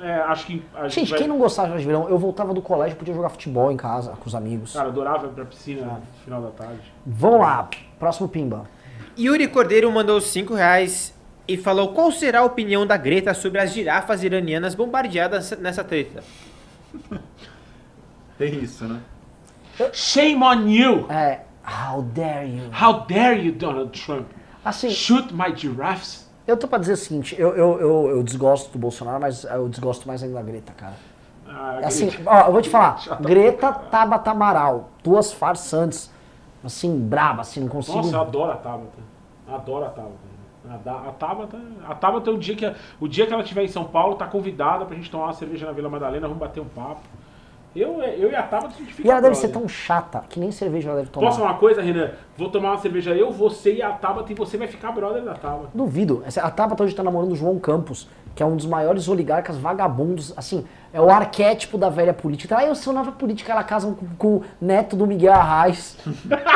É, acho que a gente Gente, vai... quem não gostava de verão, eu voltava do colégio, podia jogar futebol em casa, com os amigos. Cara, adorava ir pra piscina no final da tarde. Vamos lá, próximo pimba. Yuri Cordeiro mandou 5 reais e falou qual será a opinião da Greta sobre as girafas iranianas bombardeadas nessa treta. [laughs] Tem isso, né? Shame on you! É, how dare you? How dare you, Donald Trump? Assim, Shoot my giraffes? eu tô pra dizer o seguinte, eu, eu, eu, eu desgosto do Bolsonaro, mas eu desgosto mais ainda da Greta, cara. Ah, É Assim, Greta. ó, eu vou te falar, [laughs] Greta Tabata Amaral, duas farsantes, assim, braba, assim, não consigo... Nossa, eu adoro a Tabata. Adoro a Tabata. A, a Tabata, a Tabata, o dia, que, o dia que ela estiver em São Paulo, tá convidada pra gente tomar uma cerveja na Vila Madalena, vamos bater um papo. Eu, eu e a Tabata, a gente fica E ela deve brother. ser tão chata, que nem cerveja ela deve tomar. Posso falar uma coisa, Renan? Vou tomar uma cerveja eu, você e a Tabata, e você vai ficar brother da Tabata. Duvido. Essa- A Tabata hoje tá namorando o João Campos, que é um dos maiores oligarcas vagabundos, assim, é o arquétipo da velha política. Aí eu sou nova política, ela casa com, com o neto do Miguel Arraes. [laughs]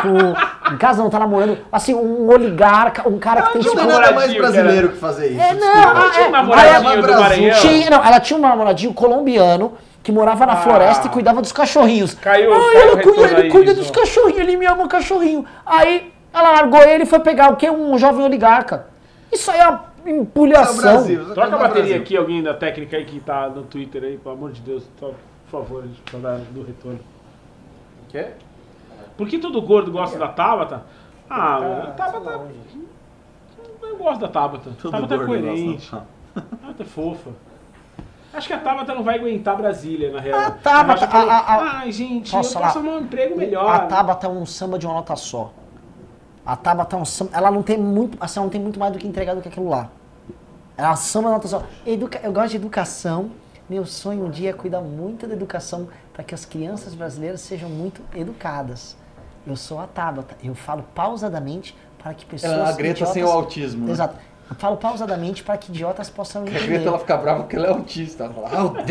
com, em casa não, tá namorando, assim, um oligarca, um cara que tem Não tem nada mais brasileiro que fazer isso. É, não, desculpa. ah, tinha um é, namoradinho do ela- Maranhão? Tinha, não, ela tinha um namoradinho colombiano que morava na Ah. floresta e cuidava dos cachorrinhos. Caiu- Ai, caiu ela o cuida, ele cuida dos cachorrinhos, ele me ama cachorrinho. Aí ela largou ele e foi pegar o quê? Um jovem oligarca. Isso aí é uma é o empulhação. É Troca a o bateria Brasil. aqui, alguém da técnica aí que tá no Twitter aí, pelo amor de Deus. Só, por favor, a precisa dar do retorno. Quê? Por que todo gordo gosta da Tabata? Ah, Tá- a Tabata. Eu gosto da Tabata. Todo Tabata é coerente. Tabata é fofa. Acho que a Tabata não vai aguentar Brasília, na real. A Tabata- a- a- a- Ai, gente, Posso eu posso arrumar um emprego melhor. A Tabata é um samba de uma nota só. A Tabata é um samba. Ela não tem muito. Assim, ela não tem muito mais do que entregar do que aquilo lá. Ela samba de uma nota só. Educa- eu gosto de educação. Meu sonho um dia é cuidar muito da educação para que as crianças brasileiras sejam muito educadas. Eu sou a Tabata. Eu falo pausadamente para que pessoas. Ela é a Greta idiotas... sem o autismo. né? Exato. Falo pausadamente para que idiotas possam Porque a entender. Greta ela fica brava porque ela é autista. Ela fala, ah.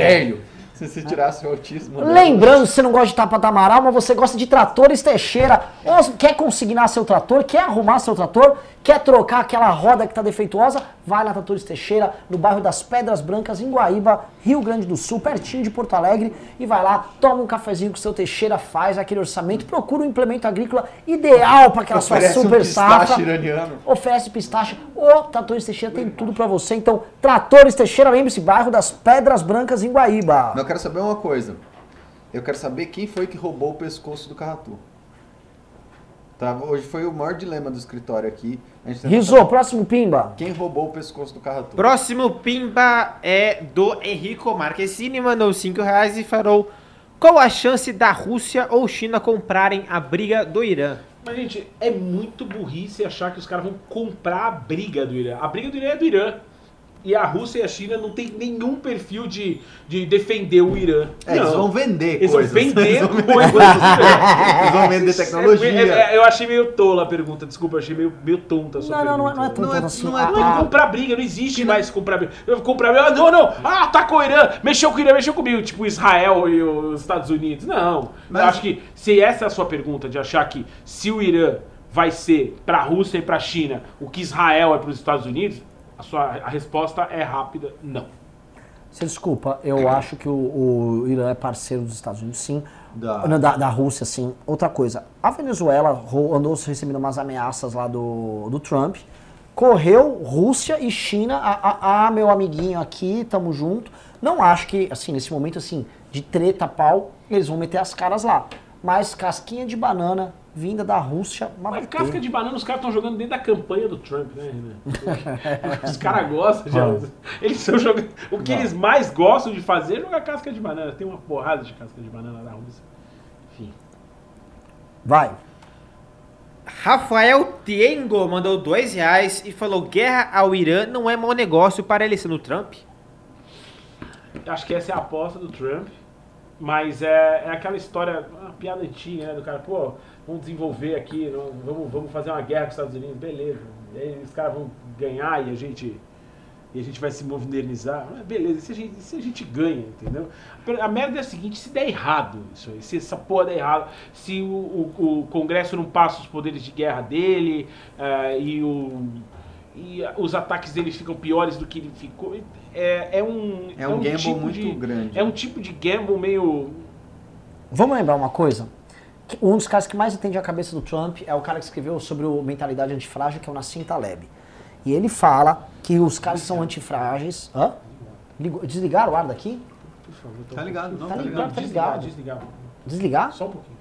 Se você tirasse o autismo. dela. Lembrando, você não gosta de Tapata Amaral, mas você gosta de tratores Teixeira. Ou quer consignar seu trator, quer arrumar seu trator, quer trocar aquela roda que está defeituosa, vai na Tratores Teixeira, no bairro das Pedras Brancas, em Guaíba, Rio Grande do Sul, pertinho de Porto Alegre, e vai lá, toma um cafezinho que o seu Teixeira faz, aquele orçamento, procura um implemento agrícola ideal para aquela sua Oferece um super pistache safra. iraniano. Oferece pistache. O Tratores Teixeira tem tudo para você. Então, Tratores Teixeira, lembre-se, bairro das Pedras Brancas, em Guaíba. Quero saber uma coisa. Eu quero saber quem foi que roubou o pescoço do Carratu. Tá, hoje foi o maior dilema do escritório aqui. Rizô, saber próximo Pimba. Quem roubou o pescoço do Carratu? Próximo pimba é do Henrico Marquezine, mandou 5 reais e falou: Qual a chance da Rússia ou China comprarem a briga do Irã? Mas, gente, é muito burrice achar que os caras vão comprar a briga do Irã. A briga do Irã é do Irã. E a Rússia e a China não tem nenhum perfil de, de defender o Irã. É, não. eles vão vender Eles coisas. vão vender Eles vão vender coisas. coisas. [laughs] Eles vão vender tecnologia. É, é, eu achei meio tola a pergunta, desculpa, eu achei meio, meio tonta a sua Não, não, não, é- pergunta. não é tão Não é- assim. não é Não é comprar briga, não existe mais comprar briga. Eu comprar briga, ah, não, não, ah, atacou o Irã, mexeu com o Irã, mexeu comigo, tipo Israel e os Estados Unidos. Não. Mas- Eu acho que se essa é a sua pergunta, de achar que se o Irã vai ser pra Rússia e pra China o que Israel é pros Estados Unidos, a, sua, a resposta é rápida, não. Você desculpa, eu acho que o, o Irã é parceiro dos Estados Unidos, sim. Da- Da, da Rússia, sim. Outra coisa, a Venezuela andou recebendo umas ameaças lá do, do Trump. Correu Rússia e China. Ah, ah, meu amiguinho aqui, tamo junto. Não acho que, assim, nesse momento, assim, de treta pau, eles vão meter as caras lá. Mas casquinha de banana vinda da Rússia, mas Mas casca de banana os caras estão jogando dentro da campanha do Trump, né, Renan? Os caras gostam de. Eles estão jogando. O que eles mais gostam de fazer é jogar casca de banana. Tem uma porrada de casca de banana na Rússia. Enfim. Vai. Rafael Tiengo mandou 2 reais e falou: Guerra ao Irã não é mau negócio para a eleição do Trump? Acho que essa é a aposta do Trump. Mas é, é aquela história, uma piada antiga, né? Do cara, pô, vamos desenvolver aqui, vamos, vamos fazer uma guerra com os Estados Unidos, beleza. E aí os caras vão ganhar e a gente. E a gente vai se modernizar. Ah, Beleza, e se a gente, e se a gente ganha, entendeu? A merda é a seguinte, se der errado isso aí, se essa porra der errado, se o, o- o Congresso não passa os poderes de guerra dele, eh, e, o, e os ataques dele ficam piores do que ele ficou. É, é um. É um gamble tipo muito de- grande. É um tipo de gamble meio. Vamos lembrar uma coisa? Um dos caras que mais entende a cabeça do Trump é o cara que escreveu sobre o mentalidade antifrágil, que é o Nassim Taleb. E ele fala que os caras são antifrágeis. Hã? Desligaram o ar daqui? Por favor, Tá ligado, não, Tá tá ligado, tá Desligar, ligado. desligar. Desligar? Só um pouquinho.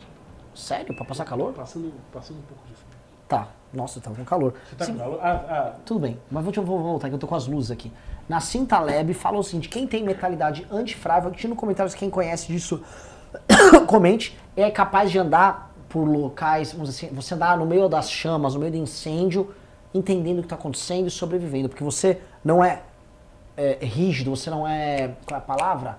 Sério? Pra passar calor? Passando, passando um pouco disso. Tá. Nossa, eu tava com calor. Você tá Sim, com calor? Ah, ah, Tudo bem, mas vou, te- vou voltar que eu tô com as luzes aqui. Nassim Taleb falou o seguinte: quem tem mentalidade antifrágil, aqui no comentário, quem conhece disso, [coughs] comente, é capaz de andar por locais, vamos dizer assim, você andar no meio das chamas, no meio do incêndio, entendendo o que está acontecendo e sobrevivendo, porque você não é, é, rígido, você não é. Qual é a palavra?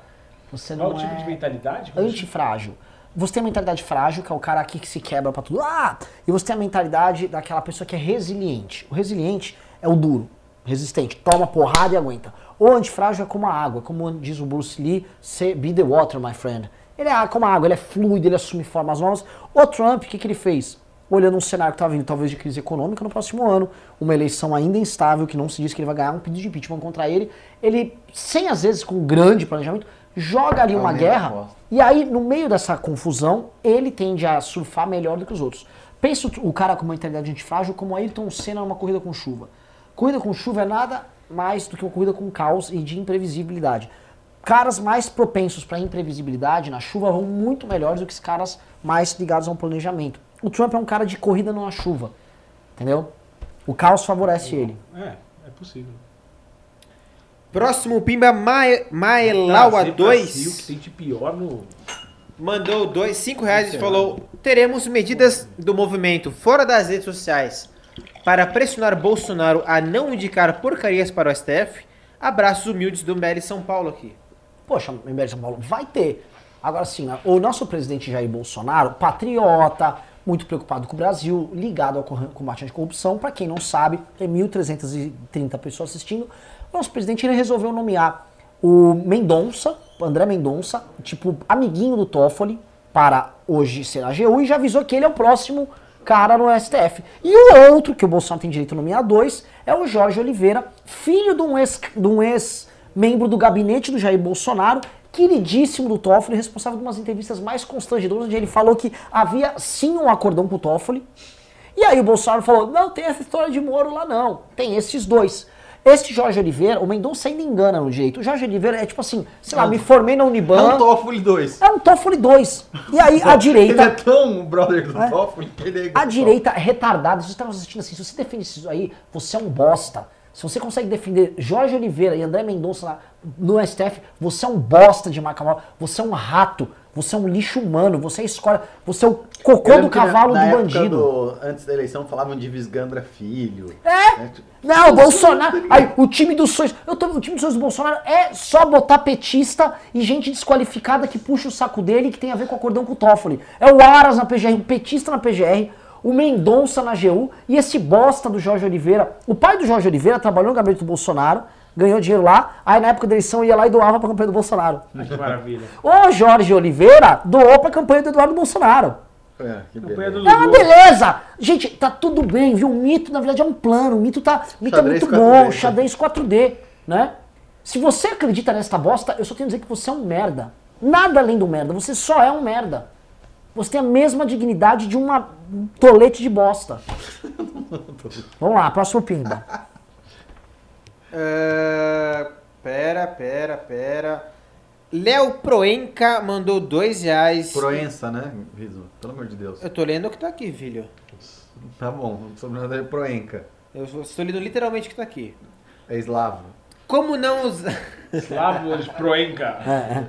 Você qual não o tipo é de mentalidade? Antifrágil. Você tem a mentalidade frágil, que é o cara aqui que se quebra pra tudo. Ah! E você tem a mentalidade daquela pessoa que é resiliente. O resiliente é o duro, resistente, toma porrada e aguenta. O antifrágil é como a água, como diz o Bruce Lee, "Say, be the water, my friend. Ele é como a água, ele é fluido, ele assume formas novas. O Trump, o que, que ele fez? Olhando um cenário que tá vindo talvez de crise econômica no próximo ano, uma eleição ainda instável, que não se diz que ele vai ganhar um pedido de impeachment contra ele, ele, sem às vezes com grande planejamento, joga ali uma Aumenta a guerra e aí, no meio dessa confusão, ele tende a surfar melhor do que os outros. Pensa o o cara com uma mentalidade antifrágil como Ayrton Senna numa corrida com chuva. Corrida com chuva é nada mais do que uma corrida com caos e de imprevisibilidade. Caras mais propensos para imprevisibilidade na chuva vão muito melhores do que os caras mais ligados a um planejamento. O Trump é um cara de corrida na chuva, entendeu? O caos favorece ele. É, é possível. Próximo Pimba Mae- Maelaua Trazer Brasil, 2 que tem de pior no... mandou dois, cinco reais e falou: teremos medidas do movimento fora das redes sociais para pressionar Bolsonaro a não indicar porcarias para o STF. Abraços humildes do MBL São Paulo aqui. Poxa, MBL de São Paulo, vai ter. Agora sim, né, o nosso presidente Jair Bolsonaro, patriota, muito preocupado com o Brasil, ligado ao combate à corrupção, para quem não sabe, tem 1.330 pessoas assistindo. O nosso presidente ele resolveu nomear o Mendonça, André Mendonça, tipo amiguinho do Toffoli, para hoje ser AGU e já avisou que ele é o próximo cara no STF. E o outro, que o Bolsonaro tem direito a nomear dois, é o Jorge Oliveira, filho de um ex, de um ex membro do gabinete do Jair Bolsonaro, queridíssimo do Toffoli, responsável de umas entrevistas mais constrangedoras, onde ele falou que havia sim um acordão com o Toffoli. E aí o Bolsonaro falou: não tem essa história de Moro lá, não. Tem esses dois. Este Jorge Oliveira, o Mendonça ainda engana no direito. O Jorge Oliveira é tipo assim, sei lá, me formei na Uniban. É um Toffoli 2. É um Toffoli 2. E aí a Ele é direita. tão brother do É. Toffoli que ele é A direita é retardada. Se você estava assistindo assim, se você defende isso aí, você é um bosta. Se você consegue defender Jorge Oliveira e André Mendonça no STF, você é um bosta de Macamal, você é um rato, você é um lixo humano, você é escolha, você é o cocô do que na- cavalo na do bandido. do- antes da eleição falavam de Visgandra Filho. É? né? Não, o Bolsonaro. Aí, o time dos sonhos. Eu tô, o time dos sonhos do Bolsonaro é só botar petista e gente desqualificada que puxa o saco dele que tem a ver com o acordão com o Toffoli. É o Aras na PGR, o petista na PGR, o Mendonça na GU e esse bosta do Jorge Oliveira. O pai do Jorge Oliveira trabalhou no gabinete do Bolsonaro, ganhou dinheiro lá, aí na época da eleição ia lá e doava pra campanha do Bolsonaro. Que maravilha. O Jorge Oliveira doou pra campanha do Eduardo Bolsonaro. É, que Campanha beleza. É uma beleza! Gente, tá tudo bem, viu? O mito, na verdade, é um plano. O mito tá, o mito é muito 4D, bom, né? xadrez 4D, né? Se você acredita nesta bosta, eu só tenho a dizer que você é um merda. Nada além do merda, você só é um merda. Você tem a mesma dignidade de uma um tolete de bosta. [laughs] Vamos lá, próximo pimba. É, pera, pera, pera. Léo Proenca mandou dois reais. Proença, né, Riso? Pelo amor de Deus. Eu tô lendo o que tá aqui, filho. Tá bom, o sobrenome dele é Proenca. Eu estou lendo literalmente o que tá aqui. É eslavo. Como não usar. É, Slavoj Leos Proenka. Proenka. é.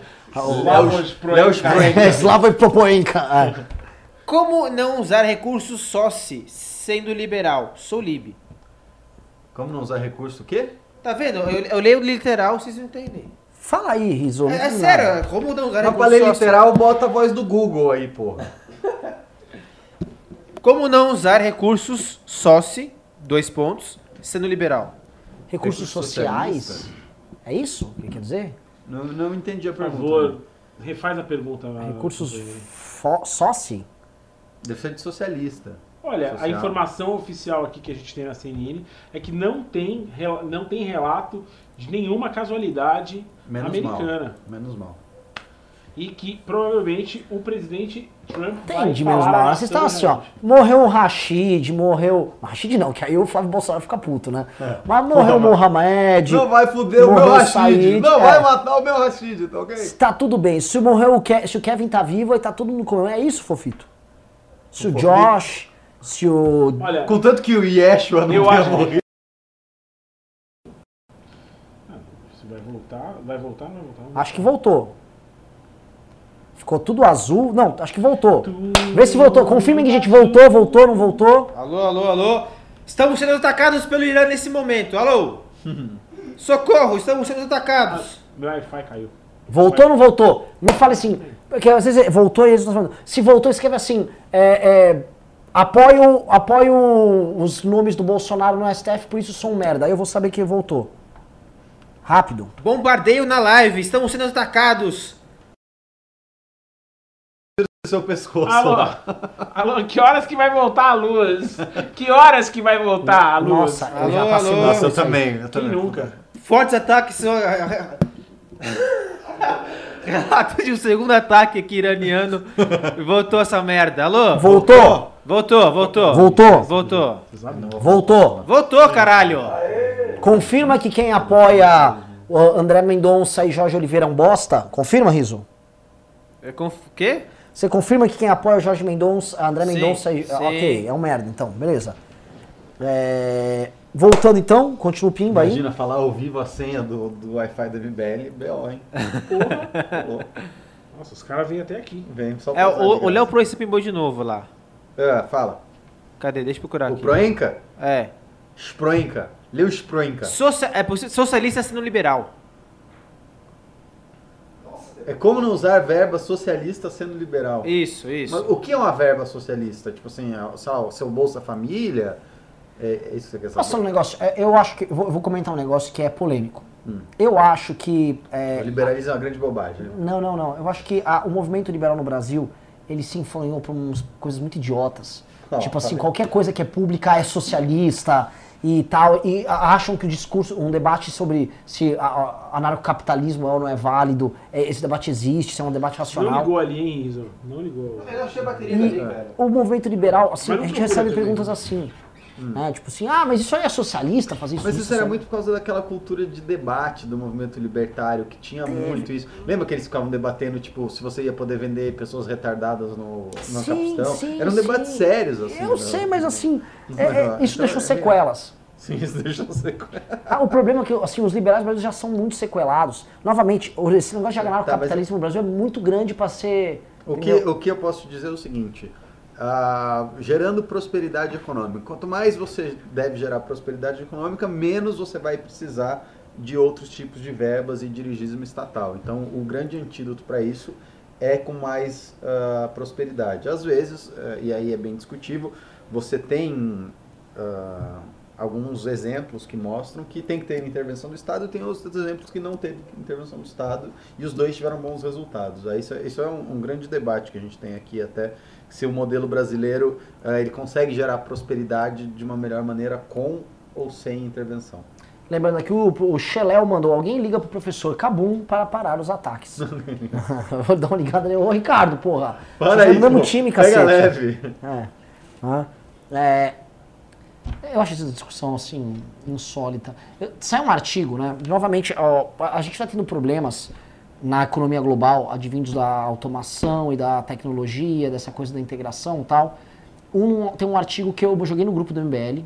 Slava [laughs] Popoenka. É. Como não usar recursos sóci sendo liberal? Sou lib. Como não usar recurso o quê? Tá vendo? Eu, eu leio literal, vocês não entendem. Fala aí, Riso. É, é sério, como não usar Mas pra recursos ler sócio? literal, bota a voz do Google aí, porra. [laughs] Como não usar recursos sóci, dois pontos, sendo liberal? Recursos Recurso sociais? socialista? É isso que quer dizer? Não, não entendi a Por pergunta. favor, refaz a pergunta. Recursos companheiro. fo- sóci? Deve ser de socialista. Olha, a Social. informação oficial aqui que a gente tem na CNN é que não tem, não tem relato de nenhuma casualidade Menos americana. mal. Menos mal. E que provavelmente o presidente Trump vai Entendi, menos mal. Vocês estão nação assim, ó. Morreu o Rashid, morreu. Rashid não, que aí o Flávio Bolsonaro fica puto, né? É. Mas morreu o Mohamed. Não vai fuder o meu Rashid. Said, Não é. vai matar o meu Rashid, tá ok? Tá tudo bem. Se morreu o Ke se o Kevin tá vivo, aí tá todo mundo comendo. É isso, Fofito. Se o, O Josh, se o. Olha, Contanto que o Yeshua não Eu acho- morrido. se vai voltar, vai voltar não vai voltar? Acho que voltou. Ficou tudo azul. Não, acho que voltou. Vê se voltou. Confirmem que a gente voltou, voltou, não voltou. Alô, alô, alô. Estamos sendo atacados pelo Irã nesse momento. Alô? [laughs] Socorro, estamos sendo atacados. Meu Wi-Fi caiu. Voltou ou não voltou? Me fale assim, porque às vezes é, voltou e eles estão falando. Se voltou, escreve assim. É, é, apoio, apoio os nomes do Bolsonaro no STF, por isso sou um merda. Aí eu vou saber que voltou. Rápido. Bombardeio na live, estamos sendo atacados. Seu pescoço. Alô, alô, que horas que vai voltar a luz? Que horas que vai voltar a luz? Nossa, eu Alô, já passei alô. Nossa, eu também. Eu Quem também. nunca? Fortes ataques são. Relato de um segundo ataque aqui iraniano. Voltou essa merda. Alô? Voltou! Voltou, voltou. Voltou. Voltou. Voltou! Voltou, caralho. Confirma que quem apoia o André Mendonça e Jorge Oliveira é um bosta? Confirma, Riso? É conf... quê? Você confirma que quem apoia o Jorge Mendonça, André Mendonça e. sim. Ok, é um merda, então, beleza. É, Voltando então, continua o Pimba aí. Imagina falar ao vivo a senha do, do Wi-Fi da MBL, BO, hein? Porra, Nossa, os caras vêm até aqui. vem só É, o, o Léo pro esse pimbou de novo lá. É, fala. Cadê? Deixa eu procurar O aqui. Proenca? É. Sproenka. Lê o Sproenka. Socia... É socialista sendo liberal. É como não usar verba socialista sendo liberal. Isso, isso. Mas o que é uma verba socialista? Tipo assim, é, sei lá, o seu Bolsa Família? É, é isso que você quer saber? um negócio? É, Eu acho que. eu Vou, vou comentar um negócio que é polêmico. Hum. Eu acho que. é, O liberalismo é uma grande bobagem. né? Não, não, não. Eu acho que a- o movimento liberal no Brasil, ele se influenciou por umas coisas muito idiotas. Ah, tipo assim, tá bem. qualquer coisa que é pública é socialista e tal. E acham que o discurso, um debate sobre se a- a- anarcocapitalismo é ou não é válido, é, esse debate existe, se é um debate Não racional. ligou ali, hein, Riso? Não ligou. Eu achei a bateria E o movimento liberal, assim, não a gente recebe também. perguntas assim. Né? Tipo assim, ah, mas isso aí é socialista fazer isso? Mas isso era muito por causa daquela cultura de debate do movimento libertário, que tinha muito isso. Lembra que eles ficavam debatendo, tipo, se você ia poder vender pessoas retardadas no, no Sim, Capistão? sim, Eram debates sim. sérios, assim. Eu né? sei, mas assim, é- é- é- isso então deixou é- sequelas. [laughs] Sim, isso deixa você... Ah, o problema é que assim, os liberais brasileiros já são muito sequelados. Novamente, o- esse negócio de Tá, anarcocapitalismo no Brasil é muito grande para ser. O que, entendeu? o que eu posso dizer é o seguinte: gerando prosperidade econômica. Quanto mais você deve gerar prosperidade econômica, menos você vai precisar de outros tipos de verbas e dirigismo estatal. Então, o grande antídoto para isso é com mais ah, prosperidade. Às vezes, eh, e aí é bem discutível, você tem ah, alguns exemplos que mostram que tem que ter intervenção do Estado e tem outros exemplos que não teve intervenção do Estado e os dois tiveram bons resultados. Aí isso, é- isso é um, um grande debate que a gente tem aqui até se o modelo brasileiro eh, ele consegue gerar prosperidade de uma melhor maneira com ou sem intervenção. Lembrando aqui, o, o Xeléu mandou: alguém liga pro professor Cabum para parar os ataques. [laughs] [laughs] Vou dar uma ligada nele. Ô, Ricardo, porra. Para é aí, do mesmo pô. time, Pega cacete. leve. É. É, eu acho essa discussão assim insólita. Sai um artigo, né? Novamente, ó, a gente está tendo problemas na economia global, advindos da automação e da tecnologia, dessa coisa da integração e tal. Um, tem um artigo que eu joguei no grupo do MBL,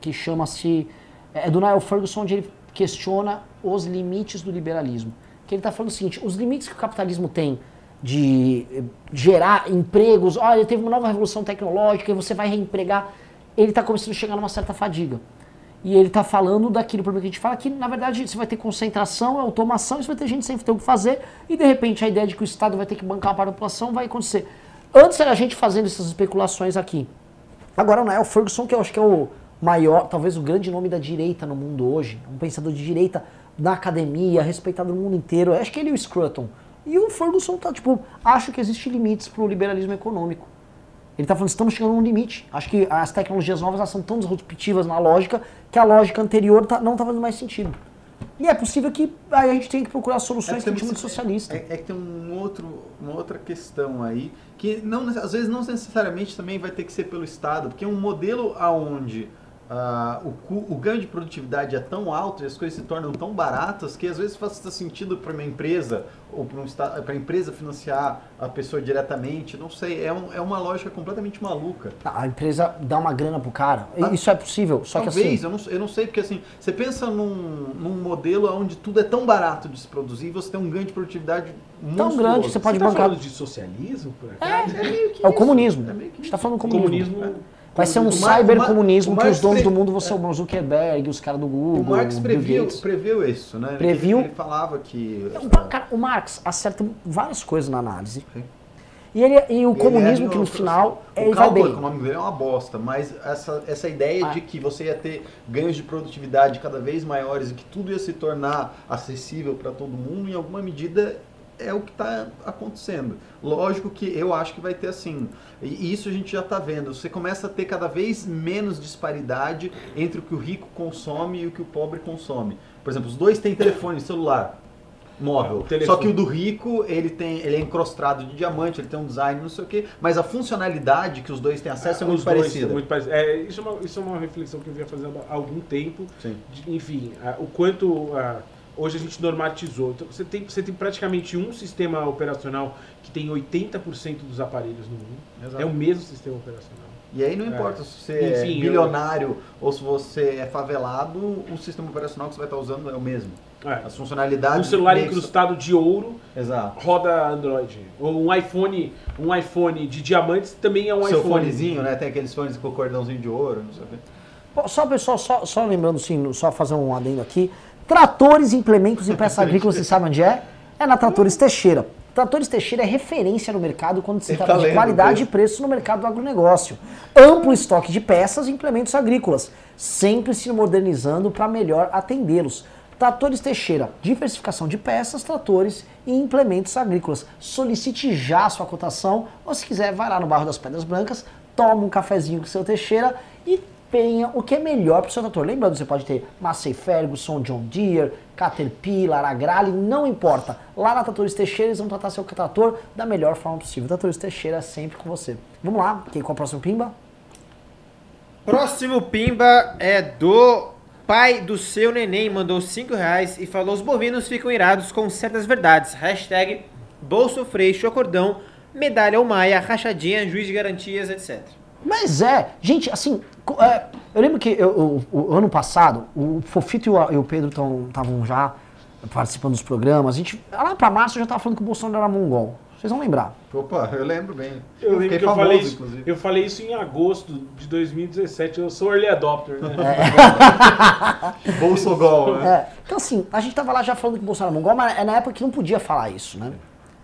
que chama-se. É do Niall Ferguson, onde ele questiona os limites do liberalismo. Que ele está falando o seguinte: os limites que o capitalismo tem de eh, gerar empregos, olha, teve uma nova revolução tecnológica e você vai reempregar, ele está começando a chegar numa certa fadiga. E ele está falando daquilo problema que a gente fala, que na verdade você vai ter concentração, automação, isso vai ter gente sem ter o que fazer, e de repente a ideia de que o Estado vai ter que bancar para a população vai acontecer. Antes era a gente fazendo essas especulações aqui. Agora o Niall Ferguson, que eu acho que é o maior, talvez o grande nome da direita no mundo hoje, um pensador de direita na academia, respeitado no mundo inteiro. Eu acho que ele e o Scruton. E o Ferguson tá, tipo, acho que existem limites pro liberalismo econômico. Ele tá falando, estamos chegando num limite. Acho que as tecnologias novas são tão disruptivas na lógica que a lógica anterior tá- não tá fazendo mais sentido. E é possível que a gente tenha que procurar soluções que a gente chama de socialista. É, é que tem um outro, uma outra questão aí, que não, às vezes não necessariamente também vai ter que ser pelo Estado, porque é um modelo aonde ah, o, o ganho de produtividade é tão alto e as coisas se tornam tão baratas que às vezes faz sentido para uma empresa ou para um pra empresa financiar a pessoa diretamente, não sei, é, um- é uma lógica completamente maluca. A empresa dá uma grana pro cara. Ah, Isso é possível, só que Talvez, assim. eu, não, eu não sei, porque assim, você pensa num, num modelo onde tudo é tão barato de se produzir e você tem um ganho de produtividade Tão monstruoso. grande que você pode Você tá bancar. falando de socialismo, por acaso? É meio que É o isso, comunismo. é A meio que gente tá isso. falando do comunismo. Comunismo. Vai ser um cybercomunismo que os donos pre- do mundo vão ser o Zuckerberg, os caras do Google, O Marx previu, previu isso, né? Ele- Previu. Ele, falava que. O, cara, o Marx acerta várias coisas na análise. Sim. E, ele, e o Ele comunismo é que no final o ele vai cálculo bem. econômico dele é uma bosta, mas essa, essa ideia Ah. de que você ia ter ganhos de produtividade cada vez maiores e que tudo ia se tornar acessível para todo mundo, em alguma medida é o que está acontecendo. Lógico que eu acho que vai ter assim, e isso a gente já está vendo. Você começa a ter cada vez menos disparidade entre o que o rico consome e o que o pobre consome. Por exemplo, os dois têm telefone celular móvel. É. Só que o do rico, ele tem, ele é encrostado de diamante, ele tem um design, não sei o quê, mas a funcionalidade que os dois têm acesso é muito Os dois parecida. muito é, isso, é uma, isso é uma reflexão que eu vinha fazendo há algum tempo. De- enfim, ah, o quanto ah, Hoje a gente normatizou. Então você tem, você tem praticamente um sistema operacional que tem 80% dos aparelhos no mundo. Exato. É o mesmo sistema operacional. E aí não É. importa se você é Enfim, eu- bilionário ou se você é favelado, o sistema operacional que você vai estar usando é o mesmo. É. As funcionalidades. Um celular meio incrustado de ouro Exato. roda Android. Ou um iPhone, um iPhone de diamantes também é um Seu iPhone. fonezinho, né? Tem aqueles fones com cordãozinho de ouro, não sei o quê. Só, pessoal, só, só lembrando, sim, só fazer um adendo aqui. Tratores, implementos e peças agrícolas, você sabe onde é? É na Tratores Teixeira. Tratores Teixeira é referência no mercado quando se trata tá de qualidade e mesmo. preço no mercado do agronegócio. Amplo estoque de peças e implementos agrícolas, sempre se modernizando para melhor atendê-los. Tratores Teixeira, diversificação de peças, tratores e implementos agrícolas. Solicite já a sua cotação, ou se quiser, vai lá no bairro das Pedras Brancas, toma um cafezinho com o seu Teixeira e tenha o que é melhor para o seu trator. Lembrando, você pode ter Massey Ferguson, John Deere, Caterpillar, Agrale, não importa. Lá na Tratores Teixeira eles vão tratar seu trator da melhor forma possível. Tratores Teixeira sempre com você. Vamos lá, quem é o próximo pimba? Próximo Pimba é do pai do seu neném, mandou 5 reais e falou: os bovinos ficam irados com certas verdades. Hashtag Bolso Freixo, Acordão, Medalha ou Maia, Rachadinha, Juiz de Garantias, etc. Mas é, gente, assim, é, eu lembro que eu- o, o ano passado, o Fofito e o, e o Pedro estavam já participando dos programas. A gente, lá pra março eu já tava falando que o Bolsonaro era mongol. Vocês vão lembrar. Opa, eu lembro bem. Eu lembro fiquei que eu famoso, falei, isso, inclusive. eu falei isso em agosto de 2017. Eu sou early adopter, né? [laughs] Bolsogol, né? É, então assim, a gente tava lá já falando que o Bolsonaro era mongol, mas é na época que não podia falar isso, né?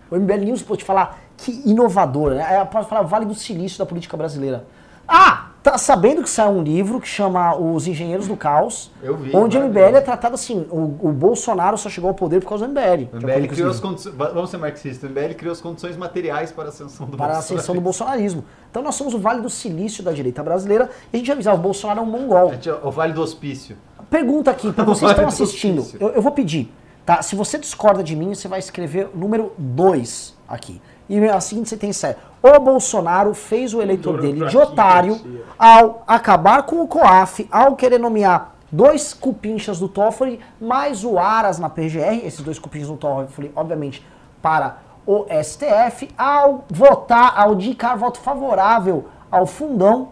O MBL News pode falar que inovador, né? É, Pode falar Vale do Silício da política brasileira. Ah, tá sabendo que saiu um livro que chama Os Engenheiros do Caos, Eu vi, onde o MBL é tratado assim, o, o Bolsonaro só chegou ao poder por causa do MBL. O MBL criou as livro. condições. Vamos ser marxistas. O MBL criou as condições materiais para a ascensão do para a ascensão do bolsonarismo. Então nós somos o Vale do Silício da direita brasileira e a gente avisar, o Bolsonaro é um mongol. É O Vale do Hospício. Pergunta aqui, para [laughs] vocês que estão do assistindo, eu, eu vou pedir, tá? Se você discorda de mim, você vai escrever o número 2 aqui. E a seguinte sentença é: O Bolsonaro fez o eleitor dele de otário ao acabar com o COAF, ao querer nomear dois cupinchas do Toffoli, mais o Aras na PGR, esses dois cupinchas do Toffoli, obviamente, para o STF, ao votar, ao indicar voto favorável ao fundão,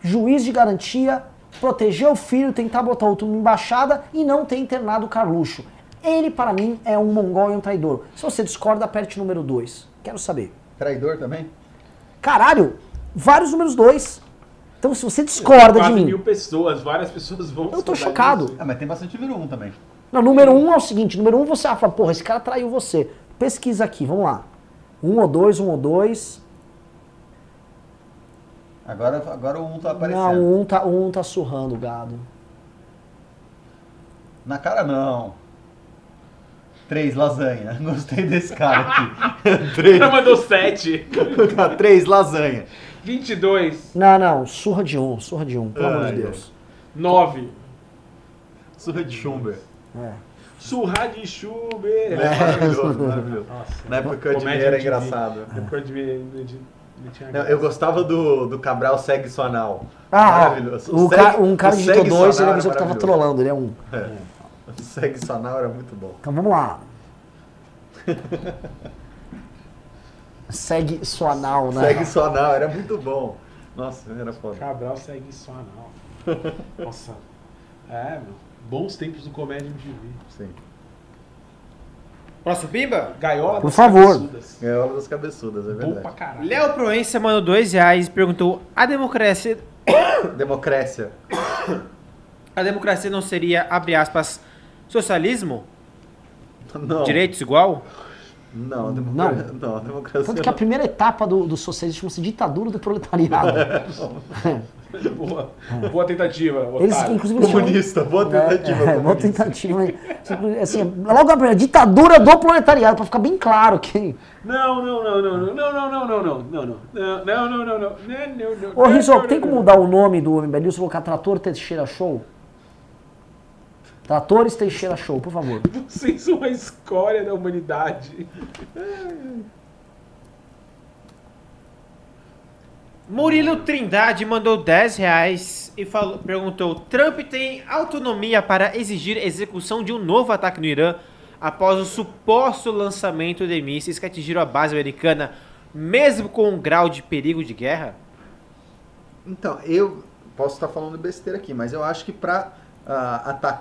juiz de garantia, proteger o filho, tentar botar outro na embaixada e não ter internado o Carluxo. Ele, para mim, é um mongol e um traidor. Se você discorda, aperte o número 2. Quero saber. Traidor também? Caralho, vários números 2. Então, se você discorda de 4 mim. mil pessoas, várias pessoas vão Eu tô chocado. Ah, mas tem bastante número 1 também. Não, número 1 um é o seguinte: número 1 um você fala, porra, esse cara traiu você. Pesquisa aqui, vamos lá. Um ou dois, um ou dois. Agora, agora o 1 tá aparecendo. Não, um tá, um tá surrando o gado. Na cara não. Três lasanha. [laughs] Gostei desse cara aqui. [laughs] Três. Ela mandou 7. [laughs] Três lasanha. 22. Não, não, surra de um, surra de um, pelo amor de Deus. 9. Surra de Schumber. É. Surra de Schubert. É, maravilhoso, maravilhoso. Nossa. Na época que o Comédia Edmir era engraçado. Na época o tinha Não, eu gostava do, do Cabral Segue Sua Nau. Ah, Maravilhoso. o Segue- ca- um cara o digitou dois e ele avisou que tava trolando, ele é um. É. [laughs] Segue Sua Nau era muito bom. Então vamos lá. [laughs] Segue sua nau, né? Segue Sua Nau era muito bom. Nossa, era foda. Cabral segue não. [laughs] Nossa. É, meu. Bons tempos do Comédia MTV. Sim. Próximo Pimba? Gaiola Por das favor. cabeçudas. Gaiola das cabeçudas, é Bom pra verdade. caralho. Léo Proença mandou 2 reais e perguntou: a democracia, [coughs] Democrécia. [coughs] a democracia não seria, abre aspas, socialismo? Não. Direitos igual? Não, democracia. Não, democracia. Tanto que a primeira etapa do, do socialismo chama-se ditadura do proletariado. Boa, boa tentativa, Eles, inclusive, eles chamam- Comunista, boa tentativa. É, é, boa comunista. tentativa. Assim, logo a primeira, ditadura do proletariado, pra ficar bem claro que. Não, não, não, não, não, não, não, não, não, não, não, não, não, não, não, não, não, não, não, Ô, não, Rizzo, não, tem não, como não. mudar o nome do MBL News e colocar Trator Teixeira Show? Tratores Teixeira Show, por favor. Vocês são a escória da humanidade. Murilo Trindade mandou 10 reais e falou, perguntou: Trump tem autonomia para exigir execução de um novo ataque no Irã após o suposto lançamento de mísseis que atingiram a base americana, mesmo com um grau de perigo de guerra? Então, eu posso estar falando besteira aqui, mas eu acho que para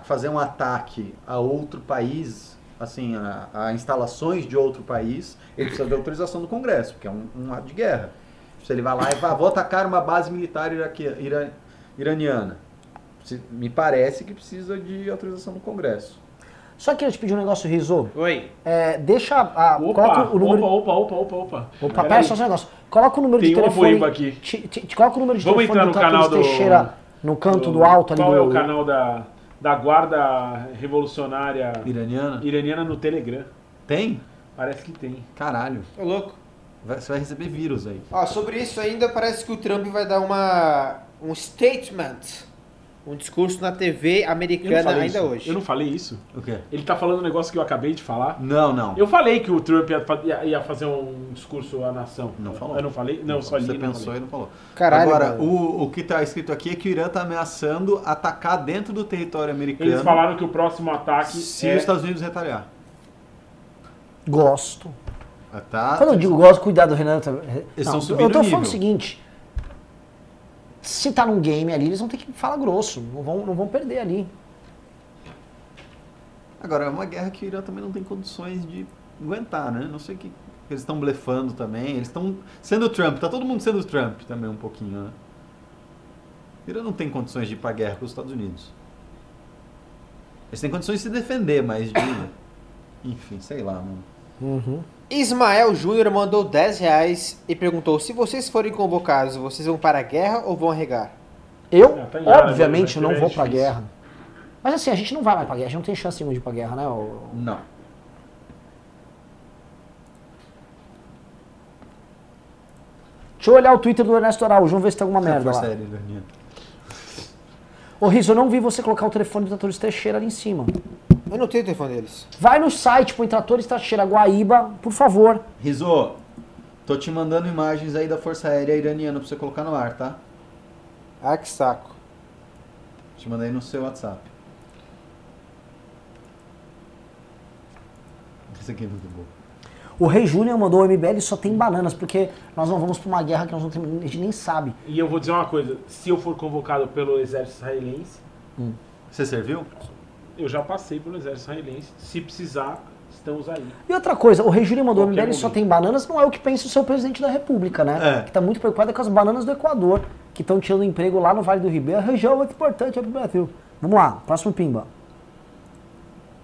fazer um ataque a outro país, assim, a, a instalações de outro país, ele precisa de autorização do Congresso, porque é um, um ato de guerra. Se ele vai lá e fala, vou atacar uma base militar iraque, ira, iraniana, se- me parece que precisa de autorização do Congresso. Só queria te pedir um negócio, Rizzo. Oi. É, deixa. A, Opa, coloca o número. opa, opa, opa, opa, opa. Pera só um negócio. Coloca o número Tem de um telefone. apoio aqui. Te, te- te coloca o número de Vamos telefone entrar do no canal Tatuapé do- Teixeira no canto do alto ali Qual do. é o canal da, da Guarda Revolucionária Iraniana? Iraniana no Telegram? Tem? Parece que tem. Caralho. Ô, louco. Vai- Você vai receber vírus aí. Ó, sobre isso ainda parece que o Trump vai dar uma um statement, um discurso na TV não americana ainda isso. hoje. Eu não falei isso. O quê? Ele tá falando um negócio que eu acabei de falar. Não, não. Eu falei que o Trump ia, ia- ia fazer um discurso à nação. Não falou. Eu não falei? Não, só li. Você não pensou falei. e não falou. Caralho, Agora, o, o que está escrito aqui é que o Irã está ameaçando atacar dentro do território americano Eles falaram que o próximo ataque se é... os Estados Unidos retaliar. Gosto. Ah, Tá? Quando eu digo gosto, cuidado, Renan. tá- Eles Não, estão subindo Eu tô falando nível. o seguinte. Se tá num game ali, eles vão ter que falar grosso. Não vão, não vão perder ali. Agora, é uma guerra que o Irã também não tem condições de aguentar, né? Não sei o que eles estão blefando também. Eles estão sendo o Trump. Tá todo mundo sendo o Trump também um pouquinho, né? O Irã não tem condições de ir pra guerra com os Estados Unidos. Eles têm condições de se defender, mas de... [coughs] Enfim, sei lá, mano. Uhum. Ismael Júnior mandou 10 reais e perguntou: se vocês forem convocados, vocês vão para a guerra ou vão arregar? Eu, Ah, tá obviamente, né? não É vou pra difícil. guerra. Mas assim, a gente não vai mais pra guerra. A gente não tem chance nenhuma de ir pra guerra, né? Não. Deixa eu olhar o Twitter do Ernesto Araújo. Vamos ver se tem alguma É merda lá. iraniana. Ô, Riso, eu não vi você colocar o telefone do Tratores Teixeira ali em cima. Eu não tenho o telefone deles. Vai no site, põe Tratores Teixeira Guaíba, por favor. Rizzo, tô te mandando imagens aí da Força Aérea Iraniana pra você colocar no ar, tá? Ah, que saco. Te mandei no seu WhatsApp. Esse aqui é muito bom. O Rei Júnior mandou o MBL só tem bananas, porque nós não vamos pra uma guerra que nós não temos, a gente nem sabe. E eu vou dizer uma coisa. Se eu for convocado pelo exército israelense, Você serviu? Eu já passei pelo exército israelense. Se precisar, estamos aí. E outra coisa, o Rei Júnior mandou o MBL só tem bananas, não é o que pensa o seu presidente da república, né? É. Que tá muito preocupado com as bananas do Equador, que estão tirando emprego lá no Vale do Ribeiro. A região muito importante é pro Brasil. Vamos lá, próximo pimba.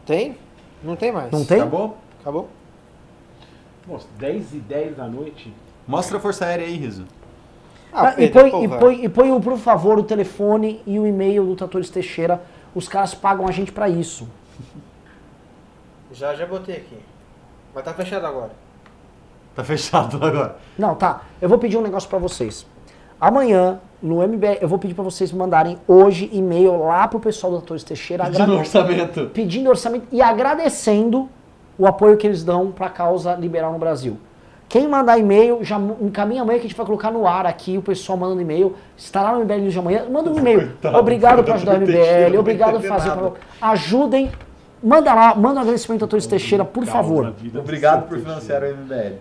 Tem? Não tem mais. Não tem? Acabou? Acabou? Nossa, 10 e 10 da noite. Mostra a Força Aérea aí, Riso. Ah, Ah, e, põe, e, põe, e põe, por favor, o telefone e o e-mail do Tratores Teixeira. Os caras pagam a gente pra isso. Já, já botei aqui. Mas tá fechado agora. Tá fechado [laughs] agora. Não, tá. Eu vou pedir um negócio pra vocês. Amanhã, no MBL, eu vou pedir pra vocês mandarem hoje e-mail lá pro pessoal do Tratores Teixeira agrade- orçamento. pedindo orçamento e agradecendo o apoio que eles dão para a causa liberal no Brasil. Quem mandar e-mail, já encaminha amanhã que a gente vai colocar no ar aqui, o pessoal mandando e-mail. Estará no MBL News de amanhã. Manda um e-mail. Obrigado por ajudar o MBL, obrigado por fazer. nada. Ajudem. Manda lá, manda um agradecimento ao Torres Teixeira, por favor. Obrigado por financiar o MBL.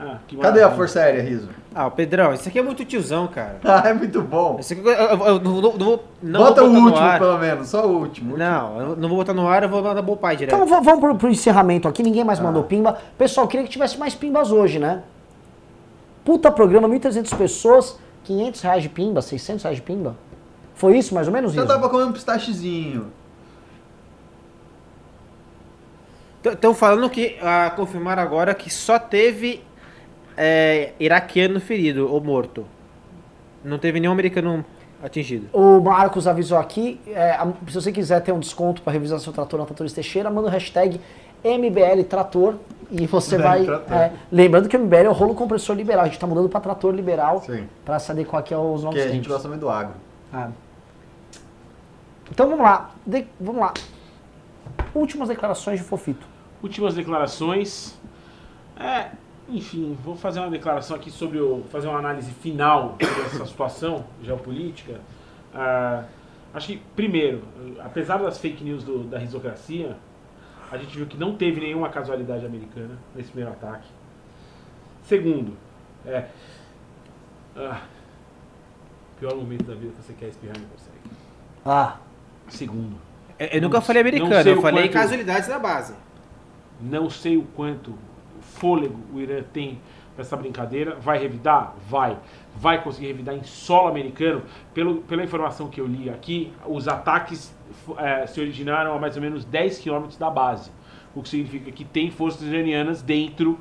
Ah, Cadê a. Força Aérea, Riso? Ah, o Pedrão, isso aqui é muito tiozão, cara. [laughs] Ah, é muito bom. Isso aqui eu, eu- eu não, não, não, não Bota vou o último, ar. pelo menos. Só o último. Não, eu não vou botar no ar, eu vou mandar bom pai direto. Então vamos pro, pro encerramento aqui, ninguém mais Ah. mandou pimba. Pessoal, queria que tivesse mais pimbas hoje, né? Puta programa, 1.300 pessoas, 500 reais de pimba, 600 reais de pimba. Foi isso mais ou menos, Já Riso? dá pra comer um pistachezinho. Estão falando que, ah, confirmaram agora que só teve é, iraquiano ferido ou morto. Não teve nenhum americano atingido. O Marcos avisou aqui, é, se você quiser ter um desconto para revisar seu trator na Tratores Teixeira, manda o hashtag MBL Trator e você MBL vai... É, lembrando que o MBL é o rolo compressor liberal, a gente está mudando para Trator Liberal Sim. para se adequar aqui aos novos Porque a gente gosta muito do agro. Ah. Então vamos lá, De- vamos lá. Últimas declarações de Fofito. Últimas declarações. É, enfim, vou fazer uma declaração aqui sobre o. fazer uma análise final sobre essa situação geopolítica. Ah, acho que, primeiro, apesar das fake news do- da risocracia, a gente viu que não teve nenhuma casualidade americana nesse primeiro ataque. Segundo, é. ah, pior momento da vida que você quer espirrar e não consegue. Ah, Segundo, Eu, eu nunca falei americano, eu falei quanto- casualidades na base. Não sei o quanto fôlego o Irã tem essa brincadeira. Vai revidar? Vai. Vai conseguir revidar em solo americano? Pelo, pela informação que eu li aqui, os ataques eh, se originaram a mais ou menos 10 quilômetros da base. O que significa que tem forças iranianas dentro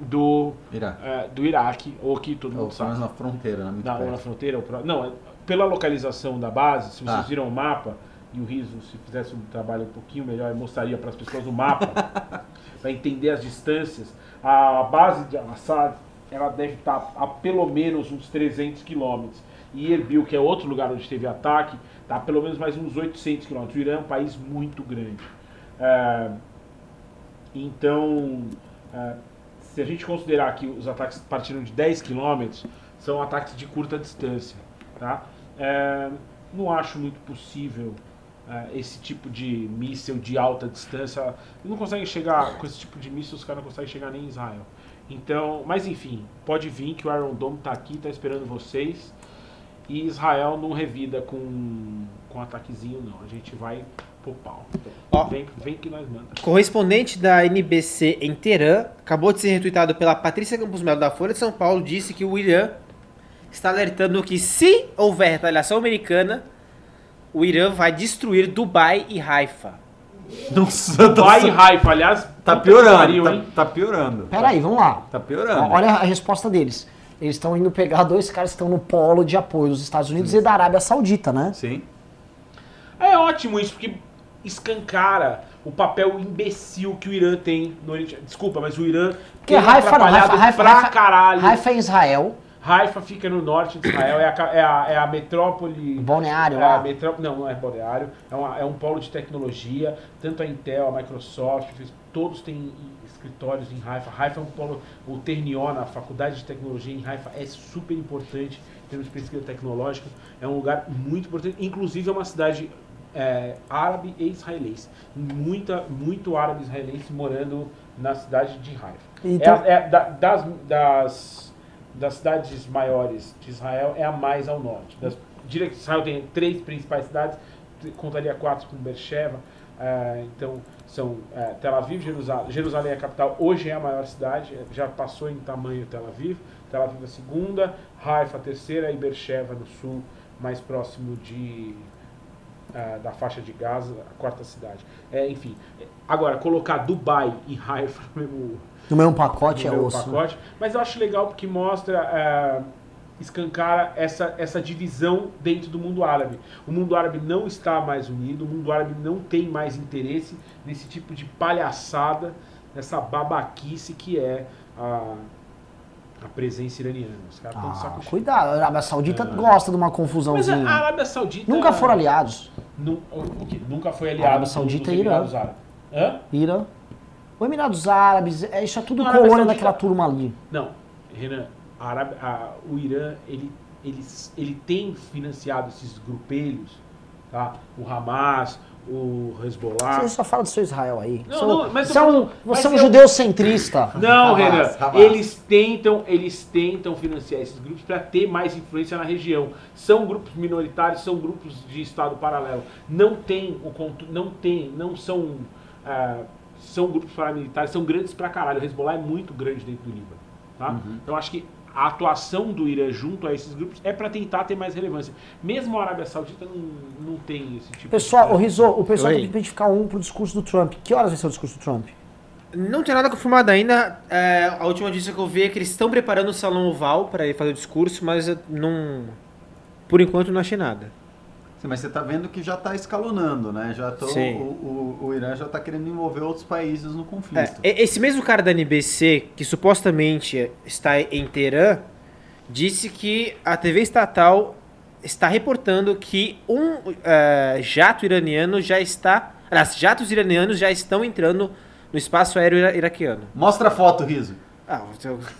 do, Irá. eh, do Iraque, ou que todo Ou mundo sabe. pelo menos na fronteira, né? Na, ou na fronteira? ou Não, é- pela localização da base, se vocês Ah. viram o mapa, e o Riso, se fizesse um trabalho um pouquinho melhor, mostraria para as pessoas o mapa, [laughs] para entender as distâncias. A base de Al-Assad, ela deve estar a pelo menos uns 300 quilômetros. E Erbil, que é outro lugar onde teve ataque, está a pelo menos mais uns 800 quilômetros. O Irã é um país muito grande. É, então, é, se a gente considerar que os ataques partiram de 10 quilômetros, são ataques de curta distância. Tá? É, não acho muito possível é, esse tipo de míssil de alta distância. Eles não conseguem chegar, com esse tipo de míssil, os caras não conseguem chegar nem em Israel. Então, mas enfim, pode vir que o Iron Dome está aqui, está esperando vocês. E Israel não revida com, com ataquezinho, não. A gente vai pro pau. Ó. vem, vem que nós manda. Correspondente da NBC em Teherã, acabou de ser retweetado pela Patrícia Campos Melo da Folha de São Paulo, disse que o Irã está alertando que se houver retaliação americana, o Irã vai destruir Dubai e Haifa. Nossa, em nossa. Haifa, aliás. Tá piorando, pariu, tá, hein? tá piorando. peraí, vamos lá. Tá piorando. Olha a resposta deles. Eles estão indo pegar dois caras que estão no polo de apoio dos Estados Unidos e da Arábia Saudita, né? Sim. É ótimo isso, porque escancara o papel imbecil que o Irã tem no Oriente. Desculpa, mas o Irã Porque Haifa não, Haifa, Haifa, pra Haifa, caralho. Haifa é Israel, Haifa fica no norte de Israel, é a, é a, é a metrópole. balneário É a metró- não, não é balneário, é, uma- é um polo de tecnologia. Tanto a Intel, a Microsoft, todos têm escritórios em Haifa. Haifa é um polo, o Ternion, a faculdade de tecnologia em Haifa, é super importante em termos de pesquisa tecnológica. É um lugar muito importante, inclusive é uma cidade é, árabe e israelense. Muita, muito árabe israelense morando na cidade de Haifa. Então- É, é da- das, das, das cidades maiores de Israel, é a mais ao norte. Das, Israel tem três principais cidades, contaria quatro com Beersheba. é, então, são é, Tel Aviv, Jerusalém. Jerusalém é a capital, hoje é a maior cidade, é, já passou em tamanho Tel Aviv. Tel Aviv é a segunda, Haifa a terceira e Beersheba no sul, mais próximo de da faixa de Gaza, a quarta cidade. É, enfim, agora, colocar Dubai e Haifa no mesmo, No mesmo pacote no é mesmo osso. né? pacote, mas eu acho legal porque mostra, ah, escancara essa, essa divisão dentro do mundo árabe. O mundo árabe não está mais unido, o mundo árabe não tem mais interesse nesse tipo de palhaçada, nessa babaquice que é a, a presença iraniana. Os caras estão Ah, saco cheio. cuidado, a Arábia Saudita gosta de uma Mas a confusãozinha. Arábia Saudita. Nunca foram aliados. Nu- o quê? Nunca foi aliado Arábia dos- Saudita e Irã. Emirados Árabes. Hã? Irã. O Emirados Árabes, é, isso é tudo Não, colônia daquela turma ali. Não, Renan, a Arábia- a- o Irã ele, ele, ele tem financiado esses grupelhos, tá? O Hamas, o Hezbollah. Você só fala do seu Israel aí. Não, Você- não, mas você é um, você é um eu- judeu centrista. Não, Hamas, Renan, Hamas. eles tentam, eles tentam financiar esses grupos para ter mais influência na região. São grupos minoritários, são grupos de estado paralelo. Não tem o não tem, não são ah, são grupos paramilitares, são grandes pra caralho. O Hezbollah é muito grande dentro do Líbano, tá? Uhum. Então acho que a atuação do Irã junto a esses grupos é para tentar ter mais relevância. Mesmo a Arábia Saudita não, não tem esse tipo Pessoal, o de... Rizzo, o pessoal Oi. tem que identificar um pro discurso do Trump. Que horas vai ser o discurso do Trump? Não tem nada confirmado ainda. É, a última notícia que eu vi é que eles estão preparando o salão oval para ele fazer o discurso, mas eu não. Por enquanto não achei nada. Sim, mas você tá vendo que já tá escalonando, né? Já tô, o, Sim. o, o Irã já tá querendo envolver outros países no É, conflito. e- esse mesmo cara da NBC, que supostamente está em Teherã, disse que a TV estatal está reportando que um eh, jato iraniano já está. Aliás, jatos iranianos já estão entrando no espaço aéreo ira- iraquiano. Mostra a foto, Riso. Ah,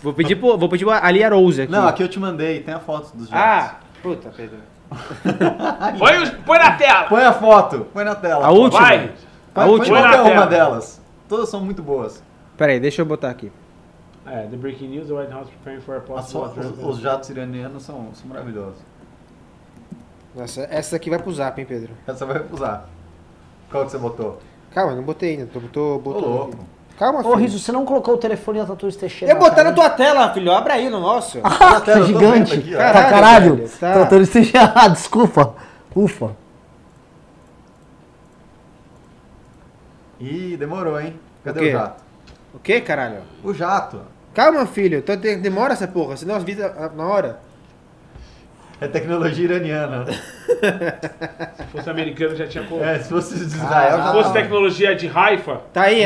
vou pedir, pro, vou pedir a Ali Rose aqui. Não, aqui eu te mandei, tem a foto dos jatos. Ah, puta, Pedro. [laughs] Põe, os- põe na tela! Põe a foto, põe na tela. A última. Vai! Põe, A põe última. qualquer Põe na uma tela. delas. Todas são muito boas. Pera aí, deixa eu botar aqui. É, the breaking news, the White House preparing for a possible... os, os jatos iranianos são, são maravilhosos. Nossa, essa aqui vai pro zap, hein, Pedro? Essa vai usar. Qual que você botou? Calma, não botei ainda. Tô, tô, Ô, botou louco. Calma, Ô, filho. Riso, você não colocou o telefone da Tatuís Teixeira? Eu botar cara? na tua tela, filho. Abre aí no nosso. [laughs] Ah, tela, tá gigante. aqui, ó. tá Caralho, caralho. velho, tá. Tatuís Teixeira. Ah, desculpa. Ufa. Ih, demorou, hein? Cadê O quê? o jato? O que, caralho? O jato. Calma, filho. Demora essa porra, senão as vidas na hora. É tecnologia iraniana. [laughs] Se fosse americano já tinha... colocado. É, se fosse de Israel, Se fosse tecnologia de Haifa... Tá aí,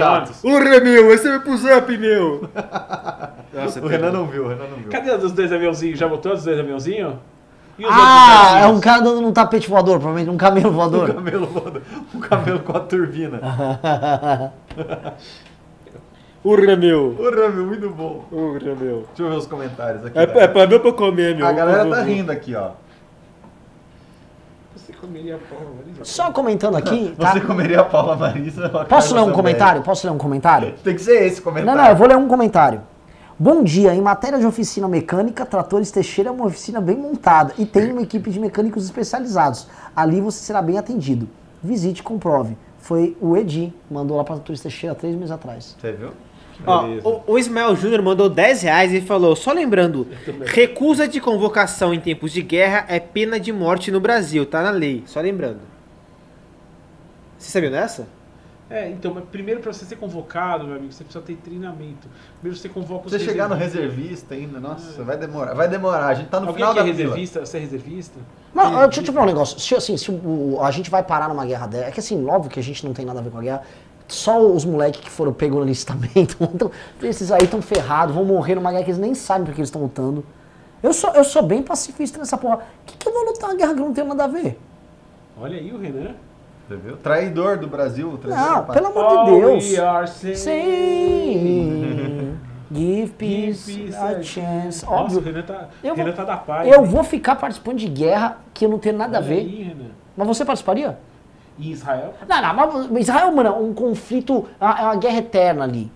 anos. Porra, meu, esse vai pro zap, meu. [laughs] Nossa, O Renan não viu, o Renan não viu. Cadê os dois aviãozinhos? Já botou os dois aviãozinhos? Os Ah, é um cara dando um tapete voador, provavelmente um camelo [laughs] Um voador. camelo, voador. um camelo com a turbina. Porra, meu. Porra, meu, muito bom. Porra, meu. Deixa eu ver os comentários aqui. É, né? é pra ver ou pra comer, meu? A galera tá rindo aqui, ó. Você comeria porra, Marisa? Só comentando aqui, tá? Você comeria a Paula Marisa a Posso ler um comentário? Posso ler um comentário? Tem que ser esse Não, comentário. não, eu vou ler um comentário. Bom dia, em matéria de oficina mecânica, Tratores Teixeira é uma oficina bem montada e tem uma equipe de mecânicos especializados. Ali você será bem atendido. Visite e comprove. Foi o Edi, mandou lá para Tratores Teixeira três meses atrás. Você viu? Ó, o, o Ismael Júnior mandou 10 reais e falou: só lembrando, recusa de convocação em tempos de guerra é pena de morte no Brasil, tá na lei. Só lembrando. Você sabia dessa? É, então, mas primeiro pra você ser convocado, meu amigo, você precisa ter treinamento. Primeiro você convoca os Você chegar no reservista ainda, nossa, vai demorar. Vai demorar, a gente tá no Alguém final que é da fila. reservista? Você é reservista? Não, deixa eu te falar um negócio. Se, assim, se o- a gente vai parar numa guerra dela, é que assim, óbvio que a gente não tem nada a ver com a guerra. Só os moleques que foram pegos no listamento, [laughs] então, esses aí estão ferrados, vão morrer numa guerra que eles nem sabem porque eles estão lutando. Eu sou, eu sou bem pacifista nessa porra. O que, que eu vou lutar uma guerra que não tenho nada a ver? Olha aí o Renan. Você viu? Traidor do Brasil. traidor Não, pelo amor de Deus. we are Sim. Give peace Give peace a a chance. Nossa, o Óbvio. Renan tá, Eu Renan vou- tá da paz. Eu hein? vou ficar participando de guerra que eu não tenho nada a Olha ver. aí, Renan. Mas você participaria? E Israel? Não, não, mas Israel, mano, é um conflito, é uma é uma guerra eterna ali.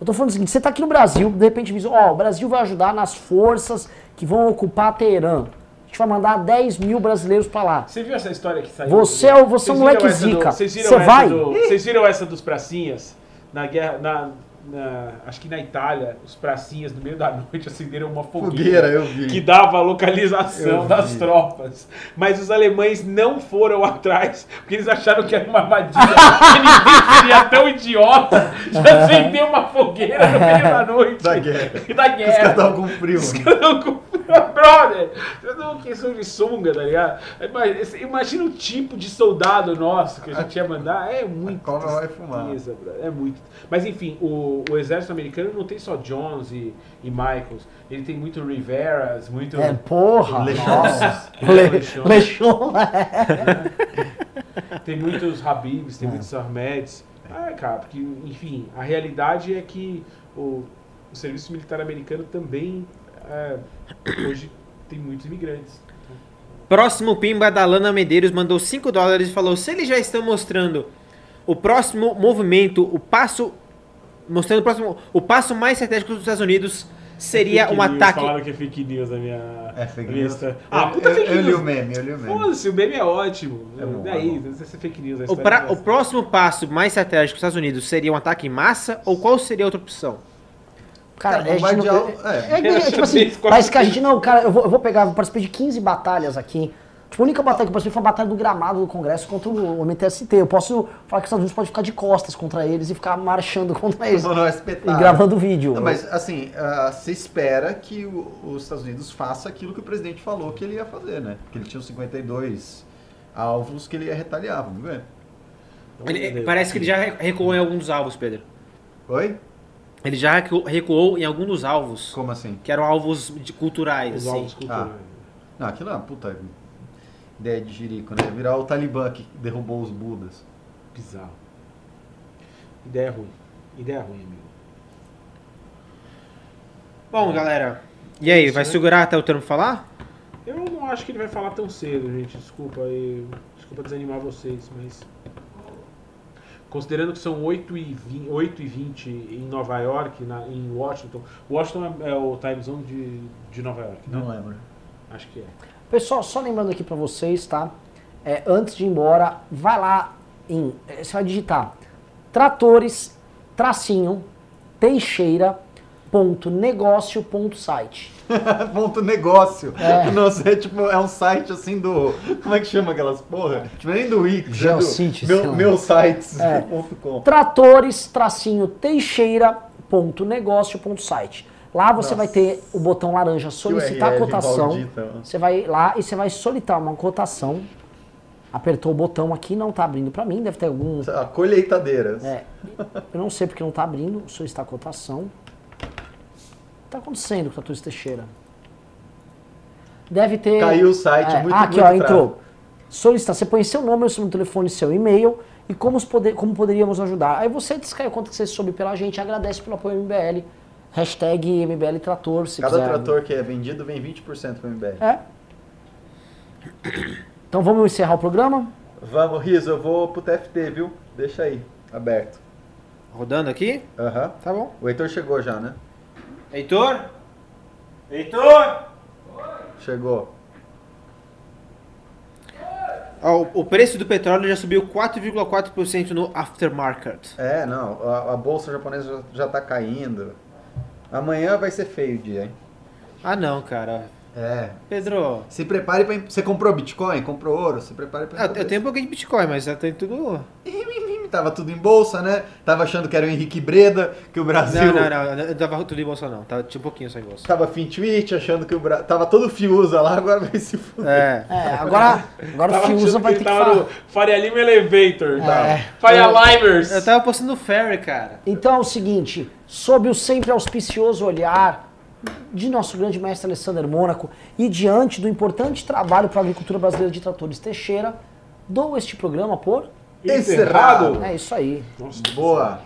Eu tô falando o seguinte, você tá aqui no Brasil, de repente diz, ó, o Brasil vai ajudar nas forças que vão ocupar Teherã. A gente vai mandar 10 mil brasileiros pra lá. Você viu essa história que saiu? Você é você é um moleque zica. Vocês viram, Você essa vai? do- vocês viram essa dos pracinhas? Na guerra, na, na- acho que na Itália, os pracinhas no meio da [laughs] noite acenderam uma fogueira, Fogueira, que dava a localização das tropas. Mas os alemães não foram [laughs] atrás, porque eles acharam que era uma armadilha. [laughs] que ninguém seria tão idiota de acender uma fogueira no meio da noite. Da guerra. Da Os caras guerra. estavam com frio. Não, com- Brother, eu não questão de sunga, tá ligado? Imagina o tipo de soldado nosso que a gente ia mandar. É muito. cobra vai fumar. É muito. Mas enfim, o, o exército americano não tem só Jones e, e Michaels. Ele tem muito Riveras, muito. É, porra. Lechon. Nossa. É, Le- Lechon. Lechon. Tem muitos Habibs, tem muitos Ahmeds. Ah, cara, porque, enfim, a realidade é que o, o serviço militar americano também é, hoje tem muitos imigrantes. Próximo Pimba da Lana Medeiros mandou 5 dólares e falou: se eles já estão mostrando o próximo movimento, o passo. Mostrando o próximo. O passo mais estratégico dos Estados Unidos seria Fake um news, ataque. Falaram que é fake news na minha. É fake minha news. Ah, Eu- puta eu, fake eu li news. o meme, eu li o meme. Foda-se, o meme é ótimo. É bom, Daí, é ser fake news. O, pra- é o próximo passo mais estratégico dos Estados Unidos seria um ataque em massa? Ou qual seria a outra opção? Cara, Cara, a gente não- é, é. é, é, tipo assim, parece que a gente não, cara, eu vou, eu vou pegar, eu participei de 15 batalhas aqui. Tipo, a única batalha que eu participei foi a batalha do gramado do Congresso contra o MTST. Eu posso falar que os Estados Unidos pode ficar de costas contra eles e ficar marchando contra eles. Não, não, é E gravando vídeo. Não, mas assim, ah, se espera que o- os Estados Unidos faça aquilo que o presidente falou que ele ia fazer, né? Porque ele tinha os 52 alvos que ele ia retaliar, vamos ver. Ele- parece que ele já re- recuou em algum dos alvos, Pedro. Oi? Ele já recu- recuou em algum dos alvos. Como assim? Que eram alvos de- culturais. Os assim. alvos culturais. Não, aquilo é uma puta ideia de jirico, né? Virar o Talibã que derrubou os budas. Bizarro. Ideia ruim. Ideia ruim, amigo. Bom, galera. E aí, vai segurar até o termo falar? Eu não acho que ele vai falar tão cedo, gente. Desculpa aí. Desculpa desanimar vocês, mas. Considerando que são 8 e 20, 8 e 20 em Nova York, na, em Washington. Washington é, é o time zone de, de Nova York, né? Não lembro. Acho que é. Pessoal, só lembrando aqui pra vocês, tá? É, antes de ir embora, vai lá em. é, Você vai digitar tratores, tracinho, teixeira, ponto, negócio, ponto, site. [laughs] Ponto negócio. É. Nossa, é tipo, é um site assim do. Como é que chama aquelas porra? Tipo, nem do Wix. é do Geocities, sei meu, meu sites. É. [laughs] Tratores, tracinho, teixeira, ponto, negócio, ponto, site. Lá você Nossa. vai ter o botão laranja solicitar URL cotação. maldita. Você vai lá e você vai solicitar uma cotação. Apertou o botão aqui, não tá abrindo pra mim, deve ter algum. Ah, Colheitadeiras. É, eu não sei porque não tá abrindo, solicitar cotação. O que tá acontecendo com o Tratores Teixeira? Deve ter. Caiu o site, É, muito ah, aqui, muito ó, fraco. entrou. Solicitar. Você põe seu nome, seu telefone, seu e-mail e como, os poder, como poderíamos ajudar. Aí você descreve quanto que você soube pela gente, agradece pelo apoio MBL. Hashtag MBL Trator, se Cada quiser. trator que é vendido vem 20% pro MBL. É. Então vamos encerrar o programa? Vamos, Riso, eu vou pro TFT, viu? Deixa aí, aberto. Rodando aqui? Aham. Tá bom. O Heitor chegou já, né? Heitor? Heitor? Chegou. Ó, o- preço do petróleo já subiu 4,4% no aftermarket. É, não, a, a bolsa japonesa já, já tá caindo. Amanhã vai ser feio o dia, hein? Ah não, cara. É. Pedro, Se prepare pra. Você comprou Bitcoin? Comprou ouro? Se prepare pra. ah, eu tenho um pouquinho de Bitcoin, mas já tem tudo. [laughs] Tava tudo em bolsa, né? Tava achando que era o Henrique Breda, que o Brasil. Não, não, não. Eu tava tudo em bolsa não. Tava, tinha um pouquinho só em bolsa. Tava Fintwitch, achando que o Brasil. Tava todo Fiuza lá, agora vai se fuder. É. É, agora, agora o Tava Fiuza achando vai que ter que falar. no Faria Lima Elevator. É. Faria Limers. Eu tava postando no Ferry, cara. Então é o seguinte, sob o sempre auspicioso olhar de nosso grande mestre Alessandro Mônaco e diante do importante trabalho para a agricultura brasileira de tratores Teixeira, dou este programa por. Encerrado. Encerrado. É isso aí. Nossa, Boa.